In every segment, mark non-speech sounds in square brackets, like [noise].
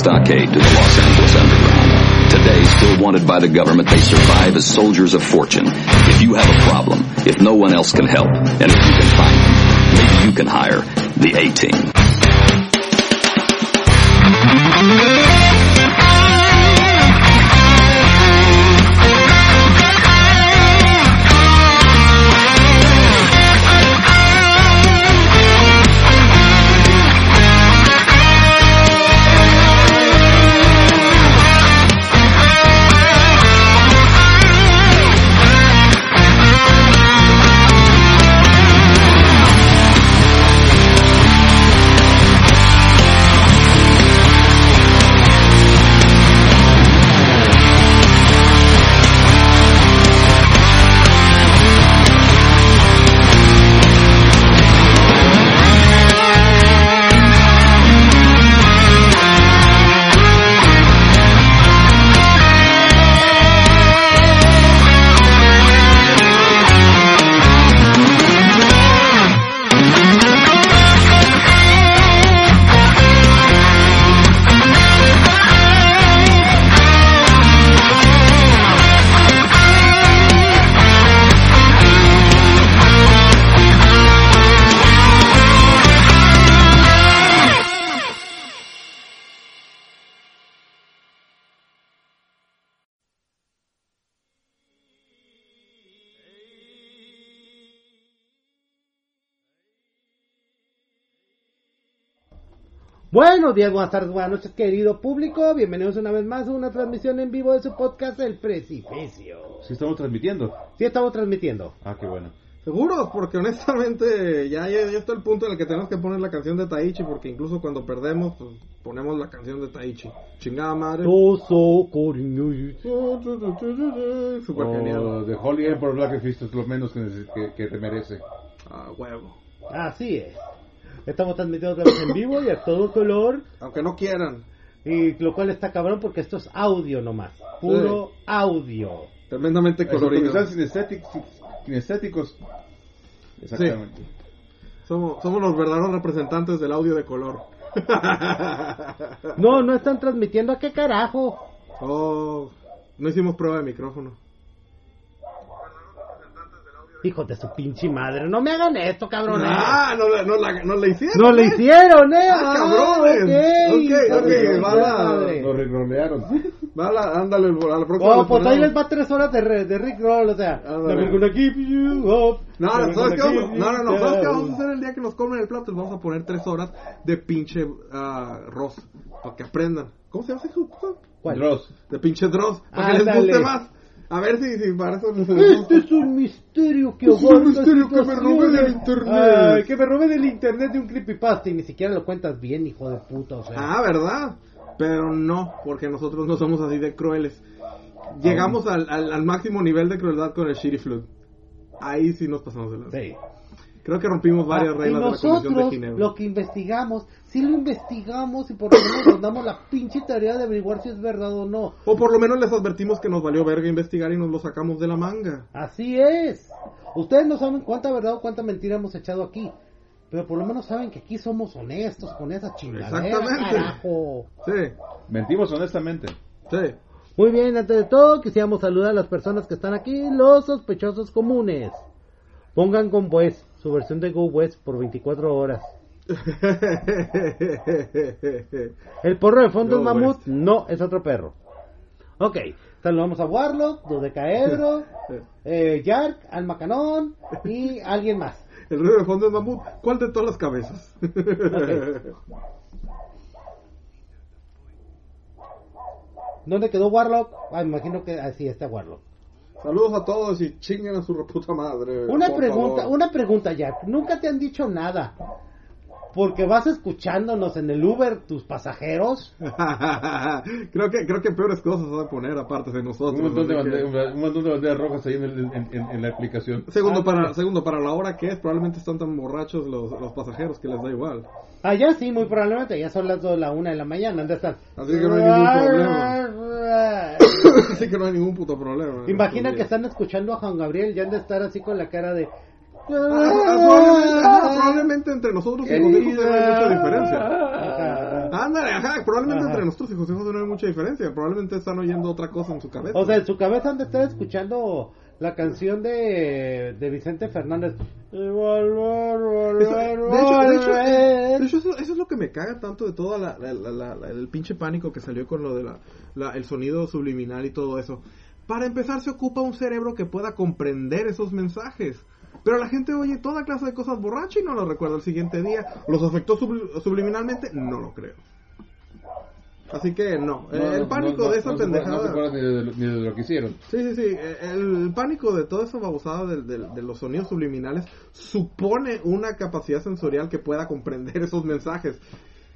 stockade to the Los Angeles Underground. Today, still wanted by the government, they survive as soldiers of fortune. If you have a problem, if no one else can help, and if you can find them, maybe you can hire the A-Team. Buenos días, buenas tardes, buenas noches, querido público. Bienvenidos una vez más a una transmisión en vivo de su podcast El Precipicio. Sí estamos transmitiendo. Sí, estamos transmitiendo. Ah, qué bueno. Seguro, porque honestamente ya, ya, ya está el punto en el que tenemos que poner la canción de Taichi, porque incluso cuando perdemos, pues, ponemos la canción de Taichi. Chingada madre. Super O genial. The Holy Emperor Black Fist es lo menos que, que, que te merece. Ah, huevo. Así es. Estamos transmitiendo otra vez en vivo y a todo color. Aunque no quieran. Y lo cual está cabrón porque esto es audio nomás. Puro audio. Tremendamente colorido. Kinestéticos. kinestéticos. Exactamente. Somos, somos los verdaderos representantes del audio de color. No, no están transmitiendo. ¿A qué carajo? Oh, no hicimos prueba de micrófono. Hijos de su pinche madre. No me hagan esto, cabrón. Ah, no, no, la, no la hicieron. No le ¿eh? hicieron, eh. Ah, cabrones. Ok, ok, Madre, va la- madre. Lo rigrolearon. Va la- ándale, a la próxima. Oh, pues ahí les va tres horas de, re- de Rick Roll, o sea. Gonna keep you up. No, no, ¿sabes qué vamos, no, no, no, ¿sabes qué vamos a hacer el día que nos comen el plato? Les vamos a poner tres horas de pinche ah, Ross, para que aprendan. ¿Cómo se llama ese? ¿Cuál? Dross. De pinche Dross, para que les guste más. A ver si, si para eso Este es un misterio que Es un misterio que me robé del internet. Ay, que me robé del internet de un creepypasta y ni siquiera lo cuentas bien, hijo de puta, o sea. Ah, ¿verdad? Pero no, porque nosotros no somos así de crueles. Llegamos al, al, al máximo nivel de crueldad con el Shitty Flood. Ahí sí nos pasamos de la Sí. Creo que rompimos varias Ah, y reglas de la Convención de nosotros Ginebra. lo que investigamos, sí lo investigamos y por lo menos nos damos la pinche tarea de averiguar si es verdad o no. O por lo menos les advertimos que nos valió verga investigar y nos lo sacamos de la manga. Así es. Ustedes no saben cuánta verdad o cuánta mentira hemos echado aquí. Pero por lo menos saben que aquí somos honestos con esa chingadera, Exactamente. carajo. Sí, Mentimos honestamente. sí. Muy bien, antes de todo, quisiéramos saludar a las personas que están aquí, los sospechosos comunes. Pongan con West, su versión de Go West por 24 horas. [laughs] El porro de fondo es mamut, West. no, es otro perro. Ok, saludamos a Warlock, Dodecaedro, [laughs] eh, Yark, Alma Canón y alguien más. El ruido de fondo es mamut. ¿Cuál de todas las cabezas? ¿Dónde quedó Warlock? Ah, me imagino que así está Warlock. Saludos a todos y chinguen a su reputa madre. Una pregunta, favor. una pregunta, Jack. Nunca te han dicho nada. Porque vas escuchándonos en el Uber tus pasajeros. [laughs] creo que creo que peores cosas van a poner aparte de nosotros. Un montón, de así que- bande- un montón de banderas rojas ahí en, el- en- en- en la aplicación. Segundo Ah, para segundo para la hora que es, probablemente están tan borrachos los, los pasajeros que les da igual. Allá sí, muy probablemente. Ya son las 2 de la 1 de la mañana. ¿Dónde están? Así que no hay ningún problema. [laughs] Así que no hay ningún puto problema. Imagina que están escuchando a Juan Gabriel y han de estar así con la cara de probablemente, ajá, probablemente entre nosotros y los hijos no hay mucha diferencia. Ándale, ajá, probablemente entre nosotros y los hijos no hay mucha diferencia. Probablemente están oyendo otra cosa en su cabeza. O sea, en su cabeza han de estar escuchando la canción de, de Vicente Fernández. Eso- de hecho, de hecho, volver. de hecho, eso, eso es lo que me caga tanto de todo la, la- la- la- el pinche pánico que salió con lo de la- el sonido subliminal y todo eso. Para empezar, se ocupa un cerebro que pueda comprender esos mensajes. Pero la gente oye toda clase de cosas borracha y no lo recuerda el siguiente día. ¿Los afectó subli- subliminalmente? No lo creo. Así que no. No, el no, pánico no, de esa pendejada. No se acuerdan ni de, lo- ni de lo que hicieron. Sí, sí, sí. eh, El pánico de toda esa babosada de, de- de los sonidos subliminales supone una capacidad sensorial que pueda comprender [laughs] esos mensajes.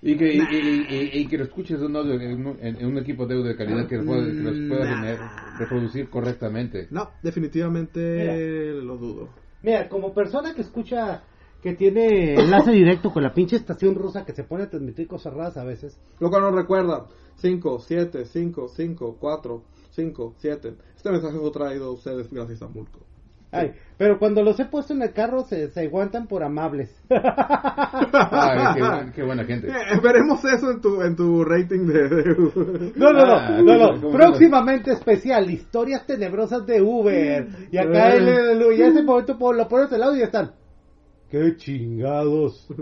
Y que, y, y- y- y que lo escuches en un, audio- en un- en un equipo de audio de calidad que, lo pueda- que los pueda Nah. tener- reproducir correctamente. No, definitivamente lo dudo. Mira, como persona que escucha que tiene enlace directo con la pinche estación rusa que se pone a transmitir cosas raras a veces. Lo cual nos recuerda 5, 7, 5, 5, 4, 5, 7. Este mensaje fue traído a ustedes gracias a Mulco. Ay, pero cuando los he puesto en el carro se, se aguantan por amables. [laughs] Ay, qué, [laughs] qué buena gente. Eh, veremos eso en tu, en tu rating de... de- No, no, no, Ah, no, no. ¿cómo- cómo- Próximamente especial, historias tenebrosas de Uber. Y acá el, el- el- y en ese momento po- lo pones el audio y están. ¡Qué chingados! [laughs]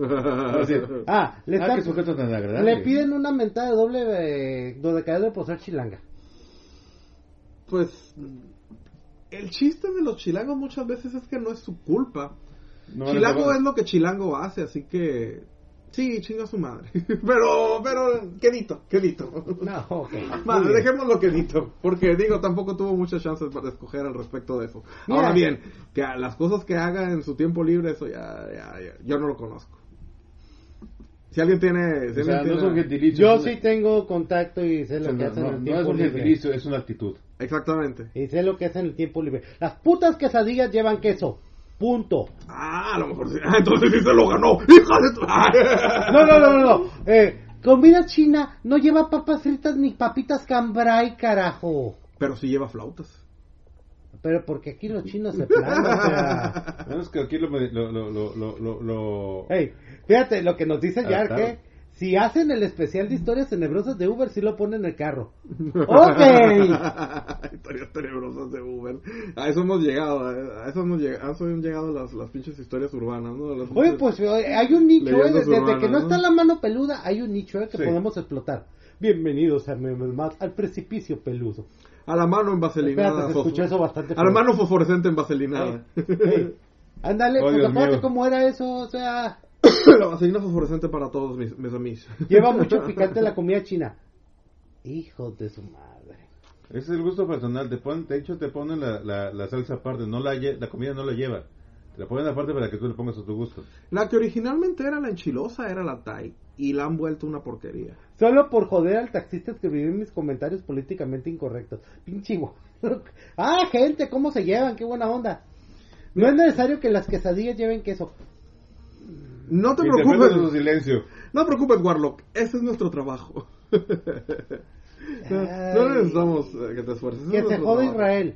Ah, le, Ah, están- qué sujeto tan agradable. le piden una mentada de doble eh, dodecaedro por ser chilanga. Pues el chiste de los chilangos muchas veces es que no es su culpa. No Chilango es lo que Chilango hace, así que sí, chinga su madre. [laughs] pero, pero, quedito, quedito. No, ok. Madre, [laughs] Muy dejémoslo quedito, porque digo, tampoco tuvo muchas chances para escoger al respecto de eso. Mira. Ahora bien, que a las cosas que haga en su tiempo libre, eso ya, ya, ya- yo no lo conozco. Si alguien tiene... Si O sea, alguien no son tiene- gentilicios. Yo sí tengo contacto y sé o sea, lo que no, hacen en no, el no es tiempo un libre. gentilicio, es una actitud. Exactamente. Y sé lo que hacen en el tiempo libre. Las putas quesadillas llevan queso. Punto. Ah, a lo mejor sí. Ah, entonces sí se lo ganó. ¡Hija de tu... No, no, no, no. no. Eh, comida china no lleva papas fritas ni papitas cambray, carajo. Pero sí lleva flautas. Pero porque aquí los chinos se planan, o sea... [laughs] Que aquí lo, lo, lo, lo, lo, lo- lo- Hey, fíjate lo que nos dice Adaptaron. que si hacen el especial de historias tenebrosas de Uber, sí lo ponen en el carro. [laughs] Ok. historias tenebrosas de Uber. A eso hemos llegado. A eso hemos llegado, a eso han llegado las, las pinches historias urbanas, ¿no? Las Oye, pues eh, hay un nicho, eh, desde urbanas, que no está la mano peluda, hay un nicho eh, que Sí. podemos explotar. Bienvenidos a más al precipicio peludo. A la mano en vaselinada. Espérate, eso bastante A la mano fosforescente en vaselinada. Ándale, [laughs] pues mío. cómo era eso, o sea, [coughs] la vaselina fosforescente para todos mis, mis amigos. lleva mucho [laughs] picante la comida china. Hijos de su madre. Ese es el gusto personal. Te ponen, de hecho, te ponen la, la, la salsa aparte. No la, la comida no la lleva. Te la ponen aparte para que tú le pongas a tu gusto. La que originalmente era la enchilosa era la Thai. Y la han vuelto una porquería. Solo por joder al taxista escribí mis comentarios políticamente incorrectos. Pinche. [laughs] Ah, gente, ¿cómo se llevan? Qué buena onda. No es necesario que las quesadillas lleven queso. No te su preocupes. silencio. No te preocupes, Warlock. Ese es nuestro trabajo. [laughs] no, no necesitamos eh, que te esfuerces. Que es se trabajo. Israel.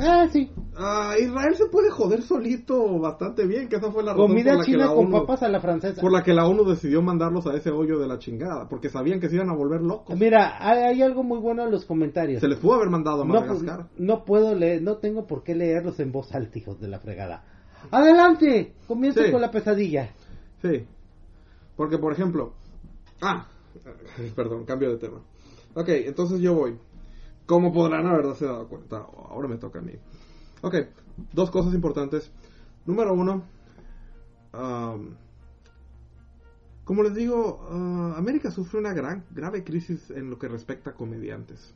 Ah, sí. Ah, Israel se puede joder solito bastante bien, que esa fue la razón Comida por la que china la con ONU, papas a la francesa. por la que la ONU decidió mandarlos a ese hoyo de la chingada, porque sabían que se iban a volver locos. Mira, hay, hay algo muy bueno en los comentarios. Se les pudo haber mandado a No, Madagascar. no puedo leer, no tengo por qué leerlos en voz alta, hijos de la fregada. Adelante, comienza Sí. con la pesadilla. Sí. Porque, por ejemplo... Ah, [laughs] perdón, cambio de tema. Ok, entonces yo voy. Como podrán haberse dado cuenta, ahora me toca a mí. Ok, dos cosas importantes. Número uno, am, como les digo, ah, América sufre una gran, grave crisis en lo que respecta a comediantes.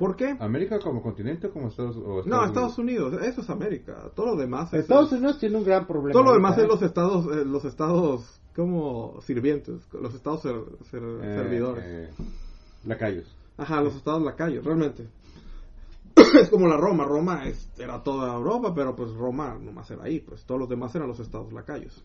¿Por qué? ¿América como continente o como Estados, o No, Estados Unidos, eso es América. Todo lo demás es... Estados Unidos tiene un gran problema. Todo lo demás es ¿eh? los estados, eh, los estados como sirvientes, los estados ser- ser- Eh, servidores. eh, lacayos. Ajá, los estados lacayos, realmente. [coughs] es como la Roma, Roma es- era toda Europa, pero pues Roma nomás era ahí, pues todos los demás eran los estados lacayos.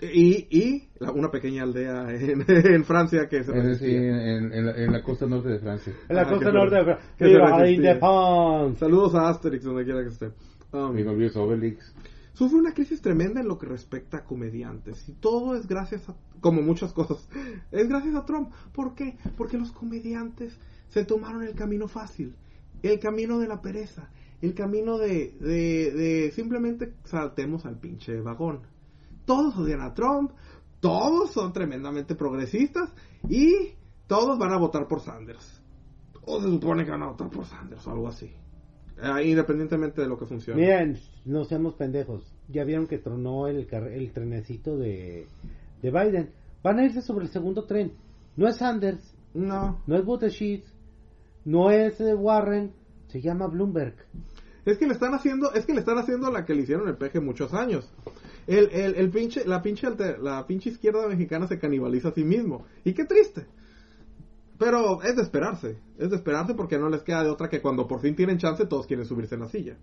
Y, y la- una pequeña aldea en, [laughs] en Francia que se En, sí, resistía. en, en la, en la costa norte de Francia. En la Ah, costa norte de que Viva. Independence. Saludos a Asterix donde quiera que esté. Um, glorioso Obelix. sufre una crisis tremenda en lo que respecta a comediantes. Y todo es gracias a, como muchas cosas, [laughs] es gracias a Trump. ¿Por qué? Porque los comediantes se tomaron el camino fácil, el camino de la pereza, el camino de, de, de simplemente saltemos al pinche vagón. Todos odian a Trump, todos son tremendamente progresistas y todos van a votar por Sanders. O se supone que van a votar por Sanders o algo así. Eh, independientemente de lo que funcione. Miren, no seamos pendejos. Ya vieron que tronó el, el trenecito de, de Biden. Van a irse sobre el segundo tren. No es Sanders, No, no es Buttigieg, no es eh, Warren, se llama Bloomberg. es que le están haciendo, es que le están haciendo la que le hicieron el peje muchos años. El, el, el pinche, la pinche, alter- la pinche izquierda mexicana se canibaliza a sí mismo. Y qué triste. Pero es de esperarse, es de esperarse porque no les queda de otra que cuando por fin tienen chance todos quieren subirse en la silla.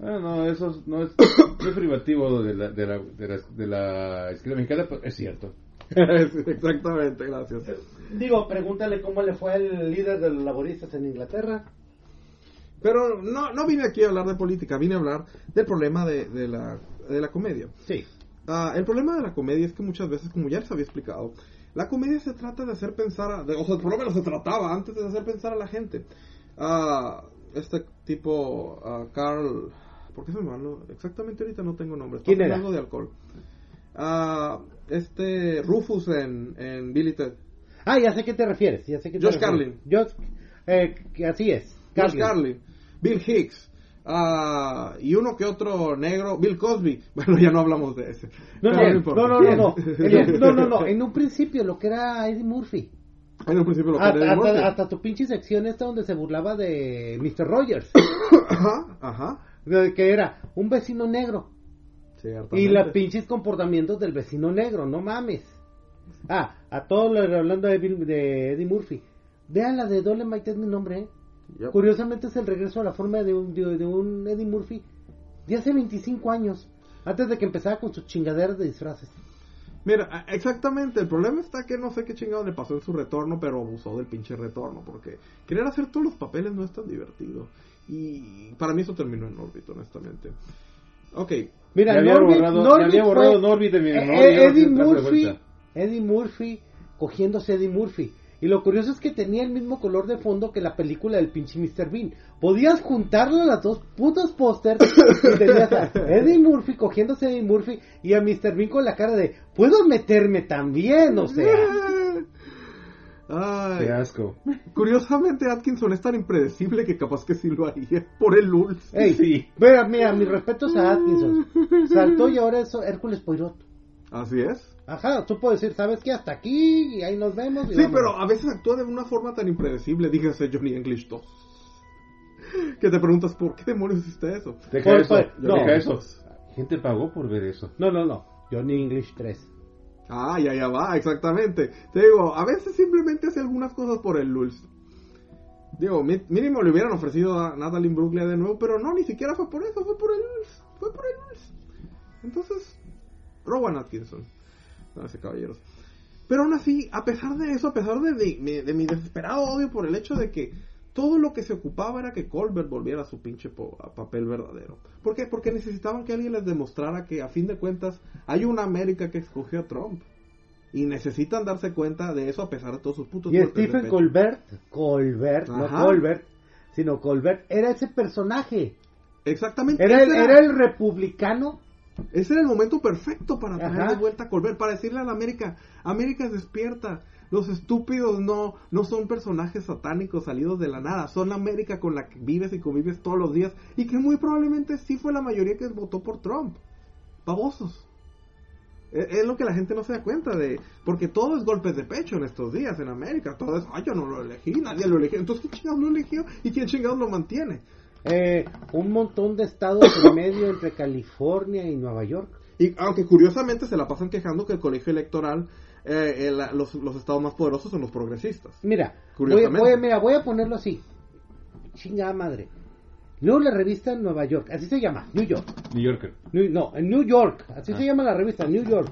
Ah, no, eso es- no es, no [coughs] es privativo de la, de la, de la, de la izquierda mexicana, pero es cierto. [laughs] Exactamente, gracias. Digo, pregúntale cómo le fue al líder de los laboristas en Inglaterra. Pero no, no vine aquí a hablar de política, vine a hablar del problema de, de la, de la comedia. Sí. Ah, el problema de la comedia es que muchas veces, como ya les había explicado, la comedia se trata de hacer pensar, a- de- o sea, por lo menos se trataba antes de hacer pensar a la gente. Ah, este tipo, ah, Carl, ¿por qué se me va? No, exactamente ahorita no tengo nombre. ¿Quién era? hablando de alcohol. Este Rufus en, en Billy Ted. Ah, ya sé qué te refieres. Ya sé qué te Josh. Carlin. Josh, eh, que así es. Josh Carlin. Carlin, Bill Hicks, ah, y uno que otro negro, Bill Cosby. [laughs] Bueno, ya no hablamos de ese. No, no, no, no, no, no. En no, no, no. [laughs] En un principio lo que era Eddie Murphy. En un principio lo que Hasta, era Eddie Murphy. hasta, hasta tu pinche sección esta donde se burlaba de Mr. Rogers. [coughs] Ajá, ajá. que era un vecino negro. Y los pinches comportamientos del vecino negro, no mames. Ah, a todos los hablando de, Bill- de Eddie Murphy. Vean la de Dolemite es mi nombre, ¿eh? Yep. Curiosamente es el regreso a la forma de un, de, de un Eddie Murphy de hace 25 años, antes de que empezara con sus chingaderas de disfraces. Mira, exactamente, el problema está que no sé qué chingado le pasó en su retorno, pero abusó del pinche retorno, porque querer hacer todos los papeles no es tan divertido. Y para mí eso terminó en órbita, honestamente. Ok, Mira, había Norbit, borrado- Norbit ya había fue- borrado Norbit de mi memoria, eh, ya no Eddie Murphy. Eddie Murphy cogiéndose Eddie Murphy. Y lo curioso es que tenía el mismo color de fondo que la película del pinche Mr. Bean. Podías juntarle las dos putos pósters y tenías a Eddie Murphy cogiéndose a Eddie Murphy y a Mr. Bean con la cara de ¿Puedo meterme también? O sea, [laughs] Ay, Qué asco. curiosamente Atkinson es tan impredecible que capaz que sí lo haría por el Lulz. Ey, Sí. mira, mira, mis respetos a Atkinson. Saltó y ahora es Hércules Poirot. Así es. Ajá, tú puedes decir, ¿sabes qué? Hasta aquí y ahí nos vemos. y Sí, vámonos. pero a veces actúa de una forma tan impredecible, dígase Johnny English 2. Que te preguntas, ¿por qué demonios hiciste eso? Deja Por- eso. por- no. Deja eso. ¿Quién te pagó por ver eso? No, no, no. Johnny English 3. Ah, ya, ya va, exactamente. Te digo, a veces simplemente hace algunas cosas por el Lulz. Digo, mínimo le hubieran ofrecido a Natalie Bruglia de nuevo, pero no, ni siquiera fue por eso, fue por el Lulz. Fue por el Lulz. Entonces, Rowan Atkinson. No sé, caballeros. Pero aún así, a pesar de eso, a pesar de, de mi- de mi desesperado odio por el hecho de que todo lo que se ocupaba era que Colbert volviera a su pinche po- a papel verdadero. ¿Por qué? Porque necesitaban que alguien les demostrara que a fin de cuentas hay una América que escogió a Trump. Y necesitan darse cuenta de eso a pesar de todos sus putos Y Stephen. Colbert, Colbert, Ajá. no Colbert, sino Colbert, era ese personaje. Exactamente. Era el, ese era el republicano. Ese era el momento perfecto para traer Ajá. de vuelta a Colbert, para decirle a la América, América es despierta, los estúpidos no, no son personajes satánicos salidos de la nada, son la América con la que vives y convives todos los días, y que muy probablemente sí fue la mayoría que votó por Trump. Babosos. Es, es lo que la gente no se da cuenta de, porque todo es golpes de pecho en estos días en América, todo es, ay, yo no lo elegí, nadie lo eligió, entonces ¿quién chingados lo eligió y quién chingados lo mantiene? Eh, un montón de estados en medio entre California y Nueva York. Y aunque curiosamente se la pasan quejando que el colegio electoral, eh, el- los, los estados más poderosos son los progresistas. Mira, voy, Curiosamente. voy- mira, voy a ponerlo así. Chingada madre. Luego la revista en Nueva York, así se llama, New York. New Yorker. New- no, en New York, así Ah. se llama la revista, New York.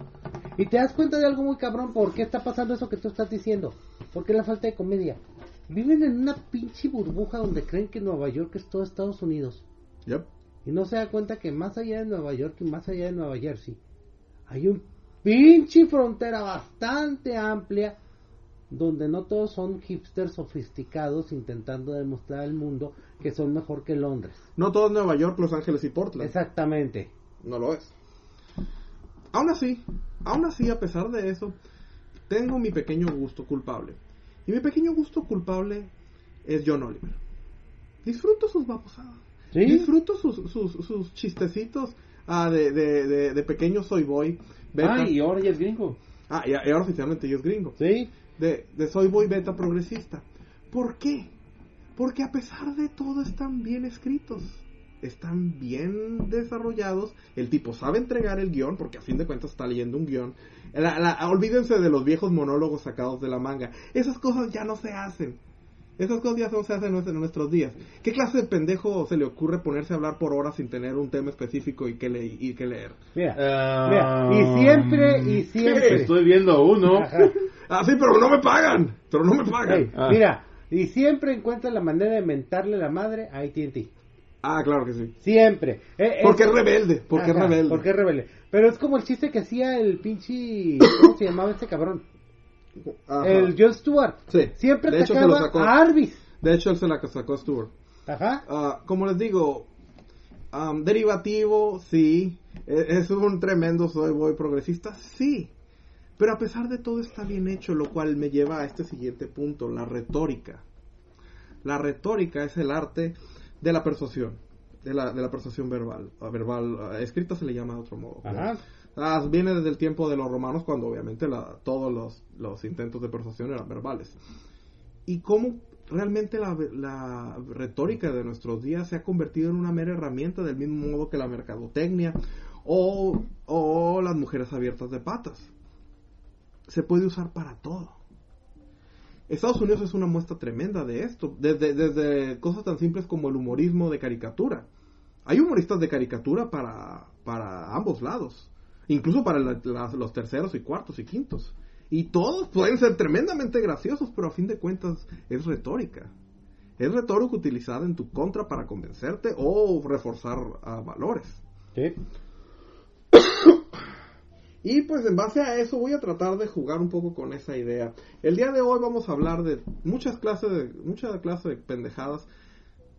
Y te das cuenta de algo muy cabrón, ¿por qué está pasando eso que tú estás diciendo? Porque la falta de comedia. Viven en una pinche burbuja donde creen que Nueva York es todo Estados Unidos. Yep. y no se da cuenta que más allá de Nueva York y más allá de Nueva Jersey hay un pinche frontera bastante amplia donde no todos son hipsters sofisticados intentando demostrar al mundo que son mejor que Londres. No todo es Nueva York, Los Ángeles y Portland. Exactamente. No lo es. Aún así, aún así, a pesar de eso, tengo mi pequeño gusto culpable. Y mi pequeño gusto culpable es John Oliver. Disfruto sus babosadas. ¿Sí? Disfruto sus, sus, sus chistecitos ah, de, de, de, de pequeño soy boy. beta. Ah, y ahora ya es gringo. Ah, y, ahora oficialmente yo es gringo. ¿Sí? De, de soy boy beta progresista. ¿Por qué? Porque a pesar de todo están bien escritos. Están bien desarrollados. El tipo sabe entregar el guion, porque a fin de cuentas está leyendo un guion. La- la- olvídense de los viejos monólogos sacados de la manga. Esas cosas ya no se hacen. Esas cosas ya no se hacen en nuestros días. ¿Qué clase de pendejo se le ocurre ponerse a hablar por horas sin tener un tema específico y que, le- y que leer? Mira, Ah, mira, y siempre, y siempre. Estoy viendo uno. Ajá. [laughs] Ah, sí, pero no me pagan. Pero no me pagan. Ah. Mira, y siempre encuentra la manera de mentarle la madre a AT&T. Ah, claro que sí. Siempre. Eh, Porque es rebelde. Porque es rebelde. Porque es rebelde. Pero es como el chiste que hacía el pinche... ¿Cómo se llamaba este cabrón? Ajá. El Jon Stewart. Sí. Siempre De hecho, se lo atacaba sacó. a Arby's. De hecho, él se la sacó a Stewart. Ajá. Ah, como les digo, am, derivativo, sí. E- Es un tremendo soy boy progresista, sí. Pero a pesar de todo está bien hecho, lo cual me lleva a este siguiente punto, la retórica. La retórica es el arte de la persuasión, de la, de la persuasión verbal. A verbal a escrita se le llama de otro modo. Ajá. Ah, viene desde el tiempo de los romanos, cuando obviamente la- todos los, los intentos de persuasión eran verbales. Y cómo realmente la, la retórica de nuestros días se ha convertido en una mera herramienta del mismo modo que la mercadotecnia o, o las mujeres abiertas de patas. Se puede usar para todo. Estados Unidos es una muestra tremenda de esto, desde, desde cosas tan simples como el humorismo de caricatura. Hay humoristas de caricatura para, para ambos lados, incluso para la- los terceros y cuartos y quintos. Y todos pueden ser tremendamente graciosos, pero a fin de cuentas es retórica. Es retórica utilizada en tu contra para convencerte o reforzar valores. Sí. [coughs] Y pues en base a eso voy a tratar de jugar un poco con esa idea. El día de hoy vamos a hablar de muchas clases de muchas clases de pendejadas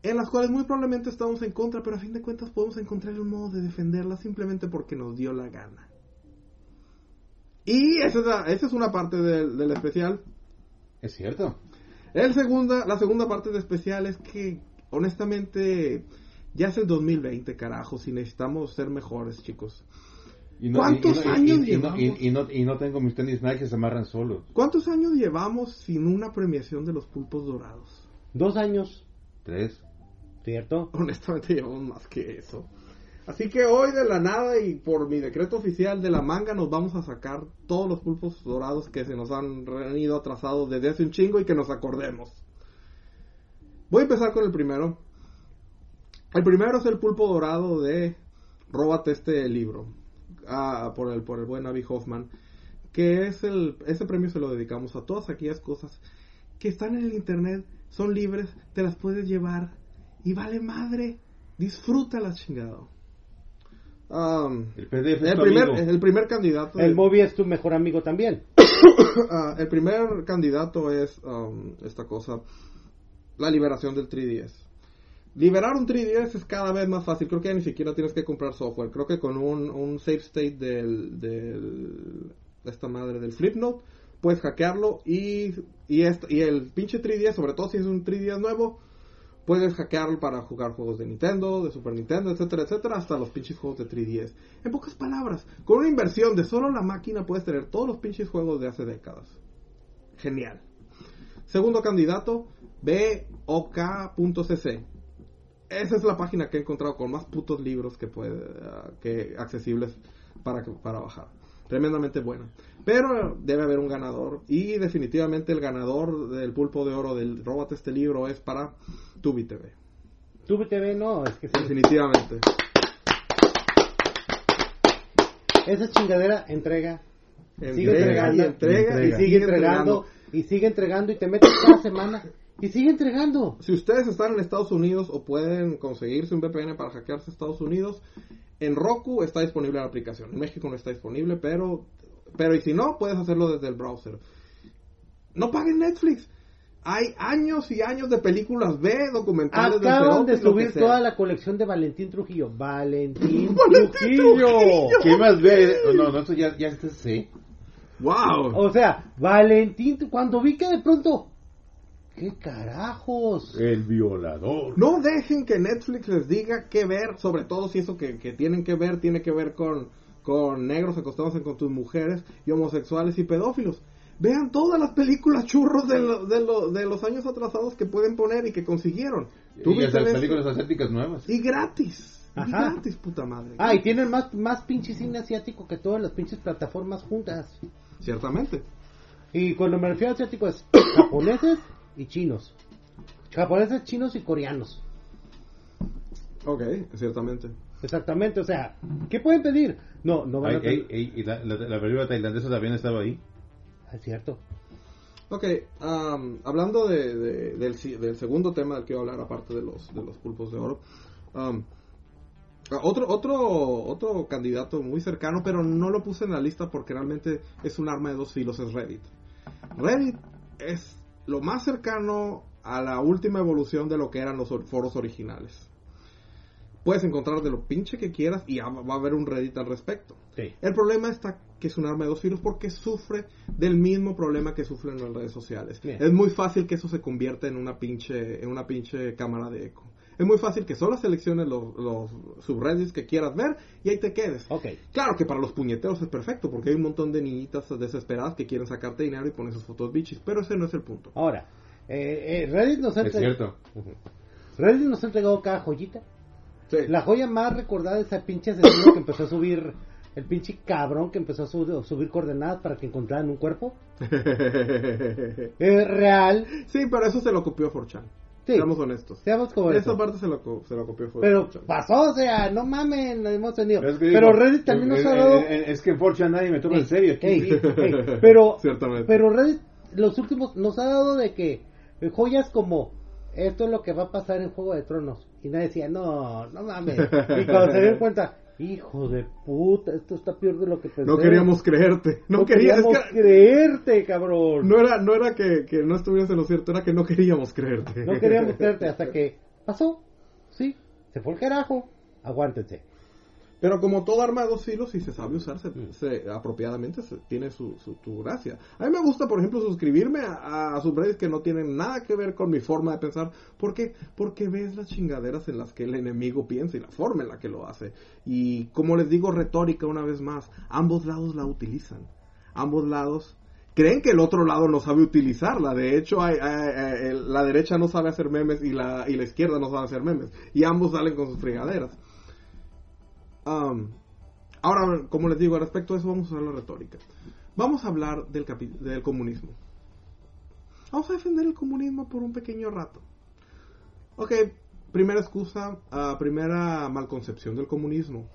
en las cuales muy probablemente estamos en contra, pero a fin de cuentas podemos encontrar un modo de defenderlas simplemente porque nos dio la gana. Y esa es, la- esa es una parte del, del especial. Es cierto. El segunda, la segunda parte del especial es que honestamente ya es el 2020, carajo, si necesitamos ser mejores, chicos. Y ¿Cuántos y años y, llevamos? y, y no, y no tengo mis tenis Nike que se amarran solos. ¿Cuántos años llevamos sin una premiación de los pulpos dorados? Dos años, Tres. ¿cierto? Honestamente llevamos más que eso. Así que hoy de la nada y por mi decreto oficial de la manga nos vamos a sacar todos los pulpos dorados que se nos han ido atrasados desde hace un chingo y que nos acordemos. Voy a empezar con el primero. El primero es el pulpo dorado de Róbate este libro. Ah, por el por el buen Abby Hoffman. Que es el. Ese premio se lo dedicamos a todas aquellas cosas que están en el internet, son libres, te las puedes llevar y vale madre, disfrútalas chingado. Um, El PDF es el tu primer, el primer candidato El Moby es tu mejor amigo también. [coughs] Ah, el primer candidato es um, esta cosa, la liberación del 3DS. Liberar un 3DS es cada vez más fácil, creo que ya ni siquiera tienes que comprar software, creo que con un, un save state del, del- de esta madre del Flipnote, puedes hackearlo y, y, esta- y el pinche 3DS, sobre todo si es un 3DS nuevo, puedes hackearlo para jugar juegos de Nintendo, de Super Nintendo, etcétera, etcétera, hasta los pinches juegos de 3DS. En pocas palabras, con una inversión de solo la máquina puedes tener todos los pinches juegos de hace décadas. Genial. Segundo candidato, BOK.cc. Esa es la página que he encontrado con más putos libros que puede, ah, que accesibles para, para bajar. Tremendamente buena. Pero debe haber un ganador. Y definitivamente el ganador del pulpo de oro del Róbate este libro es para Tubi TV. TV no, es que sí. Definitivamente. Esa chingadera entrega. Sigue Entrega entregando. y entrega y y sigue sigue entregando. Y sigue entregando y te metes cada semana Y sigue entregando. Si ustedes están en Estados Unidos o pueden conseguirse un VPN para hackearse a Estados Unidos, en Roku está disponible la aplicación. En México no está disponible, pero, pero y si no, puedes hacerlo desde el browser. No paguen Netflix. Hay años y años de películas B, documentales Acaban de que subir toda la colección de Valentín Trujillo. Valentín, [laughs] Valentín Trujillo. Trujillo. ¿Qué más ve? No, no, esto ya, ya este sí. ¡Wow! O sea, Valentín, cuando vi que de pronto... ¿Qué carajos? El violador. No dejen que Netflix les diga qué ver, sobre todo si eso que, que tienen que ver tiene que ver con, con negros acostados con tus mujeres y homosexuales y pedófilos. Vean todas las películas churros de, lo- de, lo- de los años atrasados que pueden poner y que consiguieron. ¿Tú Y esto? películas asiáticas nuevas. Y gratis. Y Ajá. gratis, puta madre. Ah, y tienen más, más pinche cine asiático que todas las pinches plataformas juntas. Ciertamente. Y cuando me refiero a asiático es [coughs] japoneses y chinos. Japoneses, chinos y coreanos. Ok, ciertamente. Exactamente, o sea, ¿qué pueden pedir? No, no van Ay, a pedir. ey, ey, y la, la, la película tailandesa también estaba ahí. Ah, Es cierto. Ok, am, hablando de, de- del, si- del segundo tema del que iba a hablar, aparte de los, de los pulpos de oro, otro, otro, otro candidato muy cercano, pero no lo puse en la lista porque realmente es un arma de dos filos, es Reddit. Reddit es lo más cercano a la última evolución de lo que eran los or- foros originales. Puedes encontrar de lo pinche que quieras y va va a haber un Reddit al respecto. Sí. El problema está que es un arma de dos filos porque sufre del mismo problema que sufren las redes sociales. Bien. Es muy fácil que eso se convierta en una pinche, en una pinche cámara de eco. Es muy fácil que solo selecciones los, los subreddits que quieras ver y ahí te quedes. Ok. Claro que para los puñeteros es perfecto porque hay un montón de niñitas desesperadas que quieren sacarte dinero y ponen sus fotos bichis, pero ese no es el punto. Ahora, eh, eh, Reddit nos ha Es cierto. Reddit nos ha entregado cada joyita. Sí. La joya más recordada es esa pinche asesino que empezó a subir, el pinche cabrón que empezó a subir, subir coordenadas para que encontraran un cuerpo. [laughs] Es real. sí, pero eso se lo copió 4chan. Sí. Seamos honestos. Seamos como Esa parte se lo, co- se lo copió 4chan. Pero pasó, o sea, no mamen, lo hemos tenido. Es que Pero digo, Reddit también nos eh, ha dado... eh, eh, Es que en Fortune nadie me toma Ey, en serio. aquí. ey, ey, [laughs] pero, Ciertamente. pero Reddit, los últimos, nos ha dado de que eh, joyas como esto es lo que va a pasar en Juego de Tronos. Y nadie decía, no, no mames. Y cuando se dieron cuenta, hijo de puta, esto está peor de lo que pensé. No queríamos creerte. No, queríamos queríamos creerte, cabrón. No era, no era que, que no estuvieras en lo cierto, era que no queríamos creerte. No queríamos creerte hasta que pasó. Sí, se fue el carajo. Aguántense. Pero como todo arma de dos filos, si se sabe usar se- se- apropiadamente, se- tiene su, su, gracia. A mí me gusta, por ejemplo, suscribirme a, a subreddits que no tienen nada que ver con mi forma de pensar. ¿Por qué? Porque ves las chingaderas en las que el enemigo piensa y la forma en la que lo hace. Y como les digo, retórica una vez más, ambos lados la utilizan. Ambos lados creen que el otro lado no sabe utilizarla. De hecho, hay- hay- hay- el- la derecha no sabe hacer memes y la, y la izquierda no sabe hacer memes. Y ambos salen con sus fregaderas. Am, ahora, como les digo, al respecto de eso vamos a usar la retórica. Vamos a hablar del, del comunismo. Vamos a defender el comunismo por un pequeño rato. Ok, primera excusa, ah, primera malconcepción del comunismo.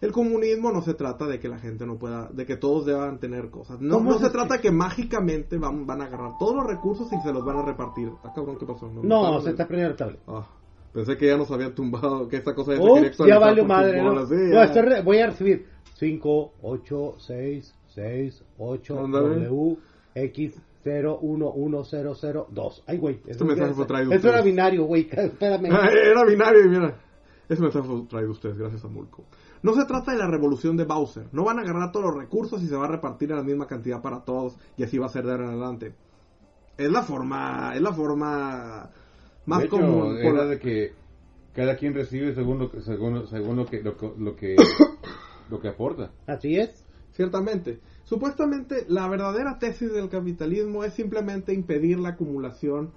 El comunismo no se trata de que la gente no pueda, de que todos deban tener cosas. No, ¿Cómo no se es trata que mágicamente van, van a agarrar todos los recursos y se los van a repartir. Ah, cabrón, ¿qué pasó? No, me se está prendiendo el tablet. Ah, pensé que ya nos había tumbado, que esta cosa ya se Ups, quería ya valió madre, ¿no? bolas, sí, No, ya. estoy re- voy a recibir 5, 8, 6, 6, 8, Ándale. W, X, 0, 1, 1, 0, 0, 2. Ay, güey. Este mensaje fue traído Eso era binario, güey. [laughs] Espérame. Ah, Era binario mira. Ese mensaje fue traído ustedes, gracias a Mulco. No se trata de la revolución de Bowser. No van a agarrar todos los recursos y se va a repartir en la misma cantidad para todos y así va a ser de ahora en adelante. Es la forma, es la forma más de hecho, común. por era la- de que cada quien recibe según lo que según, según lo que lo, que- lo que [coughs] lo que aporta. Así es. Ciertamente. Supuestamente la verdadera tesis del capitalismo es simplemente impedir la acumulación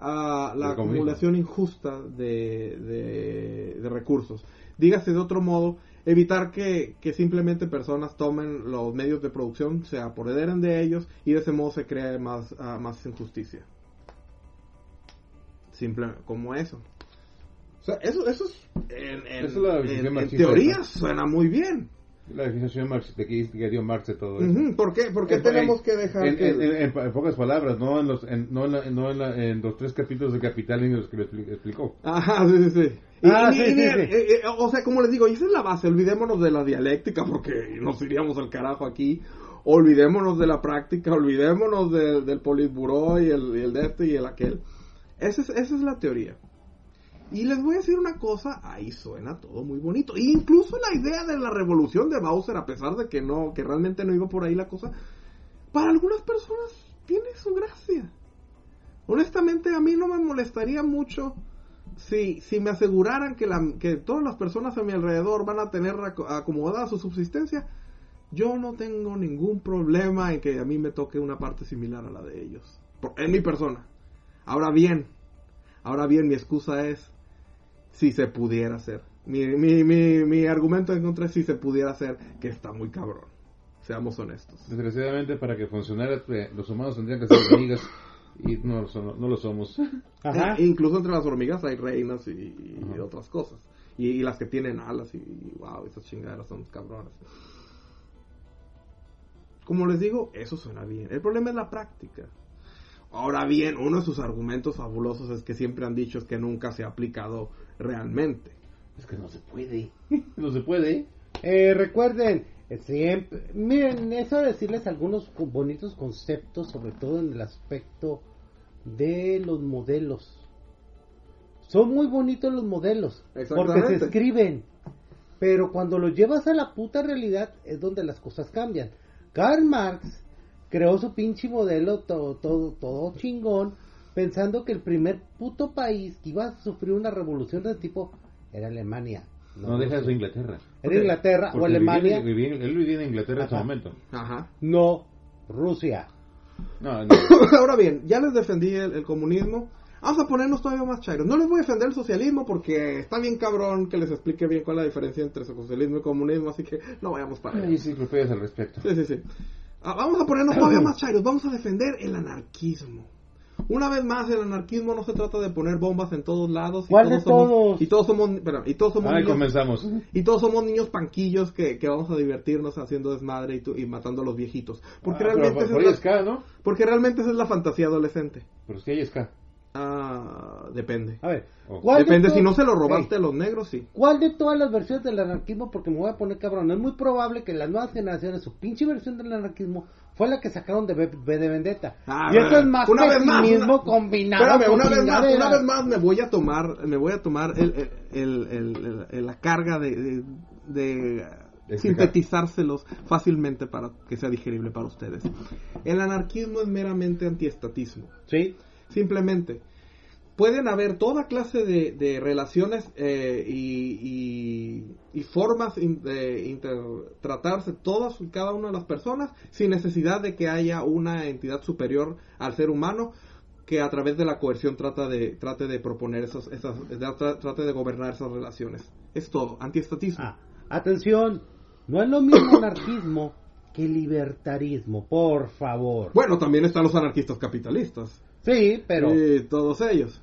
ah, la acumulación injusta de, de- de recursos. Dígase de otro modo, evitar que, que simplemente personas tomen los medios de producción, se apoderen de ellos y de ese modo se cree más, ah, más injusticia. Simple como eso. O sea, eso, eso es, en, en- Eso es en- en teoría suena muy bien. La definición Marx, de que, que dio Marx de todo eso. ¿Por qué, por qué En- tenemos en- que dejar en, que... en- en- pocas palabras, no en los, no en, la- no en, la- en los tres capítulos de Capital en los que lo expli- explicó. Ajá, sí, sí, sí. Ah, Y- sí, y- sí, y- sí. eh, eh, o sea, como les digo, esa es la base. Olvidémonos de la dialéctica porque nos iríamos al carajo aquí. Olvidémonos de la práctica, olvidémonos del, del politburó y el, y el de este y el aquel. Esa es, esa es la teoría. Y les voy a decir una cosa, ahí suena todo muy bonito. E incluso la idea de la revolución de Bowser, a pesar de que no, que realmente no iba por ahí la cosa, para algunas personas tiene su gracia. Honestamente, a mí no me molestaría mucho si, me aseguraran que, la, que todas las personas a mi alrededor van a tener aco- acomodada su subsistencia. Yo no tengo ningún problema en que a mí me toque una parte similar a la de ellos. En mi persona. Ahora bien, ahora bien, mi excusa es si se pudiera hacer. Mi, mi, mi, mi argumento en contra es si se pudiera hacer, que está muy cabrón. Seamos honestos. Desgraciadamente, para que funcionara, eh, los humanos tendrían que ser [coughs] hormigas y no, lo son- no lo somos. Ajá. Eh, incluso entre las hormigas hay reinas y, y otras cosas. Y, y las que tienen alas y, y wow, esas chingaderas son cabronas. Como les digo, eso suena bien. El problema es la práctica. Ahora bien, uno de sus argumentos fabulosos es que siempre han dicho es que nunca se ha aplicado realmente. Es que no se puede. [laughs] No se puede. Eh, recuerden, eh, siempre, miren, eso de decirles algunos bonitos conceptos, sobre todo en el aspecto de los modelos. Son muy bonitos los modelos, porque se escriben, pero cuando los llevas a la puta realidad es donde las cosas cambian. Karl Marx creó su pinche modelo todo, todo, todo chingón, pensando que el primer puto país que iba a sufrir una revolución de tipo era Alemania. No, deja eso Inglaterra. Era. Inglaterra o Porque Alemania. vivía- vivía- él vivía en Inglaterra en ese momento. Ajá. No, Rusia. No, no. [coughs] Ahora bien, ya les defendí el, el comunismo. Vamos a ponernos todavía más chairos. No les voy a defender el socialismo porque está bien cabrón que les explique bien cuál es la diferencia entre socialismo y comunismo, así que no vayamos para allá. Hay enciclopedias al respecto. Sí, sí, sí. Ah, vamos a ponernos [clears throat] todavía más chairos. Vamos a defender el anarquismo. Una vez más, el anarquismo no se trata de poner bombas en todos lados. y ¿Cuál de somos- todos? Y todos somos, y todos somos Ahí niños, comenzamos. [laughs] y todos somos niños panquillos que, que vamos a divertirnos haciendo desmadre y, tu- y matando a los viejitos. Porque Ah, realmente por es la- es porque realmente esa es la fantasía adolescente. Pero sí hay K. Ah, depende. A ver. ¿cuál de Depende, to- si no se lo robaste a los negros, sí. ¿Cuál de todas las versiones del anarquismo? Porque me voy a poner cabrón. Es muy probable que las nuevas generaciones, su pinche versión del anarquismo, fue la que sacaron de B, B de Vendetta. Ah, y eso es más una vez más, una- combinado Espérame, con una vez más, una vez más me voy a tomar, me voy a tomar el, el, el- el- el- la carga de, de, de sintetizárselos fácilmente para que sea digerible para ustedes. El anarquismo es meramente antiestatismo. Sí, Simplemente, pueden haber toda clase de, de relaciones eh, y, y- y formas de intertratarse todas y cada una de las personas sin necesidad de que haya una entidad superior al ser humano que a través de la coerción trata de trate de proponer esos, esas tra- trate de gobernar esas relaciones. Es todo antiestatismo. Ah, atención, no es lo mismo anarquismo que libertarismo, por favor. bueno también están los anarquistas capitalistas Sí, pero y todos ellos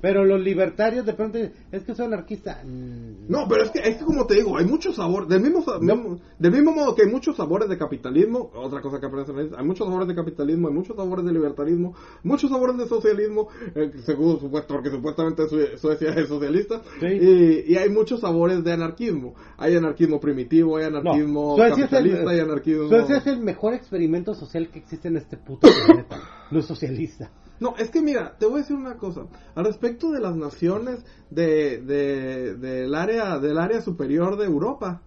pero los libertarios de pronto dicen, es que soy anarquista. Mm, No, pero es que, es que como te digo, hay muchos sabores, del mismo, mismo- del mismo modo que hay muchos sabores de capitalismo, otra cosa que aprendes en la- hay muchos sabores de capitalismo, hay muchos sabores de libertarismo, muchos sabores de socialismo, eh, según supuesto, porque supuestamente Sue- Suecia es socialista, Sí. y, y hay muchos sabores de anarquismo, hay anarquismo primitivo, hay No, anarquismo es, capitalista, hay anarquismo... Suecia es el mejor experimento social que existe en este puto planeta. [laughs] No es socialista. No, es que mira, te voy a decir una cosa. Al respecto de las naciones de, de- del, área, del área superior de Europa,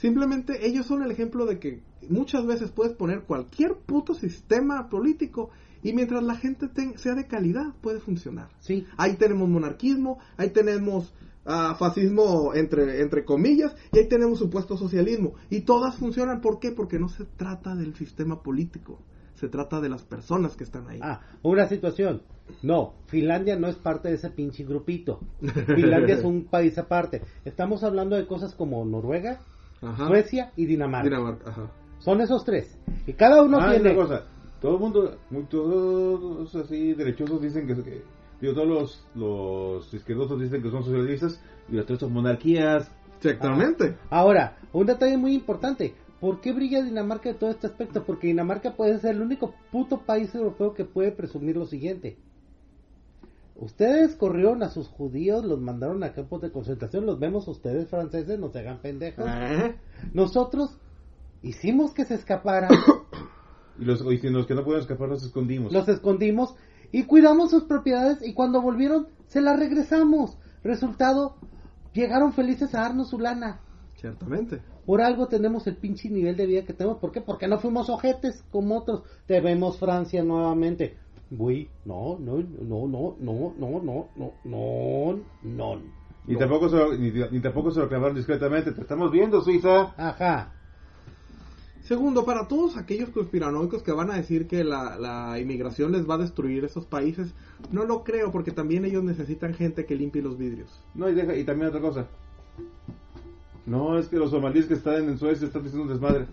simplemente ellos son el ejemplo de que muchas veces puedes poner cualquier puto sistema político y mientras la gente ten- sea de calidad puede funcionar. Sí. Ahí tenemos monarquismo, ahí tenemos ah, fascismo entre, entre comillas y ahí tenemos supuesto socialismo. Y todas funcionan. ¿Por qué? Porque no se trata del sistema político, se trata de las personas que están ahí. Ah, una situación. No, Finlandia no es parte de ese pinche grupito. Finlandia es un [laughs] país aparte. Estamos hablando de cosas como Noruega, Ajá. Suecia y Dinamarca. Dinamarca, ajá. Son esos tres. Y cada uno ah, tiene... una cosa. Todo el mundo, todos así derechosos dicen que, que- digo, todos los, los izquierdosos dicen que son socialistas y los tres son monarquías Exactamente. Ahora, un detalle muy importante. ¿Por qué brilla Dinamarca de todo este aspecto? Porque Dinamarca puede ser el único puto país europeo que puede presumir lo siguiente. Ustedes corrieron a sus judíos, los mandaron a campos de concentración, los vemos ustedes franceses, no se hagan pendejos. ¿Eh? Nosotros hicimos que se escaparan, [coughs] Y los, y si los que no pueden escapar los escondimos. los escondimos y cuidamos sus propiedades y cuando volvieron se las regresamos. Resultado, llegaron felices a darnos su lana. Ciertamente. Por algo tenemos el pinche nivel de vida que tenemos. ¿Por qué? Porque no fuimos ojetes como otros. Te vemos Francia nuevamente. Güey, no, no, no, no, no, no, no, no, no, no. Ni, no. tampoco se, lo- ni, ni tampoco se lo clavaron discretamente. Te estamos viendo, Suiza. Ajá. Segundo, para todos aquellos conspiranoicos que van a decir que la, la inmigración les va a destruir esos países, no lo creo, porque también ellos necesitan gente que limpie los vidrios. No, y, deja, y también otra cosa. No, es que los somalíes que están en Suecia están diciendo un desmadre.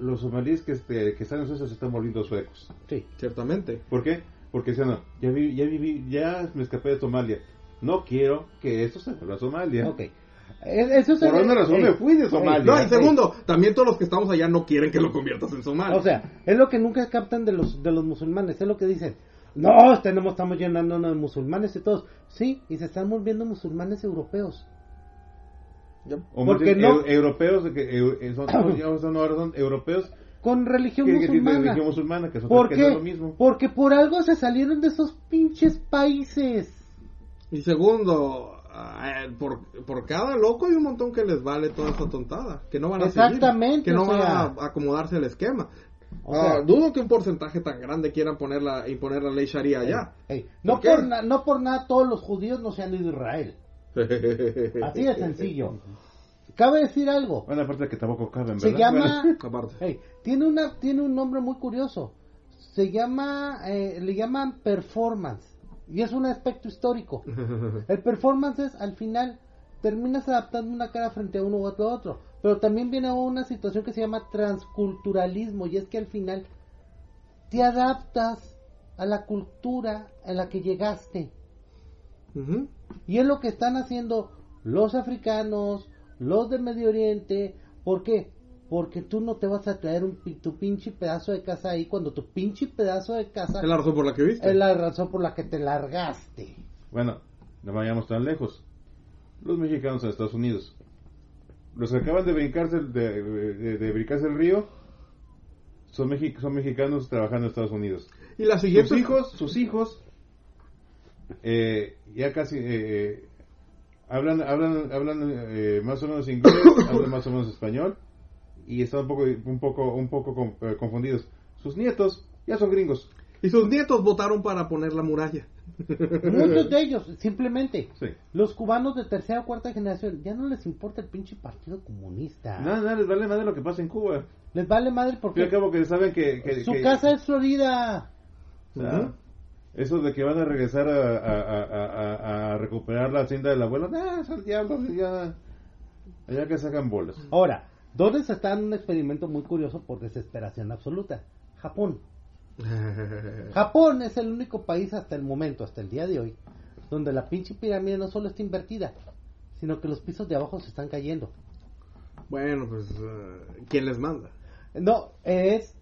Los somalíes que, este, que están en Suecia se están volviendo suecos. Sí. Ciertamente. ¿Por qué? Porque decían, no, ya, vi- ya, viví, ya me escapé de Somalia. No quiero que esto se vuelva a Somalia. Ok. Eso es Por una razón Ey, me fui de ey, Somalia. No, y ey. segundo, también todos los que estamos allá no quieren que lo conviertas en Somalia. O sea, es lo que nunca captan de los, de los musulmanes. Es lo que dicen. No, tenemos, estamos llenándonos de musulmanes y todos. Sí, y se están volviendo musulmanes europeos. O más porque bien, no- eu- europeos, que, eu- eh, son, ya [clears throat] son- ahora son europeos Con religión que, que tienen musulmana. religión musulmana, que son ¿Por que qué? lo mismo. Porque por algo se salieron de esos pinches países. Y segundo, eh, por, por cada loco hay un montón que les vale toda esa tontada. Que no van a Exactamente, seguir, Que no van sea. a acomodarse al esquema. O Ah, dudo que un porcentaje tan grande quieran poner la, imponer la ley Sharia allá. Ey, no, ¿Por qué? por na- no por nada todos los judíos no se han ido a Israel. Así de [laughs] sencillo. Cabe decir algo. Bueno, aparte de que tampoco caben, Se ¿verdad? llama... [laughs] Tiene, una, tiene un nombre muy curioso. Se llama... eh, le llaman performance. Y es un aspecto histórico. [laughs] El performance es, al final, terminas adaptando una cara frente a uno u otro a otro. Pero también viene una situación que se llama transculturalismo. Y es que al final te adaptas a la cultura en la que llegaste. Ujú. Y es lo que están haciendo los africanos, los de Medio Oriente. ¿Por qué? Porque tú no te vas a traer un, tu pinche pedazo de casa ahí cuando tu pinche pedazo de casa Es la razón por la que viste. es la razón por la que te largaste. Bueno, no vayamos tan lejos. Los mexicanos en Estados Unidos. Los que acaban de brincarse, el- de, de- de brincarse el río son, mexi- son mexicanos trabajando en Estados Unidos. Y la siguiente. Sus hijos, sus hijos, eh, ya casi eh, hablan, hablan, hablan eh, más o menos inglés, [coughs] hablan más o menos español y están un poco, un poco, un poco con- eh, confundidos. Sus nietos ya son gringos. Y sus nietos votaron para poner la muralla. Muchos de ellos, simplemente, Sí. los cubanos de tercera o cuarta generación, ya no les importa el pinche partido comunista. Nada, nada, les vale madre lo que pasa en Cuba. Les vale madre porque al cabo que saben que... que- su que- casa es Florida. sea, Eso de que van a regresar a, a- a- a- a recuperar la hacienda del abuelo, nah, es al diablo, ya, allá que sacan bolas. Ahora, ¿dónde se está en un experimento muy curioso por desesperación absoluta? Japón. [laughs] Japón es el único país hasta el momento, hasta el día de hoy, donde la pinche pirámide no solo está invertida, sino que los pisos de abajo se están cayendo. Bueno, pues, eh, ¿quién les manda? No, es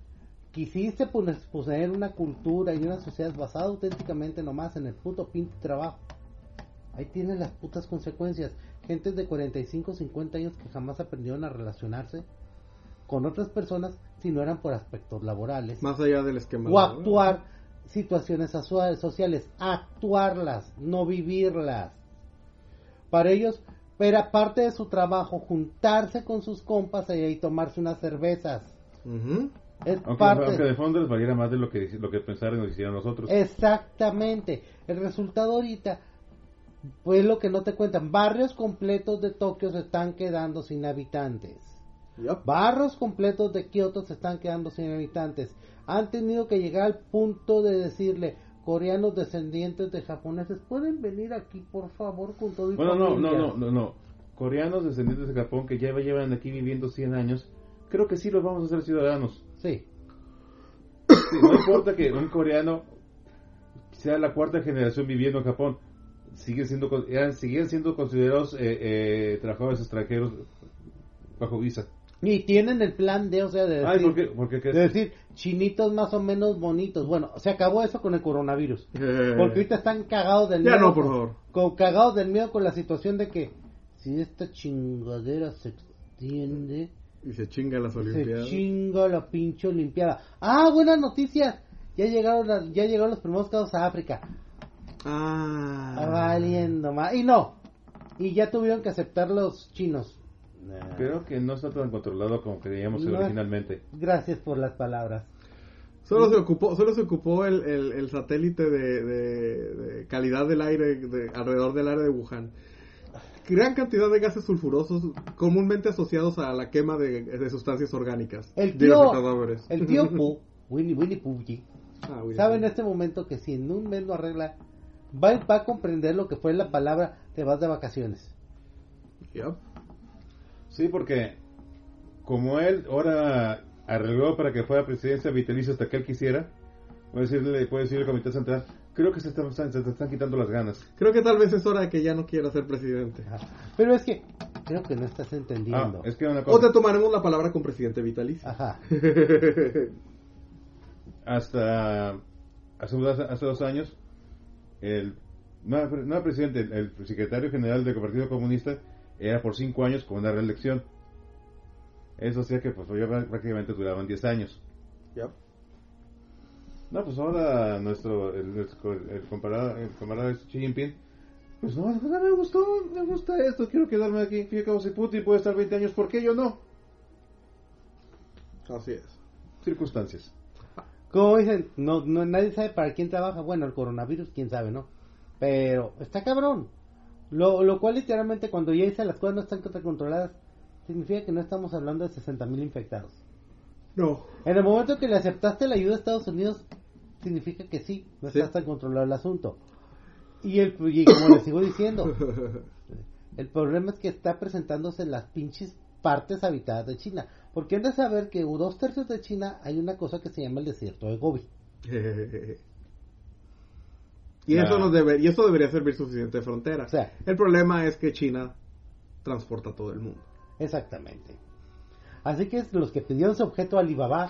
quisiste poner, poseer una cultura y una sociedad basada auténticamente nomás en el puto pinche trabajo. Ahí tienen las putas consecuencias. Gentes de 45, 50 años que jamás aprendieron a relacionarse con otras personas si no eran por aspectos laborales. Más allá del esquema. o actuar situaciones sociales, actuarlas, no vivirlas. Para ellos era parte de su trabajo juntarse con sus compas y tomarse unas cervezas. Es Aunque, parte. aunque de fondo les valiera más de lo que, lo que pensaron o hicieron nosotros. Exactamente. El resultado ahorita, pues lo que no te cuentan, barrios completos de Tokio se están quedando sin habitantes. Yup. Barrios completos de Kioto se están quedando sin habitantes. Han tenido que llegar al punto de decirle, coreanos descendientes de japoneses, ¿pueden venir aquí por favor con todo y Bueno, no, no, familia?" no, no, no. Coreanos descendientes de Japón que ya llevan aquí viviendo 100 años, creo que sí los vamos a hacer ciudadanos. Sí, Sí, no importa que un coreano sea la cuarta generación viviendo en Japón. siguen siendo eran, siguen siendo considerados eh, eh, trabajadores extranjeros bajo visa. Y tienen el plan de, o sea, de Ay, decir, ¿por qué? ¿Por qué? ¿Qué? de decir, chinitos más o menos bonitos. Bueno, se acabó eso con el coronavirus. Eh, Porque ahorita están cagados del Ya miedo. no, por con- favor. con- cagados del miedo con la situación de que si esta chingadera se extiende, Y se chinga las se Olimpiadas. chinga la pinche olimpiada. Ah, buenas noticias. Ya llegaron, la- ya llegaron los primeros casos a África. Ah. Valiendo más. Y no. Y ya tuvieron que aceptar los chinos. Nah. Creo que no está tan controlado como creíamos No. originalmente. Gracias por las palabras. Solo se ocupó, solo se ocupó el, el, el satélite de, de- de calidad del aire de, alrededor del área de Wuhan. Gran cantidad de gases sulfurosos comúnmente asociados a la quema de, de sustancias orgánicas. El tío, de el tío Winnie, Winnie Pooh, G, Ah, sabe en este momento que si en un mes no arregla, va, va a comprender lo que fue la palabra te vas de vacaciones. Yep. Sí, porque como él ahora arregló para que fuera presidencia vitalicia hasta que él quisiera, puede decirle, puede decirle al Comité Central, creo que se, están- se te están quitando las ganas. Creo que tal vez es hora de que ya no quiera ser presidente. Ajá. Pero es que creo que no estás Ah, entendiendo. es que una O te tomaremos la palabra con presidente vitalicio. Ajá. [laughs] hasta hace, dos- hace dos años, el no, no presidente, el, el secretario general del Partido Comunista era por cinco años con una reelección. Eso hacía que pues prácticamente duraban 10 años. Yep. No, pues ahora nuestro, el, el, el camarada, el camarada Xi Jinping, pues no, no me gustó, me gusta esto, quiero quedarme aquí. Fíjate, si Putin puede estar 20 años, ¿por qué yo no? Así es. Circunstancias. Como dicen, no, no, nadie sabe para quién trabaja. Bueno, el coronavirus, quién sabe, ¿no? Pero está cabrón. Lo, lo cual literalmente cuando ya dice las cosas no están controladas, significa que no estamos hablando de 60.000 infectados. No. En el momento que le aceptaste la ayuda de Estados Unidos, significa que sí, no Sí. está tan controlado el asunto. Y, el, y como les sigo diciendo, [laughs] el problema es que está presentándose en las pinches partes habitadas de China. Porque han de saber que dos tercios de China hay una cosa que se llama el desierto de Gobi. [laughs] y, eso nos debe, y eso debería servir suficiente frontera. O sea. el problema es que China transporta a todo el mundo. Exactamente. Así que es los que pidieron ese objeto a Alibaba.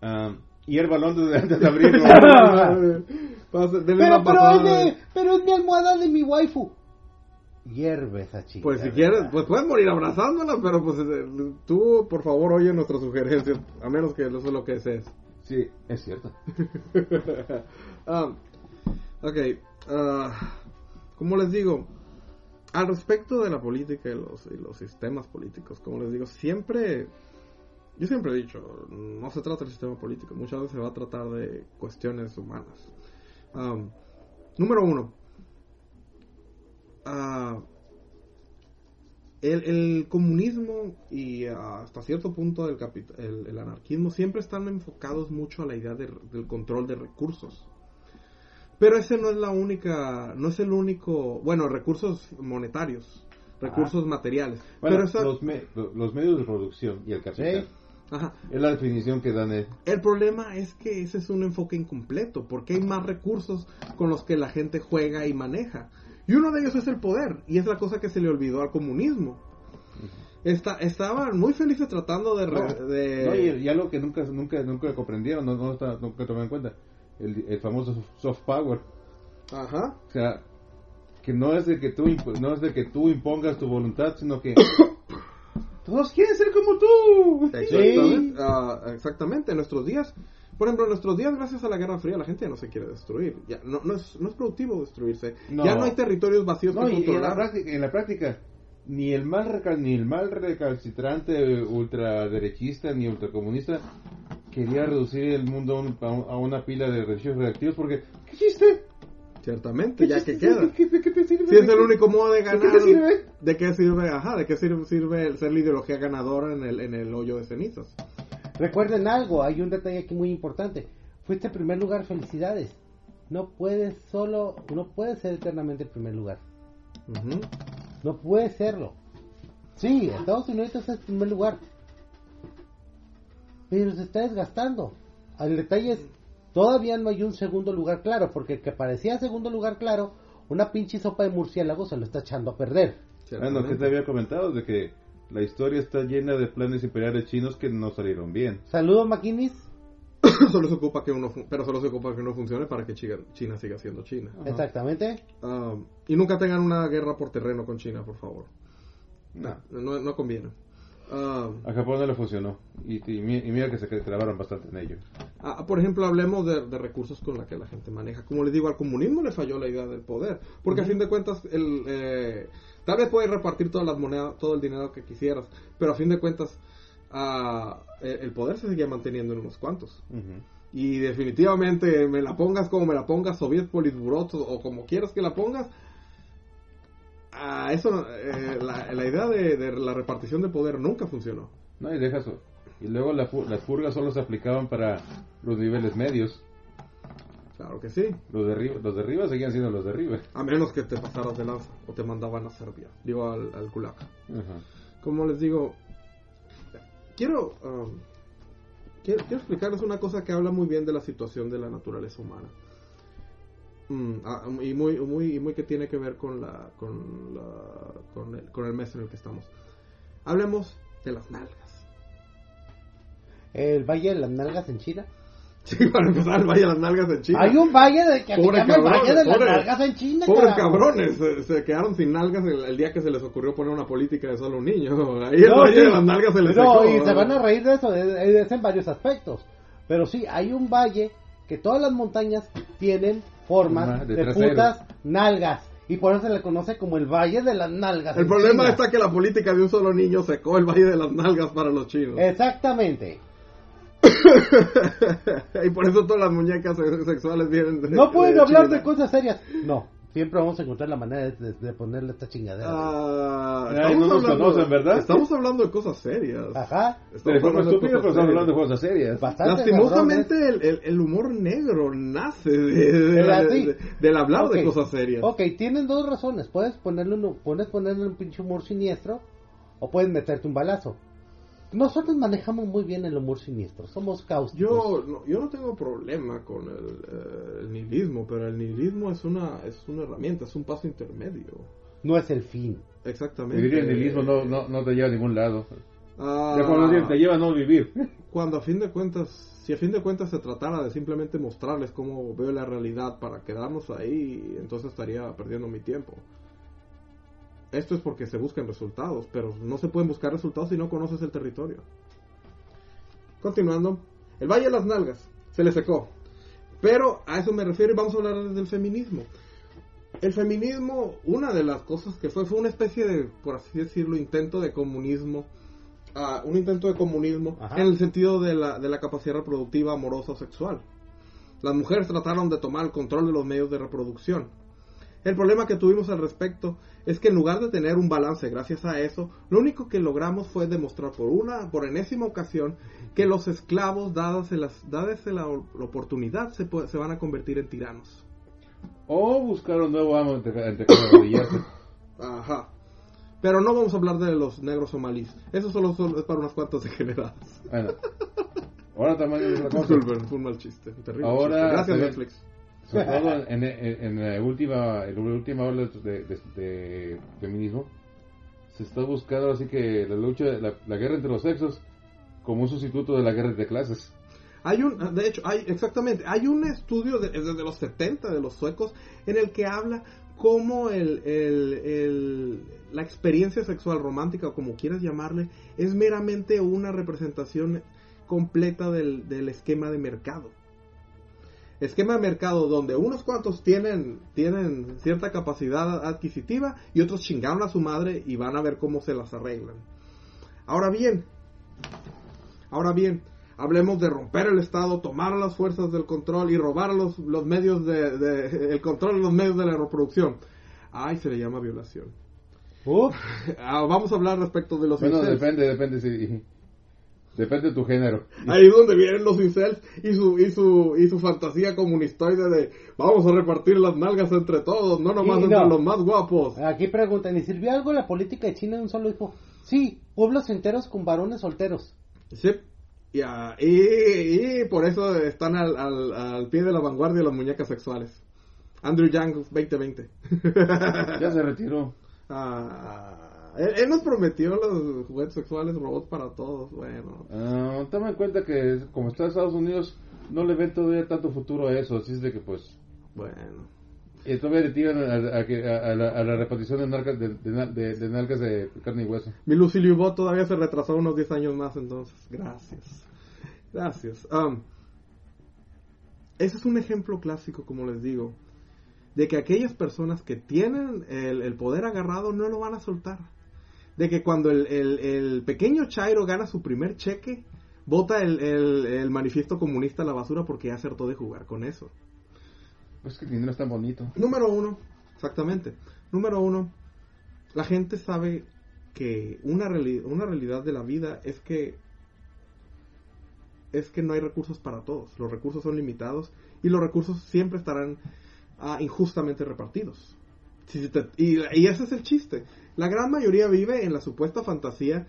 Ah, y el balón de, antes de abrirlo. [laughs] Pasa- Pero, pero, es de- pero es mi almohada de mi waifu. Hierve esa chica. Pues si quieres, pues puedes morir abrazándola, pero pues eh, tú, por favor, oye nuestras sugerencias, a menos que eso es lo que desees. Sí, es cierto. [laughs] Ah, ok, ah, como les digo, al respecto de la política y los, y los sistemas políticos, como les digo, siempre, yo siempre he dicho, no se trata del sistema político, muchas veces se va a tratar de cuestiones humanas. Número uno, ah, el, comunismo y ah, hasta cierto punto el, el, anarquismo siempre están enfocados mucho a la idea de- del control de recursos. Pero ese no es la única, no es el único, bueno, recursos monetarios, recursos materiales. Bueno, pero eso- los, me- lo- los medios de producción y el capital. Sí. ajá. Es la definición que dan. eh. El problema es que ese es un enfoque incompleto, porque hay más recursos con los que la gente juega y maneja. Y uno de ellos es el poder, y es la cosa que se le olvidó al comunismo. Está, estaban muy felices tratando de... re- No, de- no, y, y algo que nunca nunca nunca comprendieron, no, no está, nunca tomaron en cuenta, el, el famoso soft power. Ajá. O sea, que no es de que tú no es de que tú impongas tu voluntad, sino que [coughs] todos quieren ser como tú. Exactamente, ah, exactamente, en nuestros días, por ejemplo, en nuestros días, gracias a la Guerra Fría, la gente ya no se quiere destruir. Ya, no, no, es, no es productivo destruirse. No. Ya no hay territorios vacíos No, que y en, la controlar. práctica, en la práctica, ni el mal recal- ni el mal recalcitrante ultraderechista ni ultracomunista quería reducir el mundo a, un- a un- a una pila de residuos reactivos porque ¿qué chiste? Ciertamente, ya que chiste? queda. ¿De qué, de qué te sirve? Si es el único modo de ganar. ¿De qué te sirve? ¿De qué sirve? Ajá, ¿de qué sirve, sirve el ser la ideología ganadora en el, en el hoyo de cenizas? Recuerden algo, hay un detalle aquí muy importante. Fuiste en primer lugar, felicidades. No puedes solo, no puedes ser eternamente en primer lugar. No puede serlo. Sí, Estados Unidos es el primer lugar. Pero se está desgastando. El detalle es, todavía no hay un segundo lugar claro, porque el que parecía segundo lugar claro, una pinche sopa de murciélago se lo está echando a perder. Bueno, que te había comentado de que la historia está llena de planes imperiales chinos que no salieron bien. Saludos, Maquinis. [coughs] solo se ocupa que uno, pero solo se ocupa que uno funcione para que China, siga siendo China. Exactamente. Ah, y nunca tengan una guerra por terreno con China, por favor. No, no, no conviene. Ah, A Japón no le funcionó. Y, y y mira que se clavaron bastante en ello. ah, por ejemplo, hablemos de, de recursos con la que la gente maneja. Como les digo, al comunismo le falló la idea del poder. Porque a fin de cuentas, el, eh, tal vez puedes repartir todas las monedas, todo el dinero que quisieras. Pero a fin de cuentas, ah, el, el poder se seguía manteniendo en unos cuantos. Ujú. Y definitivamente, me la pongas como me la pongas, Soviet Politburo o, o como quieras que la pongas. Ah, eso, eh, la, la idea de, de la repartición de poder nunca funcionó. No, y deja eso. Y luego la las purgas solo se aplicaban para los niveles medios. Claro que sí. Los de arriba, los de arriba seguían siendo los de arriba. A menos que te pasaras de lanza o te mandaban a Serbia, digo al, al. Ajá. Como les digo, quiero, um, quiero, quiero explicarles una cosa que habla muy bien de la situación de la naturaleza humana. Mm, ah, y muy, muy, y muy que tiene que ver con la, con la, con el, con el mes en el que estamos. Hablemos de las nalgas. El Valle de las Nalgas en China. [laughs] Sí, para empezar, vaya las nalgas en China. Hay un valle de que se Pobre llama el Valle cabrones, de las pobre- Nalgas en China. Pobres cabrones, se, se quedaron sin nalgas el, el día que se les ocurrió poner una política de solo un niño. [laughs] Ahí el No, valle sí. de las nalgas se les No, secó. y se van a reír de eso, de- de- es en varios aspectos. Pero sí, hay un valle que todas las montañas tienen formas Forma de putas nalgas. Y por eso se le conoce como el Valle de las Nalgas. El problema China. está que la política de un solo niño secó el valle de las nalgas para los chinos. Exactamente. [laughs] y por eso todas las muñecas se- sexuales vienen de No pueden de hablar China. de cosas serias. No, siempre vamos a encontrar la manera de, de ponerle esta chingadera. Ah, Ay, no nos conocen, ¿verdad? Estamos hablando de cosas serias. Ajá. De hablando de estúpida, pero estamos serias. hablando de cosas serias. Bastante Lastimosamente el, el- el humor negro nace de, de- Era de- así. de- del hablar de cosas serias. Ok, tienen dos razones. Puedes ponerle un, puedes ponerle un pinche humor siniestro o puedes meterte un balazo. Nosotros manejamos muy bien el humor siniestro. Somos cáusticos. Yo no, yo no tengo problema con el, eh, el nihilismo, pero el nihilismo es una es una herramienta, es un paso intermedio. No es el fin. Exactamente. Vivir en el nihilismo no, no, no te lleva a ningún lado. Ah, Ya cuando te lleva a no vivir. cuando a fin de cuentas, si a fin de cuentas se tratara de simplemente mostrarles cómo veo la realidad para quedarnos ahí, entonces estaría perdiendo mi tiempo. Esto es porque se buscan resultados, pero no se pueden buscar resultados si no conoces el territorio. Continuando, el Valle de las Nalgas se le secó. Pero a eso me refiero y vamos a hablar del feminismo. El feminismo, una de las cosas que fue, fue una especie de, por así decirlo, intento de comunismo. ah, un intento de comunismo Ajá. en el sentido de la, de la capacidad reproductiva amorosa o sexual. Las mujeres trataron de tomar el control de los medios de reproducción. El problema que tuvimos al respecto es que en lugar de tener un balance gracias a eso, lo único que logramos fue demostrar por una, por enésima ocasión, que los esclavos, dadas las, dadas la, oportunidad, se, puede- se van a convertir en tiranos. O buscar un nuevo amo entre, entre. Ajá. Pero no vamos a hablar de los negros somalíes. Eso solo, solo es para unas cuantas degeneradas. Bueno. Ahora también es otra cosa. Disculpen, fue un mal chiste. un terrible Ahora chiste. Gracias, Netflix. Sobre todo en, en, la última, en la última ola de, feminismo, se está buscando así que la lucha, la, guerra entre los sexos, como un sustituto de la guerra de clases. Hay un, de hecho, hay exactamente, hay un estudio de- desde los 70 de los suecos en el que habla cómo el- el- la experiencia sexual romántica, o como quieras llamarle, es meramente una representación completa del, del esquema de mercado. Esquema de mercado donde unos cuantos tienen, tienen cierta capacidad adquisitiva y otros chingaron a su madre y van a ver cómo se las arreglan. Ahora bien, Ahora bien, hablemos de romper el Estado, tomar las fuerzas del control y robar los, los medios de, de- el control de los medios de la reproducción. Ay, se le llama violación. [laughs] Ah, vamos a hablar respecto de los Bueno, incels. depende, depende. Depende de tu género. Ahí es donde vienen los incels y su, y su, y su fantasía comunistoide de vamos a repartir las nalgas entre todos, no nomás entre no. los más guapos. aquí preguntan, ¿y sirvió algo la política de China de un solo hijo? Sí, pueblos enteros con varones solteros. Sí. Y, ah, y- y por eso están al, al, al pie de la vanguardia las muñecas sexuales. Andrew Yang 2020. Ya se retiró. [laughs] Ah, él, él nos prometió los juguetes sexuales robots para todos. Bueno, Ah, toma en cuenta que como está Estados Unidos, no le ven todavía tanto futuro a eso. Así es de que, pues, bueno. y todavía le tiran a, la, a la repartición de, nalgas de, de, de- de nalgas de carne y hueso. Mi Lucy Liu Bot todavía se retrasó unos 10 años más entonces. Gracias. Gracias. Um, ese es un ejemplo clásico, como les digo, de que aquellas personas que tienen el, el poder agarrado no lo van a soltar. De que cuando el, el- el pequeño Chairo gana su primer cheque, bota el, el- el manifiesto comunista a la basura porque ya acertó de jugar con eso. Pues que el dinero es tan bonito. Número uno, exactamente. Número uno, la gente sabe que una, reali- una realidad de la vida es que es que no hay recursos para todos. Los recursos son limitados y los recursos siempre estarán ah, injustamente repartidos. Si se te- y, y ese es el chiste. La gran mayoría vive en la supuesta fantasía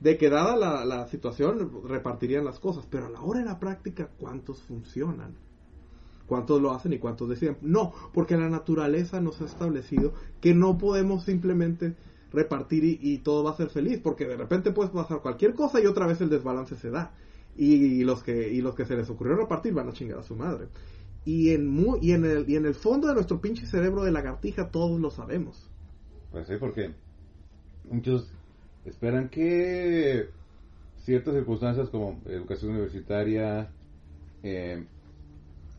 de que dada la, situación repartirían las cosas, pero a la hora de la práctica, ¿cuántos funcionan? cuántos lo hacen y cuántos deciden. No, porque la naturaleza nos ha establecido que no podemos simplemente repartir y, y todo va a ser feliz, porque de repente puede pasar cualquier cosa y otra vez el desbalance se da. Y, los que y los que se les ocurrió repartir van a chingar a su madre. Y en mu- y en el y en el fondo de nuestro pinche cerebro de lagartija todos lo sabemos. Pues sí, porque muchos esperan que ciertas circunstancias como educación universitaria, eh,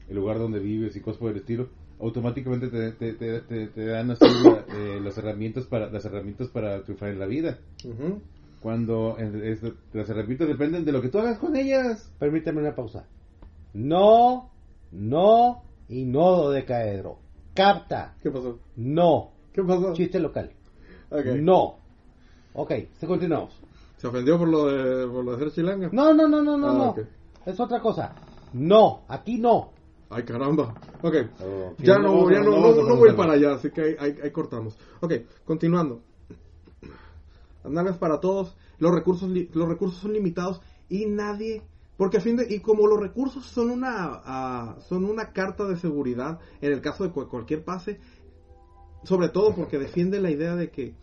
el lugar donde vives y cosas por el estilo, automáticamente te, te- te- te- te dan así eh, las herramientas para las herramientas para triunfar en la vida. Cuando es- las herramientas dependen de lo que tú hagas con ellas. Permíteme una pausa. No, no y no decaedro. Capta. ¿Qué pasó? No. ¿Qué pasó? Chiste local. No. Ok, se continuamos. ¿Se ofendió por lo de, por lo de ser chilanga? No, no, no, no, no, Ah, no. Es otra cosa. No, aquí no. Ay, caramba. Ok. Oh, Ya no ya no, no no, voy para allá, así que ahí, ahí- ahí cortamos. Ok, continuando. Análisis para todos. Los recursos, los recursos son limitados y nadie... Porque a fin de... Y como los recursos son una, ah, son una carta de seguridad en el caso de cu- cualquier pase, sobre todo porque defiende la idea de que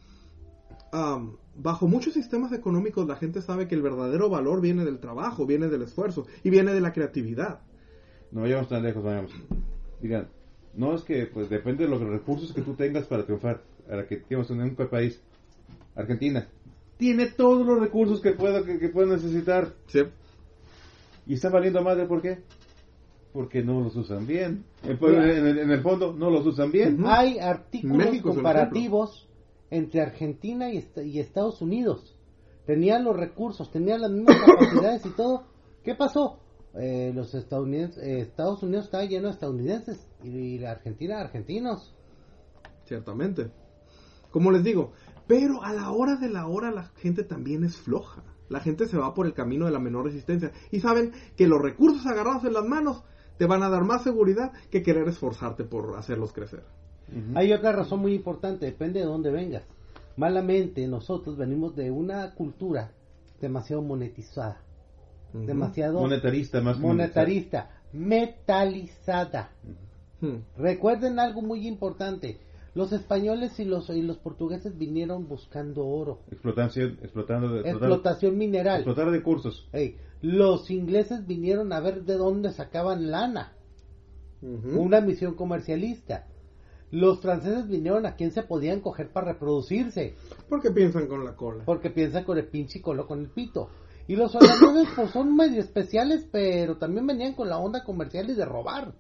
bajo muchos sistemas económicos la gente sabe que el verdadero valor viene del trabajo, viene del esfuerzo y viene de la creatividad. No vayamos tan lejos, vayamos. Digan, no es que pues depende de los recursos que tú tengas para triunfar. Para que digamos en un país, Argentina, tiene todos los recursos que pueda que, que pueda necesitar ¿Sí? y está valiendo madre, ¿por qué? Porque no los usan bien. En, en el, en el fondo, no los usan bien. Hay artículos México es un comparativos entre Argentina y, est- y Estados Unidos. Tenían los recursos, tenían las mismas [coughs] capacidades y todo. ¿Qué pasó? Eh, los eh, Estados Unidos estaba lleno de estadounidenses y la Argentina argentinos. Ciertamente. Como les digo, pero a la hora de la hora la gente también es floja. La gente se va por el camino de la menor resistencia y saben que los recursos agarrados en las manos te van a dar más seguridad que querer esforzarte por hacerlos crecer. Hay otra razón muy importante, depende de dónde vengas. Malamente nosotros venimos de una cultura demasiado monetizada, demasiado Monetarista, más monetarista, metalizada. Hmm. Recuerden algo muy importante. Los españoles y los, y los portugueses vinieron buscando oro, Explotación, explotando, explotar, explotación mineral. explotar recursos. Ey, los ingleses vinieron a ver de dónde sacaban lana, una misión comercialista. Los franceses vinieron a quién se podían coger para reproducirse, Porque piensan con la cola. porque piensan con el pinche colo con el pito. Y los holandeses pues son medio especiales, pero también venían con la onda comercial y de robar.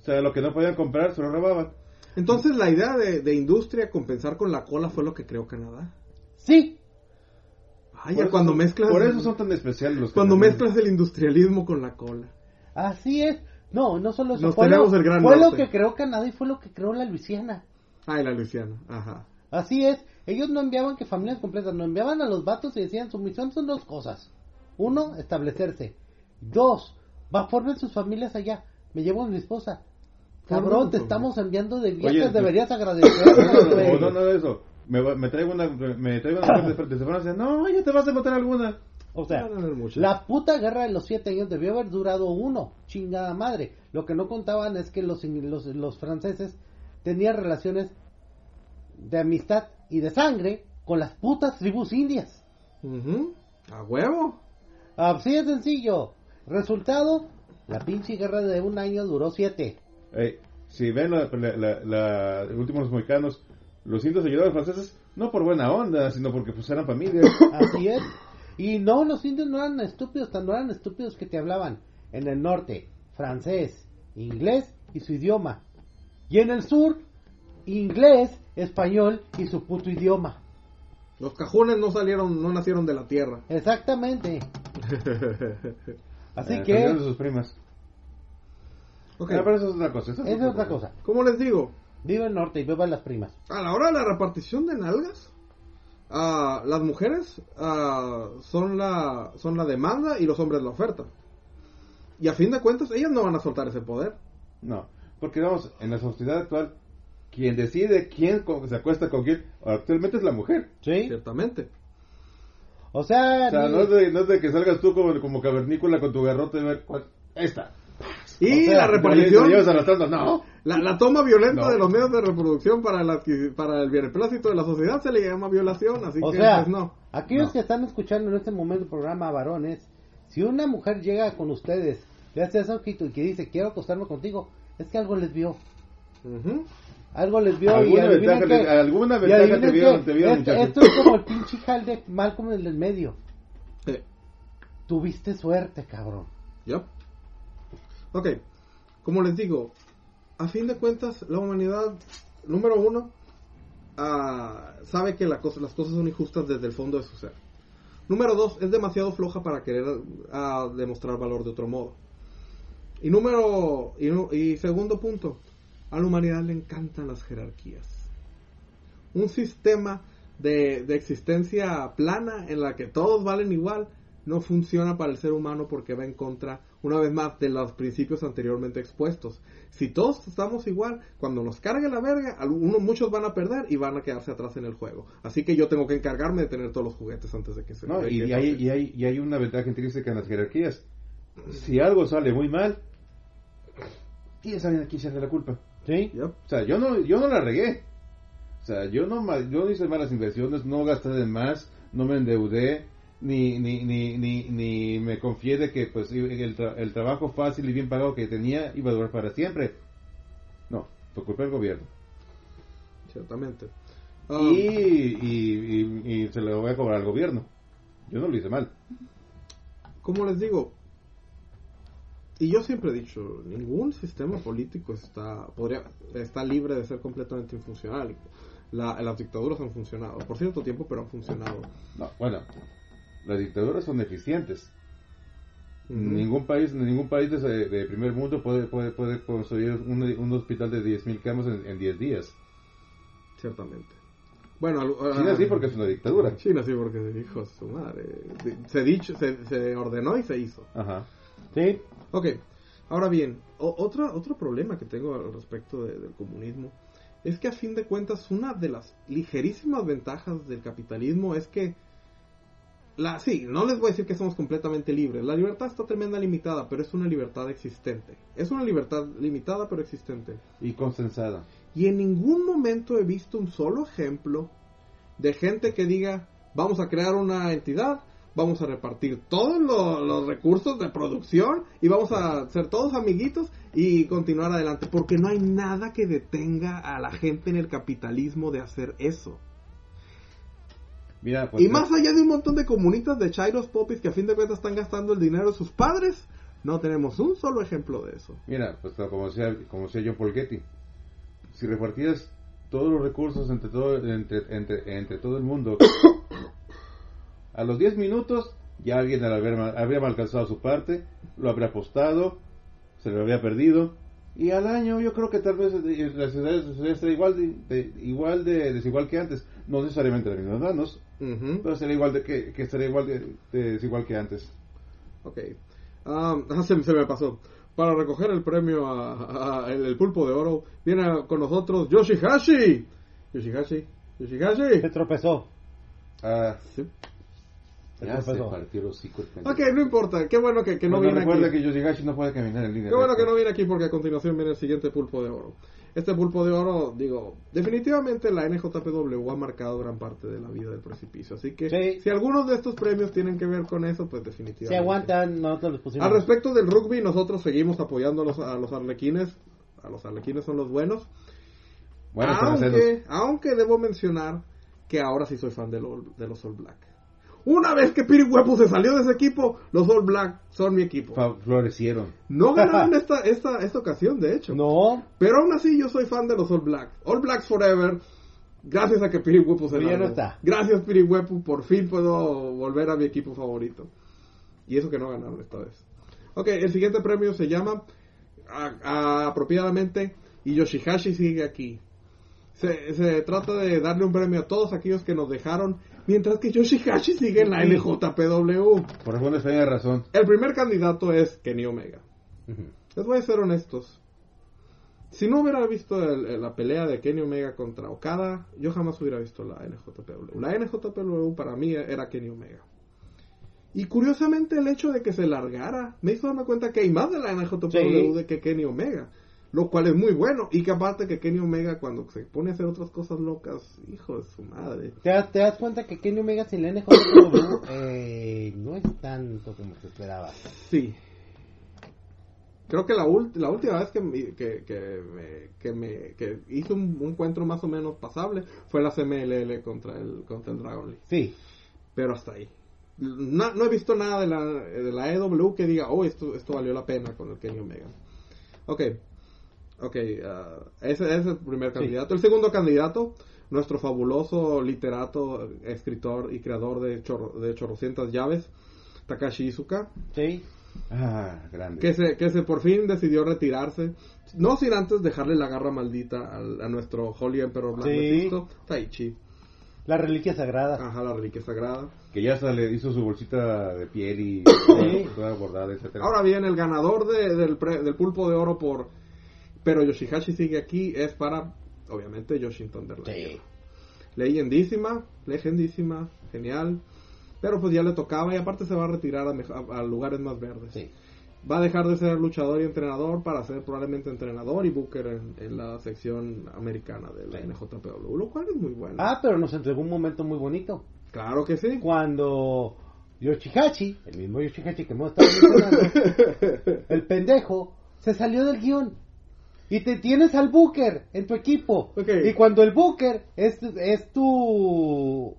O sea, lo que no podían comprar se lo robaban. Entonces la idea de, de industria compensar con la cola fue lo que creó Canadá. Sí, Vaya, Por eso cuando son- mezclas Por eso son tan especiales los cuando canadienses. mezclas el industrialismo con la cola. así es. No, no solo eso. Nos fue tenemos lo, el gran fue lo que creó Canadá y fue lo que creó la Luisiana. Ay, la Luisiana. Ajá. Así es, ellos no enviaban que familias completas, no enviaban a los vatos y decían su misión son dos cosas. Uno, establecerse. Dos, va, formen sus familias allá. Me llevo a mi esposa. Cabrón, te estamos enviando de viajes, Oye, deberías No, agradecer. no, no, no, no, eso. Me, va- me traigo una, me traigo una mujer de, de Francia. No, ya te vas a encontrar alguna. O sea, No, la puta guerra de los siete años debió haber durado uno, chingada madre. Lo que no contaban es que los, ing- los, los franceses tenían relaciones de amistad y de sangre con las putas tribus indias. Ujú. A huevo. Así de sencillo. Resultado, la pinche guerra de un año duró siete. Ey, si ven la, la, la- la- los últimos mexicanos, los indios ayudaron a los franceses no por buena onda, sino porque pues eran familias. Así es. Y no, los indios no eran estúpidos, tan no eran estúpidos que te hablaban en el norte francés, inglés y su idioma. Y en el sur, inglés, español y su puto idioma. Los cajones no salieron, no nacieron de la tierra. Exactamente. [laughs] Así Eh, que, de sus primas. Ok. Ah, pero eso es otra cosa. eso esa es otra cosa. Como les digo, Viva el norte y viva las primas. a la hora de la repartición de nalgas, ah, las mujeres ah, son la son la demanda y los hombres la oferta. Y a fin de cuentas, ellas no van a soltar ese poder. No, porque vamos, en la sociedad actual, quien decide quién se acuesta con quién, actualmente es la mujer. ¿Sí? Ciertamente. O sea, O sea, ni- no es de, no es de que salgas tú como, como cavernícola con tu garrote y ver cuál. Esta. Y O sea, la Te repartición, no. la, la toma violenta No. de los medios de reproducción para, la, para el beneplácito de la sociedad se le llama violación, así o que sea, pues no. aquellos No. que están escuchando en este momento el programa varones, si una mujer llega con ustedes, le hace eso ojito y que dice quiero acostarme contigo, es que algo les vio. Algo les vio y Alguna adivinen ventaja, qué. le- alguna Y ventaja te vieron, te vieron, esto, es como el pinche jal de Malcolm en el medio. Eh, Tuviste suerte, cabrón. ¿Ya? Ok, como les digo, a fin de cuentas, la humanidad, número uno, ah, sabe que las cosas son injustas desde el fondo de su ser. Número dos, es demasiado floja para querer ah, demostrar valor de otro modo. Y número, y, y segundo punto, a la humanidad le encantan las jerarquías. Un sistema de, de existencia plana en la que todos valen igual no funciona para el ser humano porque va en contra, una vez más, de los principios anteriormente expuestos. Si todos estamos igual, cuando nos cargue la verga, algunos, muchos van a perder y van a quedarse atrás en el juego. Así que yo tengo que encargarme de tener todos los juguetes antes de que se No, de y, que y hay, y, hay, y hay una ventaja intrínseca en las jerarquías. Si algo sale muy mal, tienes alguien aquí echarle la culpa. ¿Sí? Yep. O sea, yo no, yo no la regué. O sea, yo no, yo no hice malas inversiones, no gasté de más, no me endeudé, ni, ni, ni, ni, ni me confié de que pues el, tra- el trabajo fácil y bien pagado que tenía iba a durar para siempre. No, por culpa del gobierno. Ciertamente. Y, Um, y, y, y se lo voy a cobrar al gobierno. Yo no lo hice mal. como les digo, y yo siempre he dicho, ningún sistema político está podría está libre de ser completamente infuncional. La- las dictaduras han funcionado por cierto tiempo, pero han funcionado. No, bueno, las dictaduras son eficientes. Ujú. Ningún país, ningún país de, de primer mundo puede, puede, puede construir un, un hospital de 10.000 camas en, en 10 días. Ciertamente. Bueno, China ah, sí porque es una dictadura. China sí porque dijo su madre. Se dicho, se, se ordenó y se hizo. Ajá. ¿Sí? Ok, ahora bien, o- otra, otro problema que tengo al respecto de- del comunismo es que a fin de cuentas una de las ligerísimas ventajas del capitalismo es que la sí, no les voy a decir que somos completamente libres. La libertad está tremenda limitada, pero es una libertad existente. Es una libertad limitada pero existente. Y consensada. Y en ningún momento he visto un solo ejemplo de gente que diga, vamos a crear una entidad, vamos a repartir todos lo- los recursos de producción y vamos a ser todos amiguitos y continuar adelante. Porque no hay nada que detenga a la gente en el capitalismo de hacer eso. Mira, pues, y más allá de un montón de comunistas de Chairos Popis que a fin de cuentas están gastando el dinero de sus padres, no tenemos un solo ejemplo de eso. Mira, pues como decía, como decía John Paul Getty, si repartías todos los recursos entre todo, entre, entre, entre todo el mundo, [coughs] a los 10 minutos ya alguien habría, mal- habría malcalzado su parte, lo habría apostado, se lo habría perdido, y al año yo creo que tal vez eh, la ciudad sería igual de, de- igual de desigual que antes, no necesariamente las mismas manos, Ujú. pero sería igual de que, que sería igual de, de desigual que antes. Ok. Ah, [laughs] se, se me pasó. Para recoger el premio a, a- el, el pulpo de oro, viene con nosotros Yoshihashi. Yoshihashi. Yoshihashi. Se tropezó. Ah, Sí. Ya se partió pendejo. Ok, no importa. Qué bueno que, que no Bueno, viene recuerda aquí. que Yoshihashi no puede caminar en línea. Qué bueno que no viene aquí porque a continuación viene el siguiente pulpo de oro. Este pulpo de oro, digo, definitivamente la NJPW ha marcado gran parte de la vida del precipicio. Así que Sí. si algunos de estos premios tienen que ver con eso, pues definitivamente. Si aguantan, nosotros les pusimos. Al respecto del rugby, nosotros seguimos apoyando a los, a los arlequines. A los arlequines son los buenos. Bueno, aunque, aunque debo mencionar que ahora sí soy fan de, lo- de los All Black. Una vez que Pirihuepu se salió de ese equipo, los All Black son mi equipo. Florecieron. No [laughs] ganaron esta, esta, esta ocasión, de hecho. No, Pero aún así yo soy fan de los All Black. All Blacks Forever. Gracias a que Pirihuepu se Pero ya no largó. está. Gracias Pirihuepu, por fin puedo volver a mi equipo favorito. Y eso que no ganaron esta vez. Ok, el siguiente premio se llama a- a- apropiadamente y Yoshihashi sigue aquí. Se, se trata de darle un premio a todos aquellos que nos dejaron, mientras que Yoshihashi sigue en la NJPW. Por alguna extraña razón. El primer candidato es Kenny Omega. Les voy a ser honestos. Si no hubiera visto el- el- la pelea de Kenny Omega contra Okada, yo jamás hubiera visto la NJPW. La NJPW para mí era Kenny Omega. Y curiosamente el hecho de que se largara me hizo darme cuenta que hay más de la NJPW Sí. de que Kenny Omega. Lo cual es muy bueno. Y que aparte que Kenny Omega cuando se pone a hacer otras cosas locas, hijo de su madre. ¿te das, te das cuenta que Kenny Omega sin la NJPW [coughs] eh, no es tanto como se esperaba. Sí. Creo que la, ult- la última vez que, me- que, que, me, que, me- que hice un, un encuentro más o menos pasable fue la CMLL contra el, contra el Dragon League. Sí, Pero hasta ahí. No, no he visto nada de la, de la EW que diga, oh, esto, esto valió la pena con el Kenny Omega. Ok. Ok, ah, ese, ese es el primer Sí. candidato. El segundo candidato, nuestro fabuloso literato, escritor y creador de, chorro, de chorrocientas llaves, Takashi Izuka. sí. Ah, grande. que se, que se por fin decidió retirarse, no sin antes dejarle la garra maldita al- a, nuestro Holy Emperor Black Sí. Mephisto, Taichi, La reliquia sagrada. ajá, la reliquia sagrada. Que ya hasta le hizo su bolsita de piel y toda bordada, etcétera. Ahora bien, el ganador de- del, pre- del pulpo de oro por pero Yoshihashi sigue aquí es para, obviamente, Yoshin Thunderlight. Sí. Leyendísima, legendísima, genial. Pero pues ya le tocaba y aparte se va a retirar a, mejo- a- a lugares más verdes. Sí. Va a dejar de ser luchador y entrenador para ser probablemente entrenador y booker en, en la sección americana de la Sí. NJPW, lo cual es muy bueno. Ah, pero nos entregó un momento muy bonito. claro que sí. Cuando Yoshihachi, el mismo Yoshihachi que hemos estado mencionando, [laughs] el pendejo, se salió del guion. Y te tienes al Booker en tu equipo. Y cuando el Booker es, es tu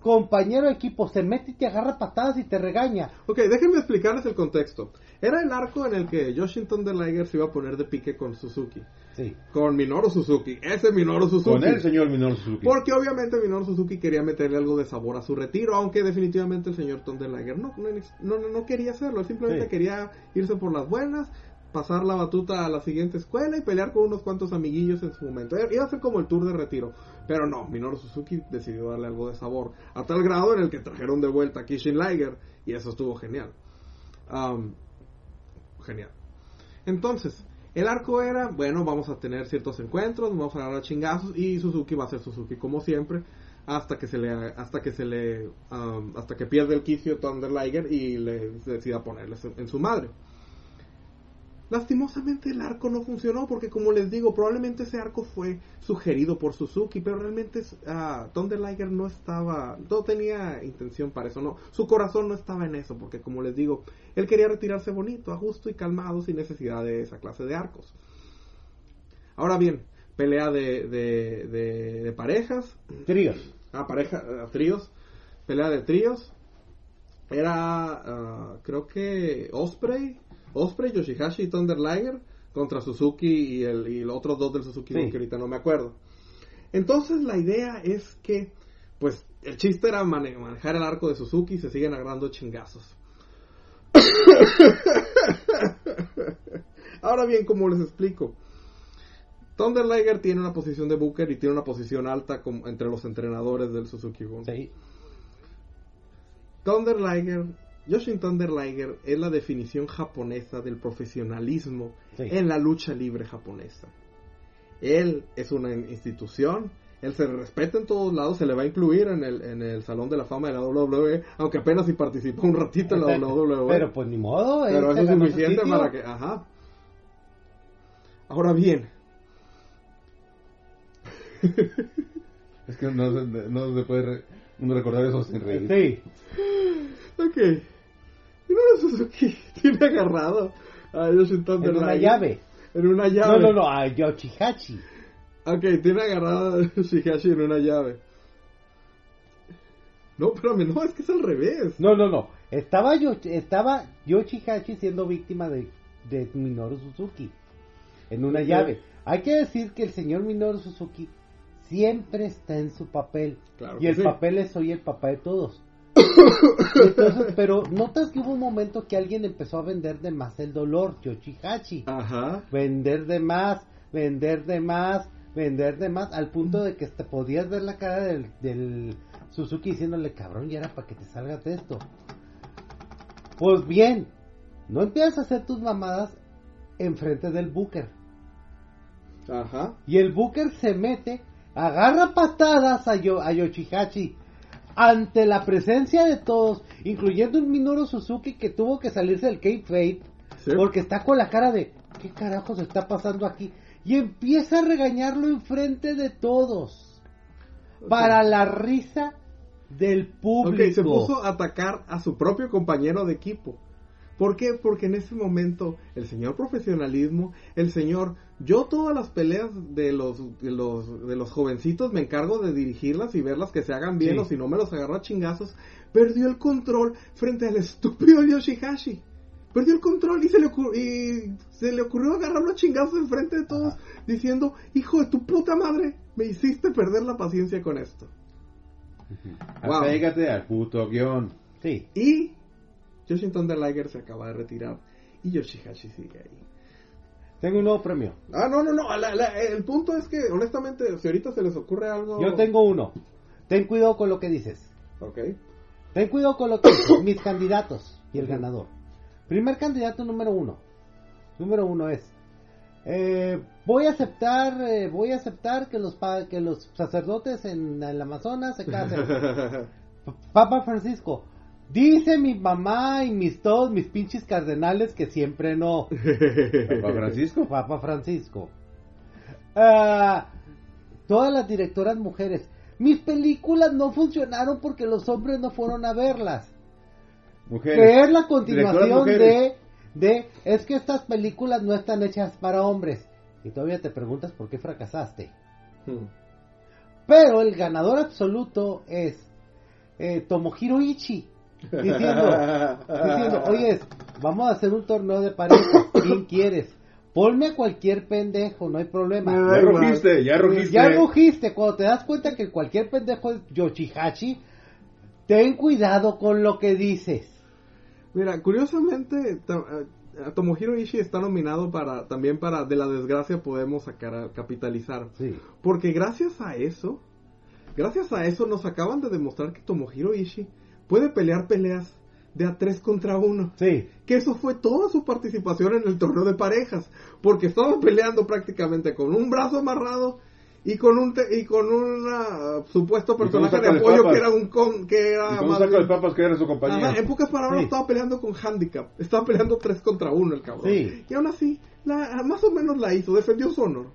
compañero de equipo, se mete y te agarra patadas y te regaña. Ok, déjenme explicarles el contexto. Era el arco en el que Yoshin Thunderliger se iba a poner de pique con Suzuki. Sí. Con Minoru Suzuki. Ese Minoru Suzuki. Con el señor Minoru Suzuki. Porque obviamente Minoru Suzuki quería meterle algo de sabor a su retiro, aunque definitivamente el señor Thunderliger no, no, no, no- no quería hacerlo, él simplemente Sí. quería irse por las buenas, pasar la batuta a la siguiente escuela y pelear con unos cuantos amiguillos en su momento. Iba a ser como el tour de retiro, pero no, Minoru Suzuki decidió darle algo de sabor, a tal grado en el que trajeron de vuelta a Kishin Liger y eso estuvo genial. Genial. Entonces, el arco era, bueno, vamos a tener ciertos encuentros, vamos a agarrar chingazos y Suzuki va a ser Suzuki como siempre hasta que se le hasta que se le um, hasta que pierde el quicio Thunder Liger y le decida ponerle en su madre. Lastimosamente el arco no funcionó porque como les digo, probablemente ese arco fue sugerido por Suzuki, pero realmente uh, Liger no estaba, no tenía intención para eso, no, su corazón no estaba en eso, porque como les digo, él quería retirarse bonito, a gusto y calmado, sin necesidad de esa clase de arcos. Ahora bien, pelea de, de, de, de parejas, Tríos. ah, pareja, uh, tríos, pelea de tríos, era, uh, creo que Osprey, Osprey, Yoshihashi y Thunder Liger contra Suzuki y, el, y los otros dos del Suzuki Sí. que ahorita no me acuerdo. Entonces la idea es que, pues, el chiste era mane- manejar el arco de Suzuki y se siguen agarrando chingazos. [coughs] Ahora bien, como les explico, Thunder Liger tiene una posición de Booker y tiene una posición alta como entre los entrenadores del Suzuki Gun. Sí. Thunder Liger, Yoshin Thunder Liger es la definición japonesa del profesionalismo Sí. en la lucha libre japonesa. Él es una institución, él se respeta en todos lados, se le va a incluir en el, en el Salón de la Fama de la WWE, aunque apenas si participó un ratito en la. WWE. Pero pues ni modo, Pero eso es suficiente para que, ajá. Ahora bien, Es que no, se- no se puede re- uno recordar eso sin reír. Sí, ok. Minoru Suzuki tiene agarrado a Yoshin Thunder en una Liger llave. En una llave. No, no, no, a Yoshihachi. Ok, tiene agarrado a Shihashi en una llave. No, espérame, no, es que es al revés. No, no, no. Estaba, yo, estaba Yoshihachi siendo víctima de, de Minoru Suzuki en una llave. Hay que decir que el señor Minoru Suzuki siempre está en su papel. Claro y el sí. papel es soy el papá de todos. Entonces, pero notas que hubo un momento que alguien empezó a vender de más el dolor, Yoshihachi. Ajá. Vender de más, vender de más, vender de más, al punto de que te podías ver la cara del, del Suzuki diciéndole, cabrón, ya era para que te salgas de esto. Pues bien, no empiezas a hacer tus mamadas enfrente del Booker. Ajá. Y el Booker se mete, agarra patadas a, Yo- a Yoshihachi ante la presencia de todos, incluyendo un Minoru Suzuki que tuvo que salirse del Cape Fate Sí. porque está con la cara de ¿qué carajos está pasando aquí? Y empieza a regañarlo enfrente de todos. Para la risa del público. Ok, se puso a atacar a su propio compañero de equipo. ¿Por qué? Porque en ese momento el señor profesionalismo, el señor, yo todas las peleas de los de los de los jovencitos me encargo de dirigirlas y verlas que se hagan bien Sí. o si no me los agarro a chingazos, perdió el control frente al estúpido Yoshihashi. Perdió el control y se le, ocur- y se le ocurrió agarrarlo a chingazos enfrente de todos diciendo, hijo de tu puta madre, me hiciste perder la paciencia con esto. Wow. Apégate al puto guion. Sí. Y Yoshin Thunder Liger se acaba de retirar y Yoshihashi sigue ahí. Tengo un nuevo premio. Ah, no, no, no. la- la- el punto es que, honestamente, si ahorita se les ocurre algo. Yo tengo uno. Ten cuidado con lo que dices. Ok. Ten cuidado con lo que dices. [coughs] Mis candidatos y el ganador. Primer candidato número uno. Número uno es. eh, voy a aceptar, eh, voy a aceptar que los pa- que los sacerdotes en el Amazonas se casen. [laughs] Papa Francisco, dice mi mamá y mis todos mis pinches cardenales que siempre no. [laughs] Papá Francisco. Papa Francisco. Ah, todas las directoras mujeres. Mis películas no funcionaron porque los hombres no fueron a verlas. Mujeres. Que es la continuación de, de, es que estas películas no están hechas para hombres. Y todavía te preguntas por qué fracasaste. Hmm. Pero el ganador absoluto es eh, Tomohiro Ichi. Diciendo, diciendo, oye, vamos a hacer un torneo de parejas. ¿Quién quieres? Ponme a cualquier pendejo, no hay problema. Ya rugiste, ya rugiste. Ya rugiste, cuando te das cuenta que cualquier pendejo es Yoshihachi, ten cuidado con lo que dices. Mira, curiosamente, eh, Tomohiro Ishii está nominado para también para De la desgracia podemos sacar capitalizar. Sí. Porque gracias a eso, gracias a eso nos acaban de demostrar que Tomohiro Ishii puede pelear peleas de a 3 contra 1. Sí. que eso fue toda su participación en el torneo de parejas, porque estaba peleando prácticamente con un brazo amarrado y con un te- y con un ah, supuesto personaje de apoyo papas. que era un con, que era Y con un más saco de papas que era su compañero. Ajá, en pocas palabras Sí. estaba peleando con handicap, estaba peleando 3 contra 1 el cabrón. Sí. Y aún así, la, más o menos la hizo, defendió su honor.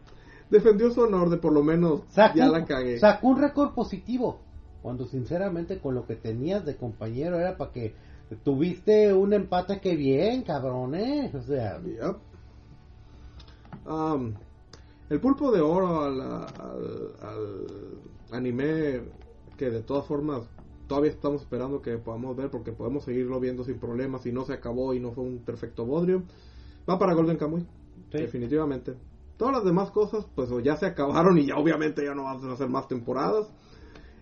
Defendió su honor de por lo menos Sacó, ya la cagué. sacó un récord positivo. Cuando sinceramente con lo que tenías de compañero era para que tuviste un empate que bien, cabrón, ¿eh? O sea, Yep. Um, el pulpo de oro al, al- al anime que de todas formas todavía estamos esperando que podamos ver porque podemos seguirlo viendo sin problemas y no se acabó y no fue un perfecto bodrio va para Golden Kamuy Sí. definitivamente todas las demás cosas pues ya se acabaron y ya obviamente ya no van a hacer más temporadas